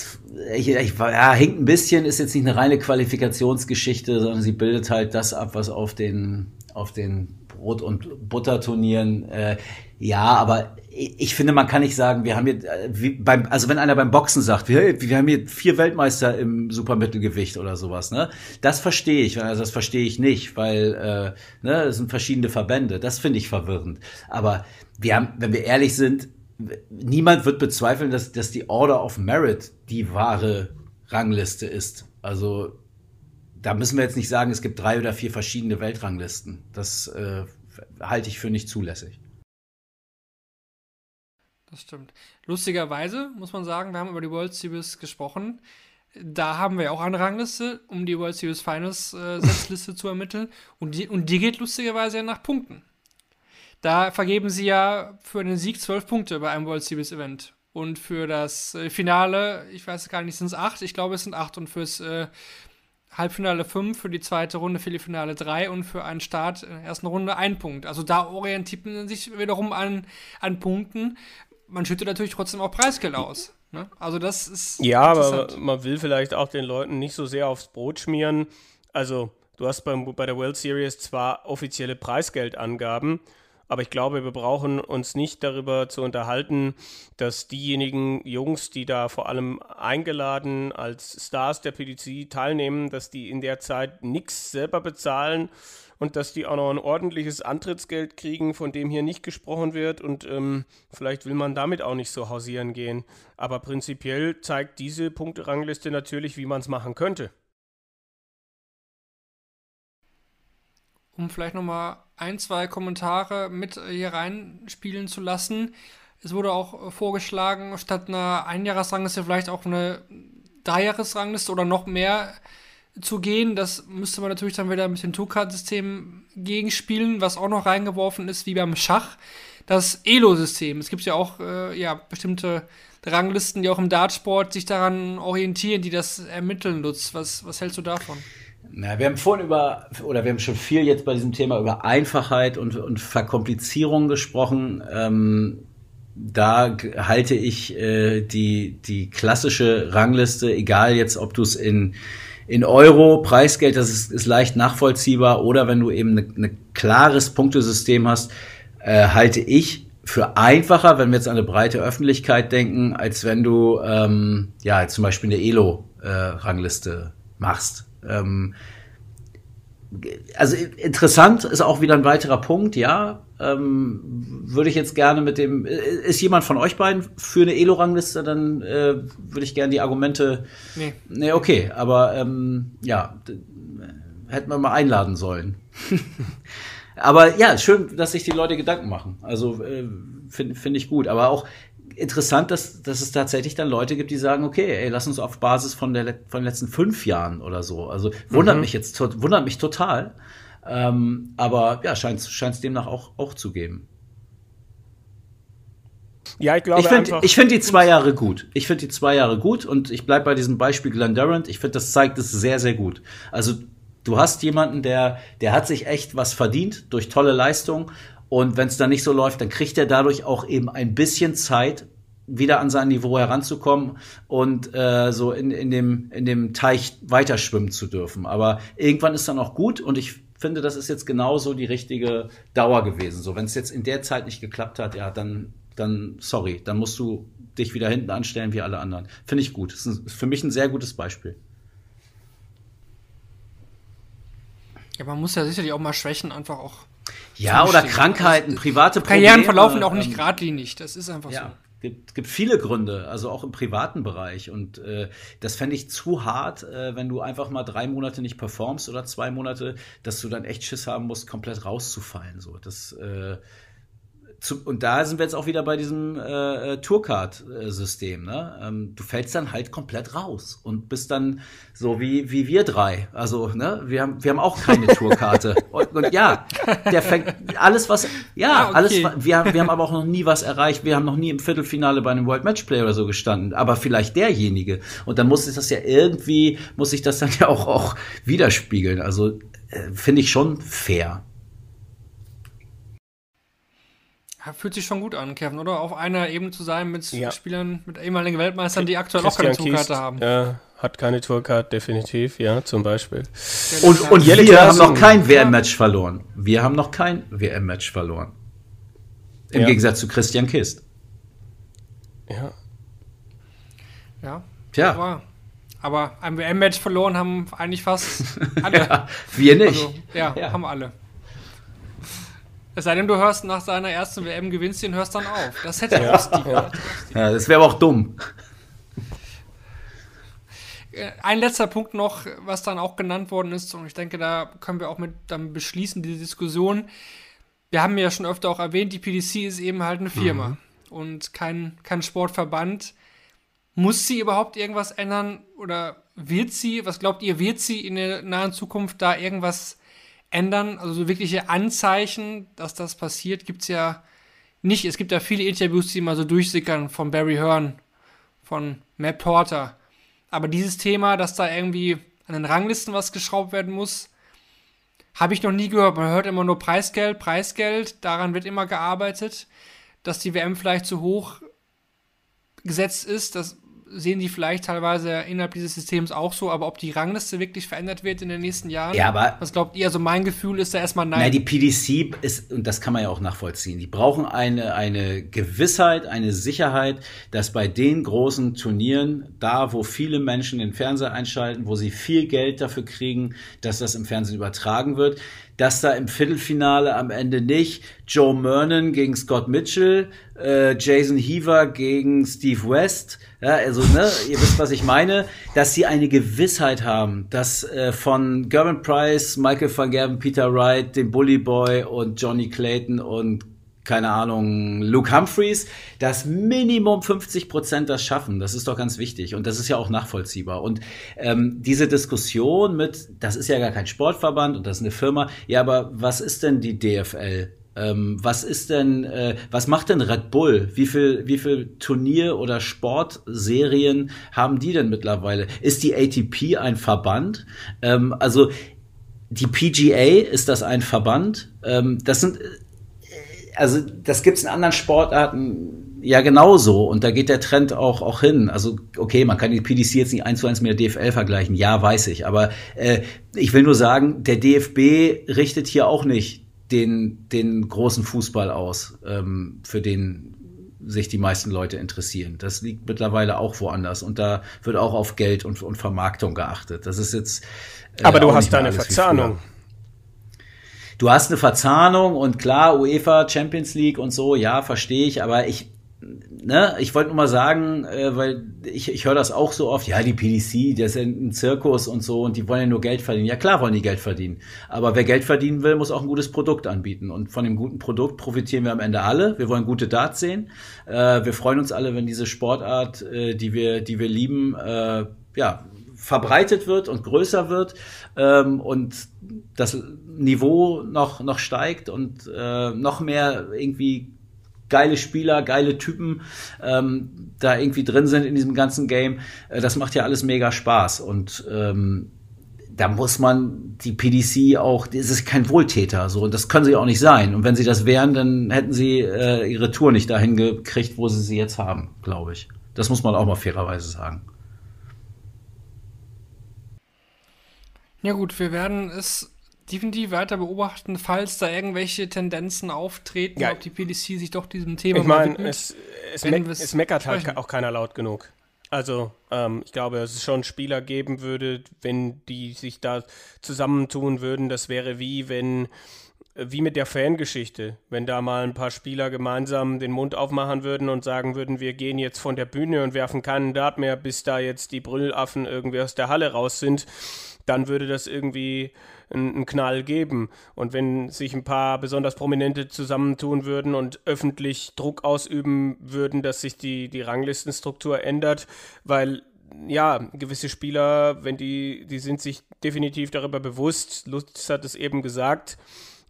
ich, ich, ja, hinkt ein bisschen, ist jetzt nicht eine reine Qualifikationsgeschichte, sondern sie bildet halt das ab, was auf den, auf den Brot- und Butterturnieren, äh, ja, aber ich finde, man kann nicht sagen, wir haben hier, äh, wie beim, also wenn einer beim Boxen sagt, wir, wir haben hier vier Weltmeister im Supermittelgewicht oder sowas, ne? Das verstehe ich, also das verstehe ich nicht, weil, äh, ne, das sind verschiedene Verbände. Das finde ich verwirrend. Aber wir haben, wenn wir ehrlich sind, niemand wird bezweifeln, dass, dass die Order of Merit die wahre Rangliste ist. Also da müssen wir jetzt nicht sagen, es gibt drei oder vier verschiedene Weltranglisten. Das äh, halte ich für nicht zulässig. Das stimmt. Lustigerweise muss man sagen, wir haben über die World Series gesprochen. Da haben wir auch eine Rangliste, um die World Series Finals äh, Setzliste zu ermitteln. Und die, und die geht lustigerweise ja nach Punkten. Da vergeben sie ja für einen Sieg zwölf Punkte bei einem World Series Event. Und für das äh, Finale, ich weiß gar nicht, sind es acht? Ich glaube, es sind acht. Und fürs äh, Halbfinale fünf, für die zweite Runde, Viertelfinale drei und für einen Start in der ersten Runde ein Punkt. Also da orientiert man sich wiederum an, an Punkten. Man schüttet natürlich trotzdem auch Preisgeld aus. Ne? Also das ist. Ja, aber man will vielleicht auch den Leuten nicht so sehr aufs Brot schmieren. Also, du hast beim, bei der World Series zwar offizielle Preisgeldangaben, aber ich glaube, wir brauchen uns nicht darüber zu unterhalten, dass diejenigen Jungs, die da vor allem eingeladen als Stars der PDC teilnehmen, dass die in der Zeit nichts selber bezahlen und dass die auch noch ein ordentliches Antrittsgeld kriegen, von dem hier nicht gesprochen wird. Und ähm, vielleicht will man damit auch nicht so hausieren gehen. Aber prinzipiell zeigt diese Punkterangliste natürlich, wie man es machen könnte. Um vielleicht nochmal ein, zwei Kommentare mit hier reinspielen zu lassen. Es wurde auch vorgeschlagen, statt einer Einjahresrangliste vielleicht auch eine Dreijahresrangliste oder noch mehr zu gehen. Das müsste man natürlich dann wieder mit dem Two-Card-System gegenspielen, was auch noch reingeworfen ist, wie beim Schach. Das Elo-System. Es gibt ja auch äh, ja, bestimmte Ranglisten, die auch im Dartsport sich daran orientieren, die das ermitteln, Lutz. Was, was hältst du davon? Na, wir haben vorhin über, oder wir haben schon viel jetzt bei diesem Thema über Einfachheit und, und Verkomplizierung gesprochen. Ähm, da halte ich äh, die, die klassische Rangliste, egal jetzt, ob du es in, in Euro, Preisgeld, das ist, ist leicht nachvollziehbar, oder wenn du eben ein ne, ne klares Punktesystem hast, äh, halte ich für einfacher, wenn wir jetzt an eine breite Öffentlichkeit denken, als wenn du ähm, ja zum Beispiel eine Elo-Rangliste äh, machst. Ähm, also interessant ist auch wieder ein weiterer Punkt, ja. Ähm, würde ich jetzt gerne mit dem, ist jemand von euch beiden für eine Elo-Rangliste, dann äh, würde ich gerne die Argumente. Nee. Nee, okay, aber ähm, ja, hätten wir mal einladen sollen. aber ja, schön, dass sich die Leute Gedanken machen. Also äh, finde find ich gut. Aber auch interessant, dass, dass es tatsächlich dann Leute gibt, die sagen, okay, ey, lass uns auf Basis von, der, von den letzten fünf Jahren oder so. Also wundert mhm. mich jetzt, wundert mich total. Ähm, aber ja, scheint es demnach auch, auch zu geben. Ja, ich glaube ich finde ich finde die zwei Jahre gut. Ich finde die zwei Jahre gut und ich bleib bei diesem Beispiel Glenn Durant. Ich finde, das zeigt es sehr, sehr gut. Also du hast jemanden, der, der hat sich echt was verdient durch tolle Leistung und wenn es dann nicht so läuft, dann kriegt er dadurch auch eben ein bisschen Zeit, wieder an sein Niveau heranzukommen und äh, so in, in, dem, in dem Teich weiterschwimmen zu dürfen. Aber irgendwann ist dann auch gut und ich finde, das ist jetzt genauso die richtige Dauer gewesen. So, wenn es jetzt in der Zeit nicht geklappt hat, ja, dann, dann sorry, dann musst du dich wieder hinten anstellen wie alle anderen. Finde ich gut. Das ist für mich ein sehr gutes Beispiel. Ja, man muss ja sicherlich auch mal Schwächen einfach auch ja, oder Krankheiten, private Probleme. Karrieren verlaufen auch nicht ähm, geradlinig, das ist einfach ja. so. Gibt, gibt viele Gründe, also auch im privaten Bereich. Und äh, das fände ich zu hart, äh, wenn du einfach mal drei Monate nicht performst oder zwei Monate, dass du dann echt Schiss haben musst, komplett rauszufallen. So, das äh, zu, und da sind wir jetzt auch wieder bei diesem äh, äh, Tourcard-System. Ne? Ähm, du fällst dann halt komplett raus und bist dann so wie, wie wir drei. Also, ne, wir haben, wir haben auch keine Tourkarte. und, und, ja, der fängt alles, was, ja, ah, okay. alles, wir haben, wir haben aber auch noch nie was erreicht. Wir haben noch nie im Viertelfinale bei einem World Matchplay oder so gestanden. Aber vielleicht derjenige. Und dann muss sich das ja irgendwie, muss sich das dann ja auch, auch widerspiegeln. Also, äh, finde ich schon fair. Fühlt sich schon gut an, Kevin, oder? Auf einer Ebene zu sein mit ja. Spielern, mit ehemaligen Weltmeistern, die aktuell Christian auch keine Tourkarte haben. Ja, hat keine Tourkarte, definitiv, ja, zum Beispiel. Und, und wir haben noch kein WM-Match verloren. Wir haben noch kein WM-Match verloren. Im ja. Gegensatz zu Christian Kist. Ja. Ja. Tja. Aber, aber ein WM-Match verloren haben eigentlich fast alle. ja, wir nicht. Also, ja, ja, haben alle. Es sei denn, du hörst nach seiner ersten WM, gewinnst ihn, hörst dann auf. Das hätte ja. auch Ja. ja, das wäre aber auch dumm. Äh, ein letzter Punkt noch, was dann auch genannt worden ist, und ich denke, da können wir auch mit dann beschließen, diese Diskussion. Wir haben ja schon öfter auch erwähnt, die PDC ist eben halt eine Firma mhm. und kein, kein Sportverband. Muss sie überhaupt irgendwas ändern oder wird sie, was glaubt ihr, wird sie in der nahen Zukunft da irgendwas ändern. Also so wirkliche Anzeichen, dass das passiert, gibt es ja nicht. Es gibt ja viele Interviews, die mal so durchsickern von Barry Hearn, von Matt Porter. Aber dieses Thema, dass da irgendwie an den Ranglisten was geschraubt werden muss, habe ich noch nie gehört. Man hört immer nur Preisgeld, Preisgeld. Daran wird immer gearbeitet, dass die WM vielleicht zu hoch gesetzt ist. Das sehen die vielleicht teilweise innerhalb dieses Systems auch so, aber ob die Rangliste wirklich verändert wird in den nächsten Jahren, ja, aber, was glaubt ihr? Also mein Gefühl ist da erstmal nein. Nein, die PDC ist, und das kann man ja auch nachvollziehen, die brauchen eine, eine Gewissheit, eine Sicherheit, dass bei den großen Turnieren, da wo viele Menschen den Fernseher einschalten, wo sie viel Geld dafür kriegen, dass das im Fernsehen übertragen wird, dass da im Viertelfinale am Ende nicht. Joe Mernon gegen Scott Mitchell, äh, Jason Heaver gegen Steve West, ja, also ne, ihr wisst, was ich meine, dass sie eine Gewissheit haben, dass äh, von Gervin Price, Michael van Gerben, Peter Wright, dem Bully Boy und Johnny Clayton und keine Ahnung, Luke Humphreys, dass Minimum 50 Prozent das schaffen. Das ist doch ganz wichtig und das ist ja auch nachvollziehbar. Und ähm, diese Diskussion mit, das ist ja gar kein Sportverband und das ist eine Firma, ja, aber was ist denn die DFL? Ähm, was ist denn, äh, was macht denn Red Bull? Wie viel, wie viel Turnier- oder Sportserien haben die denn mittlerweile? Ist die ATP ein Verband? Ähm, also die PGA, ist das ein Verband? Ähm, das sind also das gibt's in anderen Sportarten ja genauso und da geht der Trend auch auch hin. Also okay, man kann die PDC jetzt nicht eins zu eins mit der DFL vergleichen, ja, weiß ich, aber äh, ich will nur sagen, der DFB richtet hier auch nicht den den großen Fußball aus, ähm, für den sich die meisten Leute interessieren. Das liegt mittlerweile auch woanders und da wird auch auf Geld und, und Vermarktung geachtet. Das ist jetzt. Äh, aber du hast deine Verzahnung du hast eine Verzahnung und klar, UEFA, Champions League und so, ja, verstehe ich, aber ich, ne, ich wollte nur mal sagen, äh, weil ich, ich höre das auch so oft, ja, die PDC, das ist ein Zirkus und so und die wollen ja nur Geld verdienen. Ja, klar wollen die Geld verdienen. Aber wer Geld verdienen will, muss auch ein gutes Produkt anbieten. Und von dem guten Produkt profitieren wir am Ende alle. Wir wollen gute Darts sehen. Äh, wir freuen uns alle, wenn diese Sportart, äh, die wir, die wir lieben, äh, ja, verbreitet wird und größer wird ähm, und das Niveau noch, noch steigt und äh, noch mehr irgendwie geile Spieler, geile Typen ähm, da irgendwie drin sind in diesem ganzen Game. Äh, das macht ja alles mega Spaß und ähm, da muss man die PDC auch, das ist kein Wohltäter, so und das können sie auch nicht sein. Und wenn sie das wären, dann hätten sie äh, ihre Tour nicht dahin gekriegt, wo sie sie jetzt haben, glaube ich. Das muss man auch mal fairerweise sagen. Ja gut, wir werden es definitiv weiter beobachten, falls da irgendwelche Tendenzen auftreten, ja. ob die PDC sich doch diesem Thema ich mein, es, es, me es meckert halt auch keiner laut genug. Also, ähm, ich glaube, dass es schon Spieler geben würde, wenn die sich da zusammentun würden. Das wäre wie, wenn, wie mit der Fangeschichte. Wenn da mal ein paar Spieler gemeinsam den Mund aufmachen würden und sagen würden, wir gehen jetzt von der Bühne und werfen keinen Dart mehr, bis da jetzt die Brüllaffen irgendwie aus der Halle raus sind dann würde das irgendwie einen Knall geben. Und wenn sich ein paar besonders Prominente zusammentun würden und öffentlich Druck ausüben würden, dass sich die, die Ranglistenstruktur ändert, weil ja, gewisse Spieler, wenn die, die sind sich definitiv darüber bewusst, Lutz hat es eben gesagt,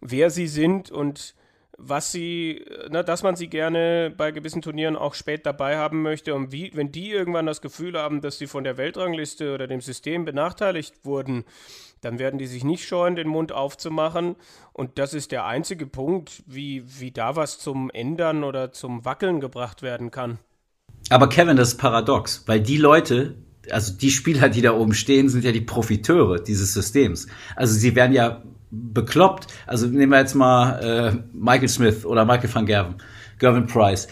wer sie sind und was sie, ne, dass man sie gerne bei gewissen Turnieren auch spät dabei haben möchte und wie, wenn die irgendwann das Gefühl haben, dass sie von der Weltrangliste oder dem System benachteiligt wurden, dann werden die sich nicht scheuen, den Mund aufzumachen. Und das ist der einzige Punkt, wie, wie da was zum Ändern oder zum Wackeln gebracht werden kann. Aber Kevin, das ist paradox, weil die Leute, also die Spieler, die da oben stehen, sind ja die Profiteure dieses Systems. Also sie werden ja bekloppt. Also nehmen wir jetzt mal äh, Michael Smith oder Michael van Gerven, Gervin Price.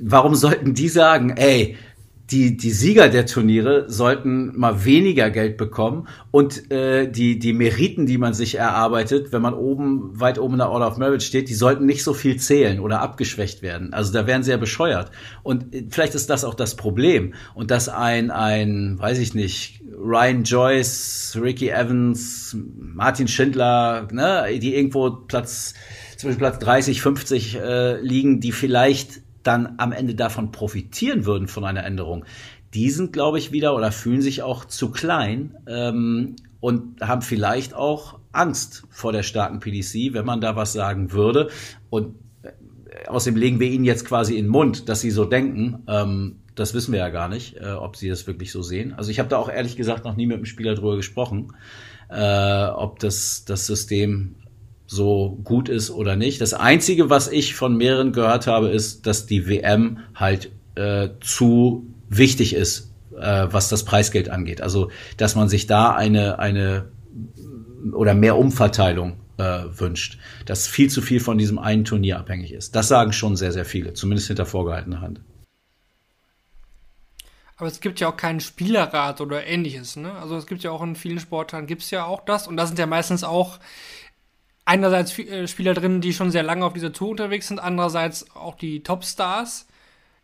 Warum sollten die sagen, ey, die, die Sieger der Turniere sollten mal weniger Geld bekommen und äh, die, die Meriten, die man sich erarbeitet, wenn man oben, weit oben in der Order of Merit steht, die sollten nicht so viel zählen oder abgeschwächt werden. Also da wären sie ja bescheuert. Und äh, vielleicht ist das auch das Problem. Und dass ein, ein, weiß ich nicht, Ryan Joyce, Ricky Evans, Martin Schindler, ne, die irgendwo Platz zwischen Platz 30, 50 äh, liegen, die vielleicht dann am Ende davon profitieren würden von einer Änderung, die sind, glaube ich, wieder oder fühlen sich auch zu klein ähm, und haben vielleicht auch Angst vor der starken PDC, wenn man da was sagen würde. Und äh, außerdem legen wir ihnen jetzt quasi in den Mund, dass sie so denken. Ähm, das wissen wir ja gar nicht, äh, ob sie das wirklich so sehen. Also ich habe da auch ehrlich gesagt noch nie mit dem Spieler drüber gesprochen, äh, ob das, das System so gut ist oder nicht. Das Einzige, was ich von mehreren gehört habe, ist, dass die WM halt äh, zu wichtig ist, äh, was das Preisgeld angeht. Also, dass man sich da eine, eine oder mehr Umverteilung äh, wünscht, dass viel zu viel von diesem einen Turnier abhängig ist. Das sagen schon sehr, sehr viele, zumindest hinter vorgehaltener Hand. Aber es gibt ja auch keinen Spielerrat oder ähnliches. Ne? Also es gibt ja auch in vielen Sportarten gibt es ja auch das. Und da sind ja meistens auch einerseits äh, Spieler drin, die schon sehr lange auf dieser Tour unterwegs sind, andererseits auch die Topstars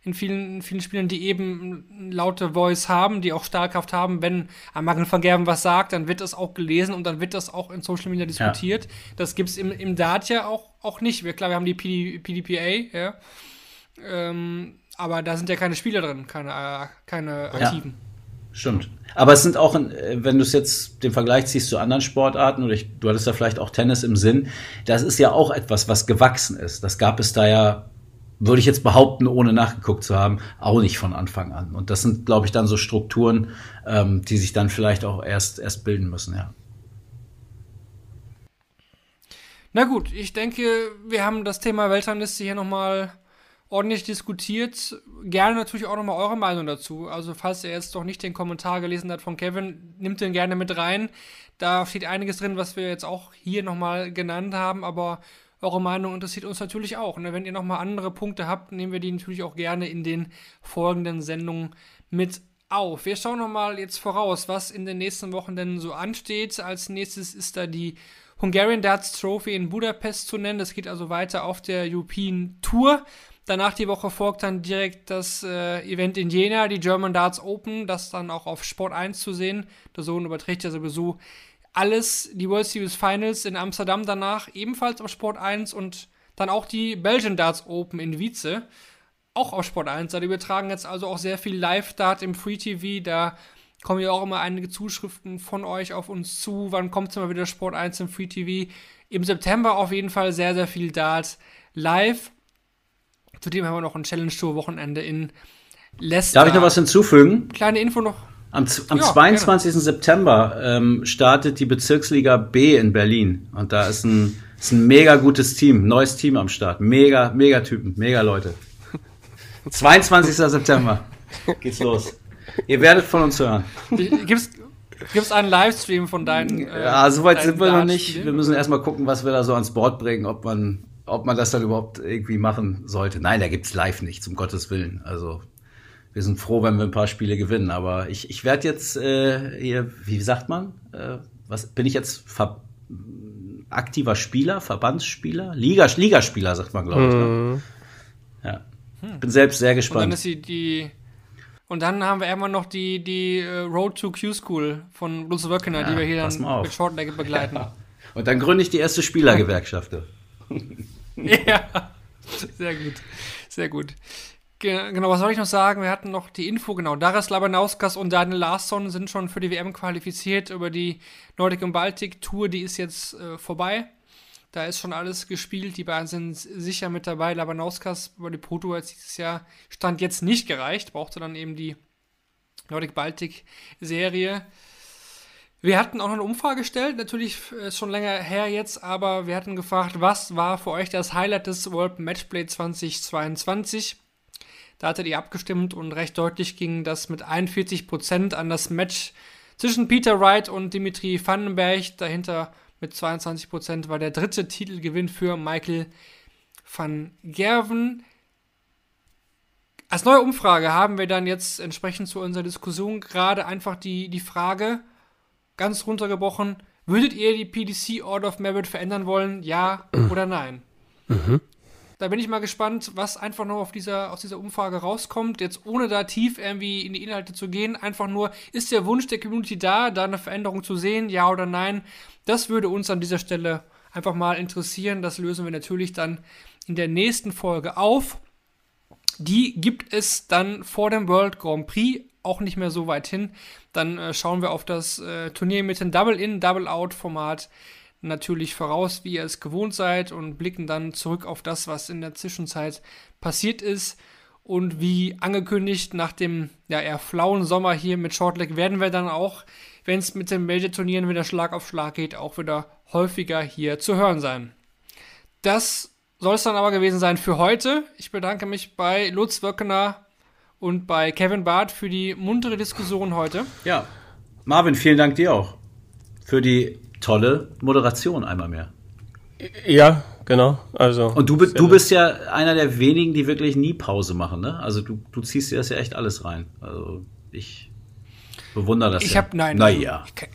in vielen, vielen Spielern, die eben laute Voice haben, die auch Stahlkraft haben. Wenn Amagen van Gerven was sagt, dann wird das auch gelesen und dann wird das auch in Social Media diskutiert. Ja. Das gibt es im, im Dart ja auch, auch nicht. Wir, klar, wir haben die PD, PDPA, ja. Ähm, aber da sind ja keine Spieler drin, keine, äh, keine aktiven. Ja. Stimmt. Aber es sind auch, äh, wenn du es jetzt den Vergleich ziehst zu anderen Sportarten, oder ich, du hattest ja vielleicht auch Tennis im Sinn, das ist ja auch etwas, was gewachsen ist. Das gab es da ja, würde ich jetzt behaupten, ohne nachgeguckt zu haben, auch nicht von Anfang an. Und das sind, glaube ich, dann so Strukturen, ähm, die sich dann vielleicht auch erst, erst bilden müssen, ja. Na gut, ich denke, wir haben das Thema Weltrangliste hier nochmal ordentlich diskutiert. Gerne natürlich auch nochmal eure Meinung dazu. Also, falls ihr jetzt doch nicht den Kommentar gelesen habt von Kevin, nimmt den gerne mit rein. Da steht einiges drin, was wir jetzt auch hier nochmal genannt haben, aber eure Meinung interessiert uns natürlich auch. Ne? Wenn ihr nochmal andere Punkte habt, nehmen wir die natürlich auch gerne in den folgenden Sendungen mit auf. Wir schauen nochmal jetzt voraus, was in den nächsten Wochen denn so ansteht. Als nächstes ist da die Hungarian Darts Trophy in Budapest zu nennen. Das geht also weiter auf der European Tour. Danach die Woche folgt dann direkt das äh, Event in Jena, die German Darts Open, das dann auch auf Sport 1 zu sehen. Der Sohn überträgt ja sowieso alles. Die World Series Finals in Amsterdam danach ebenfalls auf Sport 1 und dann auch die Belgian Darts Open in Wietze, auch auf Sport 1. Da übertragen jetzt also auch sehr viel Live-Dart im Free TV. Da kommen ja auch immer einige Zuschriften von euch auf uns zu. Wann kommt mal wieder Sport 1 im Free TV? Im September auf jeden Fall sehr, sehr viel Dart live. Zudem haben wir noch ein Challenge-Tour-Wochenende in Leicester. Darf ich noch was hinzufügen? Kleine Info noch. Am, am ja, 22. Gerne. September ähm, startet die Bezirksliga B in Berlin. Und da ist ein, ist ein mega gutes Team, neues Team am Start. Mega, mega Typen, mega Leute. 22. September geht's los. Ihr werdet von uns hören. Gibt's, gibt's einen Livestream von deinen. Äh, ja, soweit sind wir noch nicht. Wir müssen erstmal gucken, was wir da so ans Board bringen, ob man ob man das dann überhaupt irgendwie machen sollte. Nein, da gibt's live nichts, um Gottes Willen. Also wir sind froh, wenn wir ein paar Spiele gewinnen. Aber ich, ich werde jetzt äh, hier, wie sagt man, äh, was bin ich jetzt Ver aktiver Spieler, Verbandsspieler, Liga, Ligaspieler, sagt man, glaube ich. Ne? Mhm. Ja. Hm. Bin selbst sehr gespannt. Und dann ist die, die und dann haben wir irgendwann noch die, die äh, Road to Q-School von Lutz Wöckener, ja, die wir hier dann mit Shortleg begleiten. Ja. Und dann gründe ich die erste Spielergewerkschaft. ja, sehr gut. Sehr gut. Genau, was soll ich noch sagen? Wir hatten noch die Info, genau. Darius Labanauskas und Daniel Larsson sind schon für die WM qualifiziert über die Nordic und Baltic Tour, die ist jetzt äh, vorbei. Da ist schon alles gespielt, die beiden sind sicher mit dabei. Labanauskas über die Pro Tour dieses Jahr stand jetzt nicht gereicht, brauchte dann eben die Nordic Baltic Serie. Wir hatten auch noch eine Umfrage gestellt, natürlich äh, schon länger her jetzt, aber wir hatten gefragt, was war für euch das Highlight des World Matchplay 2022? Da hattet ihr abgestimmt und recht deutlich ging das mit 41% an das Match zwischen Peter Wright und Dimitri Vandenberg. Dahinter mit 22% war der dritte Titelgewinn für Michael van Gerven. Als neue Umfrage haben wir dann jetzt entsprechend zu unserer Diskussion gerade einfach die, die Frage, ganz runtergebrochen, würdet ihr die PDC Order of Merit verändern wollen? Ja mhm. oder nein? Mhm. Da bin ich mal gespannt, was einfach noch auf dieser, aus dieser Umfrage rauskommt. Jetzt ohne da tief irgendwie in die Inhalte zu gehen, einfach nur, ist der Wunsch der Community da, da eine Veränderung zu sehen, ja oder nein? Das würde uns an dieser Stelle einfach mal interessieren. Das lösen wir natürlich dann in der nächsten Folge auf. Die gibt es dann vor dem World Grand Prix auch nicht mehr so weit hin. Dann äh, schauen wir auf das äh, Turnier mit dem Double-In, Double-Out-Format natürlich voraus, wie ihr es gewohnt seid und blicken dann zurück auf das, was in der Zwischenzeit passiert ist. Und wie angekündigt, nach dem ja, eher flauen Sommer hier mit Shortleg werden wir dann auch, wenn es mit den Major-Turnieren wieder Schlag auf Schlag geht, auch wieder häufiger hier zu hören sein. Das soll es dann aber gewesen sein für heute. Ich bedanke mich bei Lutz Wöckener und bei Kevin Barth für die muntere Diskussion heute. Ja, Marvin, vielen Dank dir auch für die tolle Moderation einmal mehr. Ja, genau. Also und du, du bist ja einer der wenigen, die wirklich nie Pause machen, ne? Also du, du ziehst dir das ja echt alles rein. Also ich bewundere das. Ich ja. habe nein. Naja. Ich,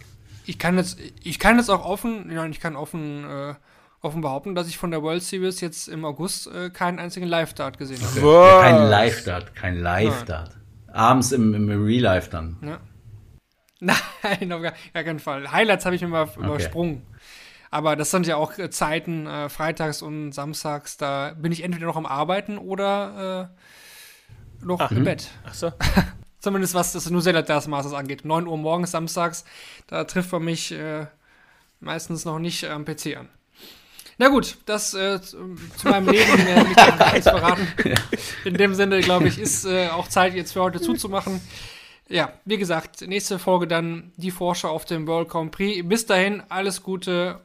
ich, kann jetzt, ich kann jetzt auch offen, ja, ich kann offen äh, offen behaupten, dass ich von der World Series jetzt im August äh, keinen einzigen Live-Dart gesehen habe. Ja, kein Live-Dart, kein Live-Dart. Abends im, im Real Life dann. Ja. Nein, auf gar, gar keinen Fall. Highlights habe ich mir mal übersprungen. Aber das sind ja auch äh, Zeiten, äh, freitags und samstags, da bin ich entweder noch am Arbeiten oder äh, noch Ach, im Bett. Ach so. Zumindest was das New Zealand das Masters angeht. 9 Uhr morgens, samstags, da trifft man mich äh, meistens noch nicht am PC an. Na gut, das äh, zu, zu meinem Leben äh, nicht verraten. In dem Sinne, glaube ich, ist äh, auch Zeit jetzt für heute zuzumachen. Ja, wie gesagt, nächste Folge dann die Vorschau auf dem World Grand Prix. Bis dahin, alles Gute